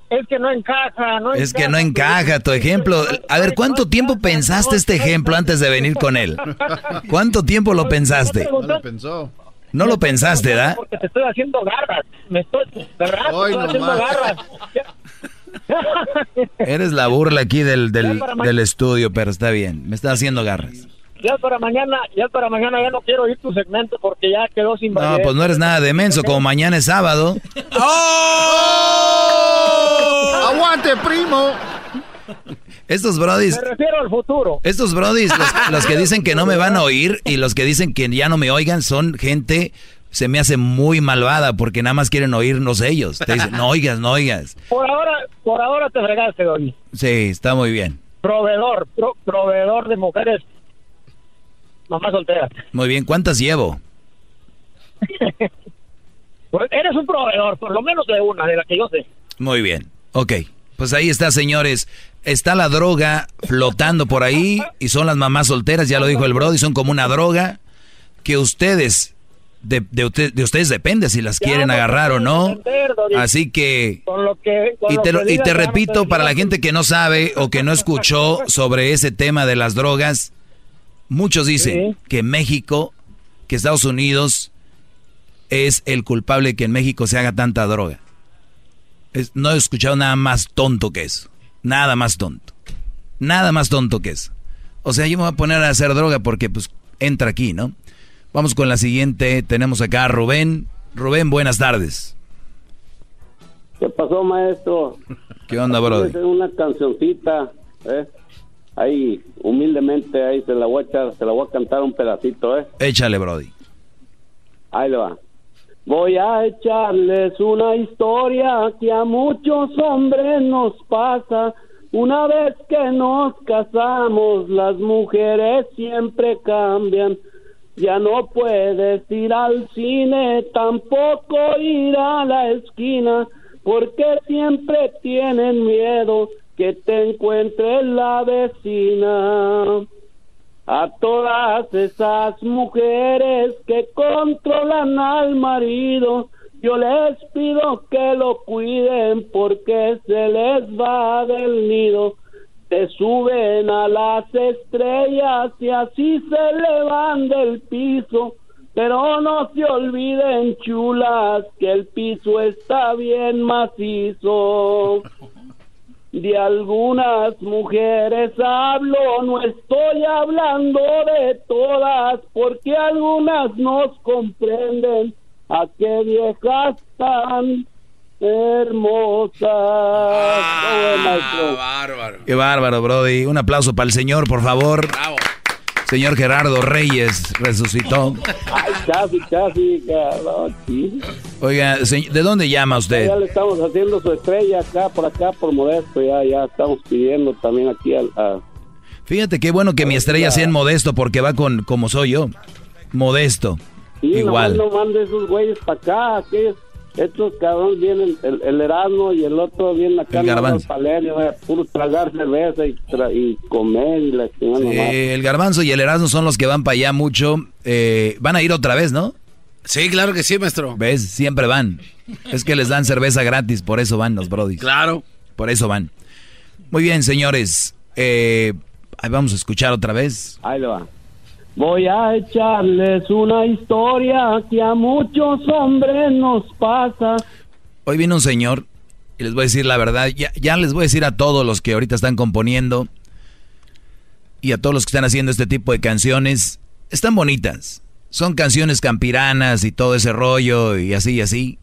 Es que no encaja, no Es que no encaja tu ejemplo. A ver, ¿cuánto tiempo pensaste este ejemplo antes de venir con él? ¿Cuánto tiempo lo pensaste? No lo pensó. No lo pensaste, ¿verdad? Porque te estoy haciendo garras. Me estoy, ¿verdad? Te estoy haciendo garras. Eres la burla aquí del, del, del estudio, pero está bien. Me está haciendo garras. Ya para mañana, ya para mañana ya no quiero ir tu segmento porque ya quedó sin No, pues no eres nada de menso, como mañana es sábado. ¡Aguante, primo! Estos brodis, Me refiero al futuro. estos brodis, los, los que dicen que no me van a oír y los que dicen que ya no me oigan, son gente, se me hace muy malvada porque nada más quieren oírnos ellos. Te dicen, no oigas, no oigas. Por ahora, por ahora te fregaste, Doggy. Sí, está muy bien. Proveedor, pro- proveedor de mujeres mamá soltera. Muy bien, ¿cuántas llevo? Pues eres un proveedor, por lo menos de una, de la que yo sé. Muy bien. Ok, pues ahí está, señores. Está la droga flotando por ahí y son las mamás solteras, ya lo dijo el Brody, son como una droga que ustedes, de, de, usted- de ustedes depende si las quieren agarrar o no. Así que, Con lo que, con y lo te, que y repito, para la gente que no sabe o que no escuchó sobre ese tema de las drogas, muchos dicen que México, que Estados Unidos es el culpable de que en México se haga tanta droga. Es- no he escuchado nada más tonto que eso. Nada más tonto. Nada más tonto que eso. O sea, yo me voy a poner a hacer droga porque pues entra aquí, ¿no? Vamos con la siguiente. Tenemos acá a Rubén. Rubén, buenas tardes. ¿Qué pasó, maestro? ¿Qué onda, brother? Una cancioncita, ¿eh? Ahí, humildemente, ahí se la voy a echar, se la voy a cantar un pedacito, ¿eh? Échale, Brody. Ahí le va. Voy a echarles una historia que a muchos hombres nos pasa. Una vez que nos casamos, las mujeres siempre cambian. Ya no puedes ir al cine, tampoco ir a la esquina, porque siempre tienen miedo que te encuentre la vecina. A todas esas mujeres que controlan al marido, yo les pido que lo cuiden porque se les va del nido. Se suben a las estrellas y así se le van del piso. Pero no se olviden, chulas, que el piso está bien macizo. De algunas mujeres hablo, no estoy hablando de todas, porque algunas nos comprenden a qué viejas tan Oh, maestro. Bárbaro. Qué bárbaro, Brody. Un aplauso para el señor, por favor. Señor Gerardo Reyes resucitó. Ay, casi, casi, cabrón. Oiga, ¿de dónde llama usted? Ya le estamos haciendo su estrella acá, por acá, por Modesto, ya, ya estamos pidiendo también aquí al... a- Fíjate qué bueno que mi estrella sea en modesto porque va con como soy yo. Modesto. Sí, Igual. nomás no mande esos güeyes para acá, que estos cabrones vienen, el, el Erasmo y el otro vienen acá, El Garbanzo. eh, puro tragar cerveza y, tra- y comer y la. Eh, el garbanzo y el erasmo son los que van para allá mucho. Eh, van a ir otra vez, ¿no? Sí, claro que sí, maestro. ¿Ves? Siempre van. Es que les dan cerveza gratis, por eso van los brodis. Claro. Por eso van. Muy bien, señores. Eh, ahí vamos a escuchar otra vez. Ahí le va. Voy a echarles una historia que a muchos hombres nos pasa. Hoy viene un señor Y les voy a decir la verdad, ya, ya les voy a decir a todos los que ahorita están componiendo y a todos los que están haciendo este tipo de canciones, están bonitas. Son canciones campiranas y todo ese rollo y así y así.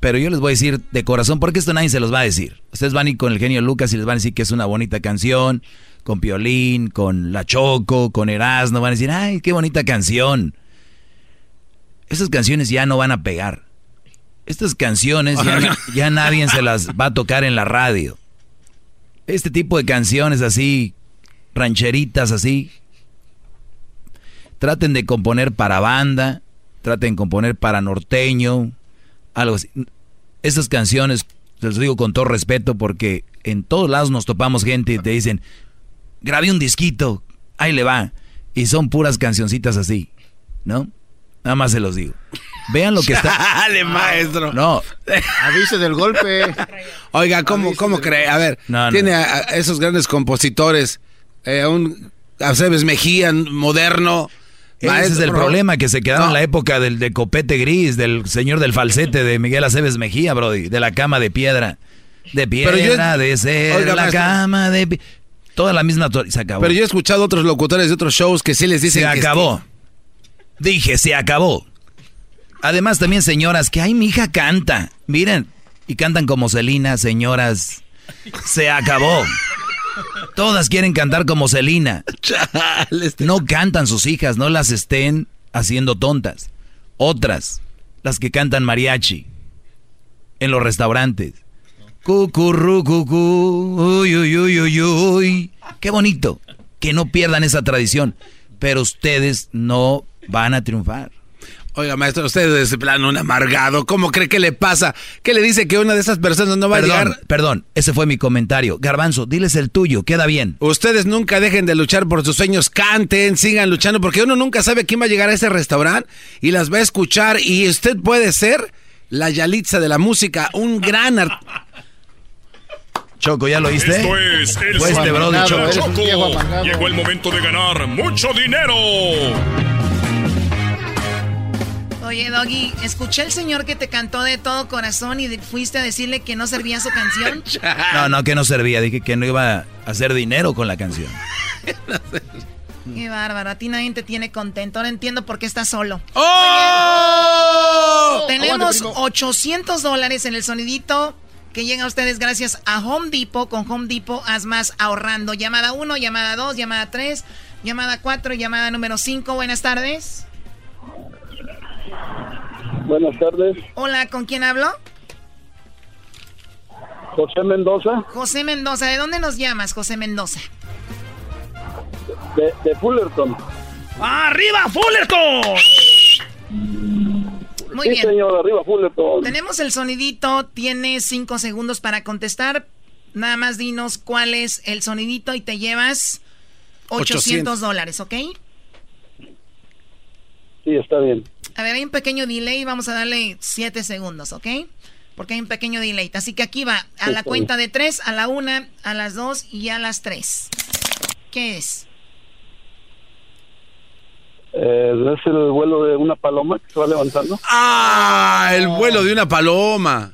Pero yo les voy a decir de corazón, porque esto nadie se los va a decir. Ustedes van a ir con el genio Lucas y les van a decir que es una bonita canción, con Piolín, con La Choco, con Erasmo, van a decir, ay, qué bonita canción. Esas canciones ya no van a pegar. Estas canciones ya, ya nadie se las va a tocar en la radio. Este tipo de canciones así, rancheritas así, traten de componer para banda, traten de componer para norteño, algo así. Estas canciones, les digo con todo respeto, porque en todos lados nos topamos gente y te dicen, grabé un disquito, ahí le va. Y son puras cancioncitas así, ¿no? Nada más se los digo. Vean lo que está. Dale, maestro. No. Avise del golpe. Oiga, ¿cómo, cómo cree? A ver, No, no. tiene a, a esos grandes compositores, eh, a un Aceves Mejía moderno. Ese es el problema, que se quedaron No. en la época del de copete gris, del señor del falsete de Miguel Aceves Mejía, Brody, de la cama de piedra. De Pero piedra, yo- de ser Oiga, la maestro. cama de pi- Toda la misma... Se acabó. Pero yo he escuchado otros locutores de otros shows que sí les dicen se que acabó. Dije, se acabó. Además también señoras que, ay, mi hija canta. Miren, y cantan como Celina, señoras. Se acabó. Todas quieren cantar como Celina. No cantan sus hijas, no las estén haciendo tontas. Otras, las que cantan mariachi en los restaurantes. Cucurru, cucú, uy, uy, uy, uy, uy. Qué bonito. Que no pierdan esa tradición. Pero ustedes no van a triunfar. Oiga, maestro, usted es plano un amargado. ¿Cómo cree que le pasa? ¿Qué le dice que una de esas personas no va Perdón, a llegar? perdón, ese fue mi comentario. Garbanzo, diles el tuyo, queda bien. Ustedes nunca dejen de luchar por sus sueños, canten, sigan luchando, porque uno nunca sabe quién va a llegar a ese restaurante y las va a escuchar y usted puede ser la Yalitza de la música, un gran art- Choco, ¿ya lo oíste? Esto es el Fue este Amargado, Choco. Llegó el momento de ganar mucho dinero. Oye, Doggy, escuché al señor que te cantó de todo corazón y fuiste a decirle que no servía su canción. No, no, que no servía. Dije que no iba a hacer dinero con la canción. Qué bárbaro, a ti nadie te tiene contento. Ahora entiendo por qué estás solo. ¡Oh! Tenemos Aguante, primo. 800 dólares en el sonidito que llega a ustedes gracias a Home Depot. Con Home Depot haz más ahorrando. Llamada 1, llamada 2, llamada 3, llamada 4, llamada número 5. Buenas tardes. Buenas tardes, Hola, ¿con quién hablo? José Mendoza, José Mendoza. ¿De dónde nos llamas, José Mendoza? de, de Fullerton. ¡Arriba, Fullerton! Muy sí, bien. señor, arriba Fullerton. Tenemos el sonidito, tienes cinco segundos para contestar. Nada más dinos cuál es el sonidito y te llevas 800 800. dólares, ¿ok? Sí, está bien. A ver, hay un pequeño delay, vamos a darle 7 segundos, ¿ok? Porque hay un pequeño delay. Así que aquí va, a la cuenta de 3, a la 1, a las 2 y a las 3. ¿Qué es? Eh, ¿Es el vuelo de una paloma que se va levantando? ¡Ah! El vuelo de una paloma.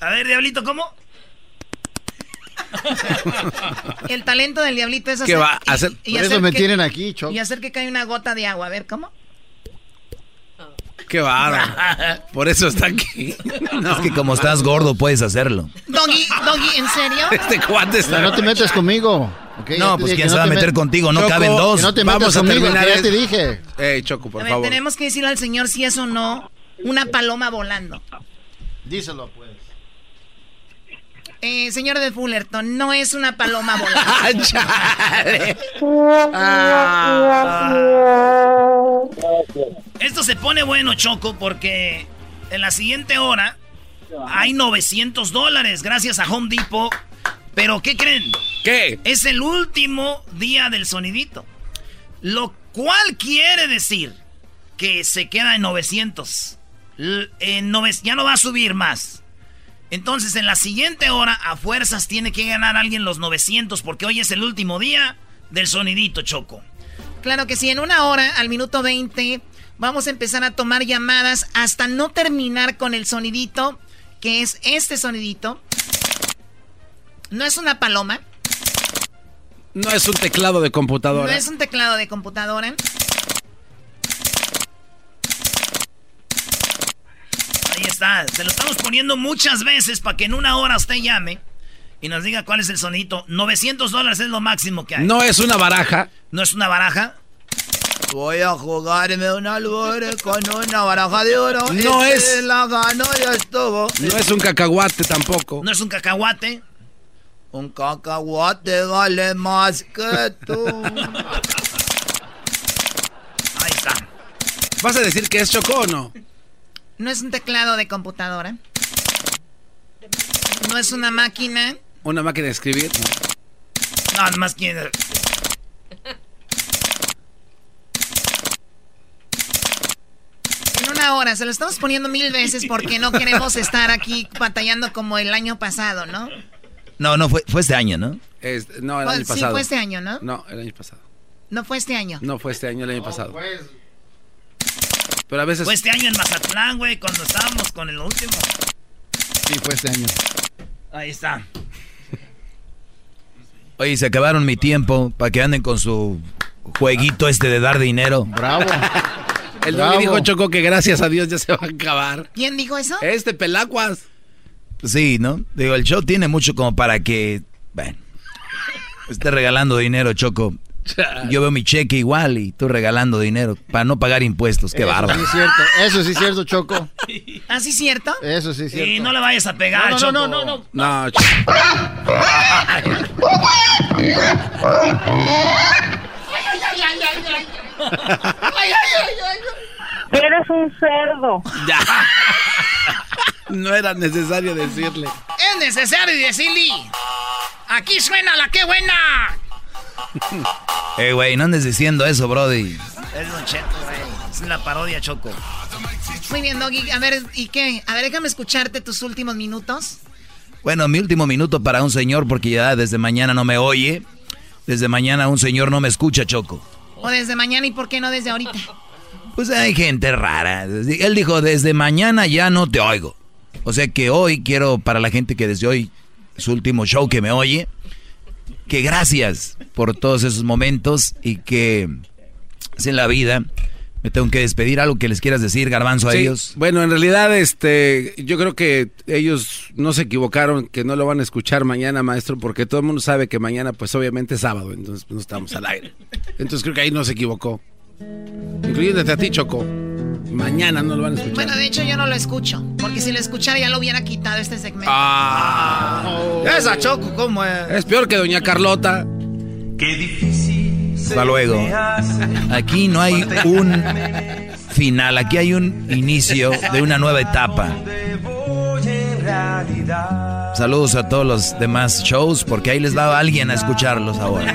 A ver, Diablito, ¿cómo? El talento del diablito es ¿Qué hacer... va a hacer? y Por hacer eso me que- tienen aquí. Y hacer que caiga una gota de agua. A ver, ¿cómo? ¡Qué bárbaro! Por eso está aquí. Es que como estás gordo puedes hacerlo. Doggy, Doggy, ¿en serio? Este cuate está... No te metas conmigo. No, pues quién se va a te meter met- contigo, no Choco, caben dos. No te Vamos metas a conmigo, terminar que ya te dije. Ey, Choco, por A ver, favor. tenemos que decirle al señor si es o no una paloma volando. Díselo, pues. Eh, señor de Fullerton, no es una paloma volando. Esto se pone bueno, Choco, porque en la siguiente hora hay 900 dólares gracias a Home Depot. Pero, ¿qué creen? ¿Qué? Es el último día del sonidito. Lo cual quiere decir que se queda en 900. L- en nove- ya no va a subir más. Entonces, en la siguiente hora, a fuerzas tiene que ganar alguien los 900, porque hoy es el último día del sonidito, Choco. Claro que sí, en una hora, al minuto 20, Vamos a empezar a tomar llamadas hasta no terminar con el sonidito, que es este sonidito. No es una paloma. No es un teclado de computadora. No es un teclado de computadora. Ahí está. Se lo estamos poniendo muchas veces para que en una hora usted llame y nos diga cuál es el sonidito. 900 dólares es lo máximo que hay. No es una baraja. No es una baraja. Voy a jugarme un albore con una baraja de oro. No Ese es- La ganó y estuvo. No es un cacahuate tampoco. No es un cacahuate. Un cacahuate vale más que tú. Ahí está. ¿Vas a decir que es Choco o no? No es un teclado de computadora. No es una máquina. ¿Una máquina de escribir? No, nada más que... En una hora. Se lo estamos poniendo mil veces porque no queremos estar aquí batallando como el año pasado, ¿no? No, no, fue, fue este año, ¿no? Es- no, el Pues año sí, pasado. fue este año, ¿no? No, el año pasado. No fue este año. No fue este año, el año pasado. Pero a veces. Fue este año en Mazatlán, güey, cuando estábamos con el último. Sí, fue este año. Ahí está. Oye, se acabaron mi tiempo para que anden con su jueguito este de dar dinero. Bravo. El Bravo. Dijo Choco que gracias a Dios ya se va a acabar. ¿Quién dijo eso? Este pelacuas. Sí, ¿no? Digo, el show tiene mucho como para que, bueno, esté regalando dinero, Choco. Yo veo mi cheque igual y tú regalando dinero para no pagar impuestos. Qué Eso bárbaro. sí es cierto. Eso sí es cierto, Choco. ¿Ah, sí es cierto? Eso sí es cierto. Y no le vayas a pegar, No, no, Choco. no, no, no. No, Choco. Eres un cerdo. Ya. No era necesario decirle. Es necesario decirle. Aquí suena la que buena. Eh, güey, no andes diciendo eso, Brody. Es Don Cheto, güey. Es la parodia, Choco. Muy bien, Doggy. A ver, ¿y qué? A ver, déjame escucharte tus últimos minutos. Bueno, mi último minuto para un señor porque ya desde mañana no me oye. Desde mañana un señor no me escucha, Choco. O desde mañana y por qué no desde ahorita. Pues hay gente rara. Él dijo, desde mañana ya no te oigo. O sea que hoy quiero para la gente que desde hoy, su último show que me oye, que gracias por todos esos momentos y que es en la vida. Me tengo que despedir. ¿Algo que les quieras decir, Garbanzo, a Sí, ellos? Bueno, en realidad, este, yo creo que ellos no se equivocaron, que no lo van a escuchar mañana, maestro, porque todo el mundo sabe que mañana, pues obviamente es sábado, entonces pues, no estamos al aire. Entonces creo que ahí no se equivocó. Incluyéndote a ti, Choco. Mañana no lo van a escuchar. Bueno, de hecho yo no lo escucho. Porque si lo escuchara ya lo hubiera quitado este segmento. Ah. Esa Choco, ¿cómo es? Es peor que Doña Carlota. Qué difícil. Hasta luego. Aquí no hay un final, aquí hay un inicio de una nueva etapa. Saludos a todos los demás shows, porque ahí les va alguien a escucharlos ahora.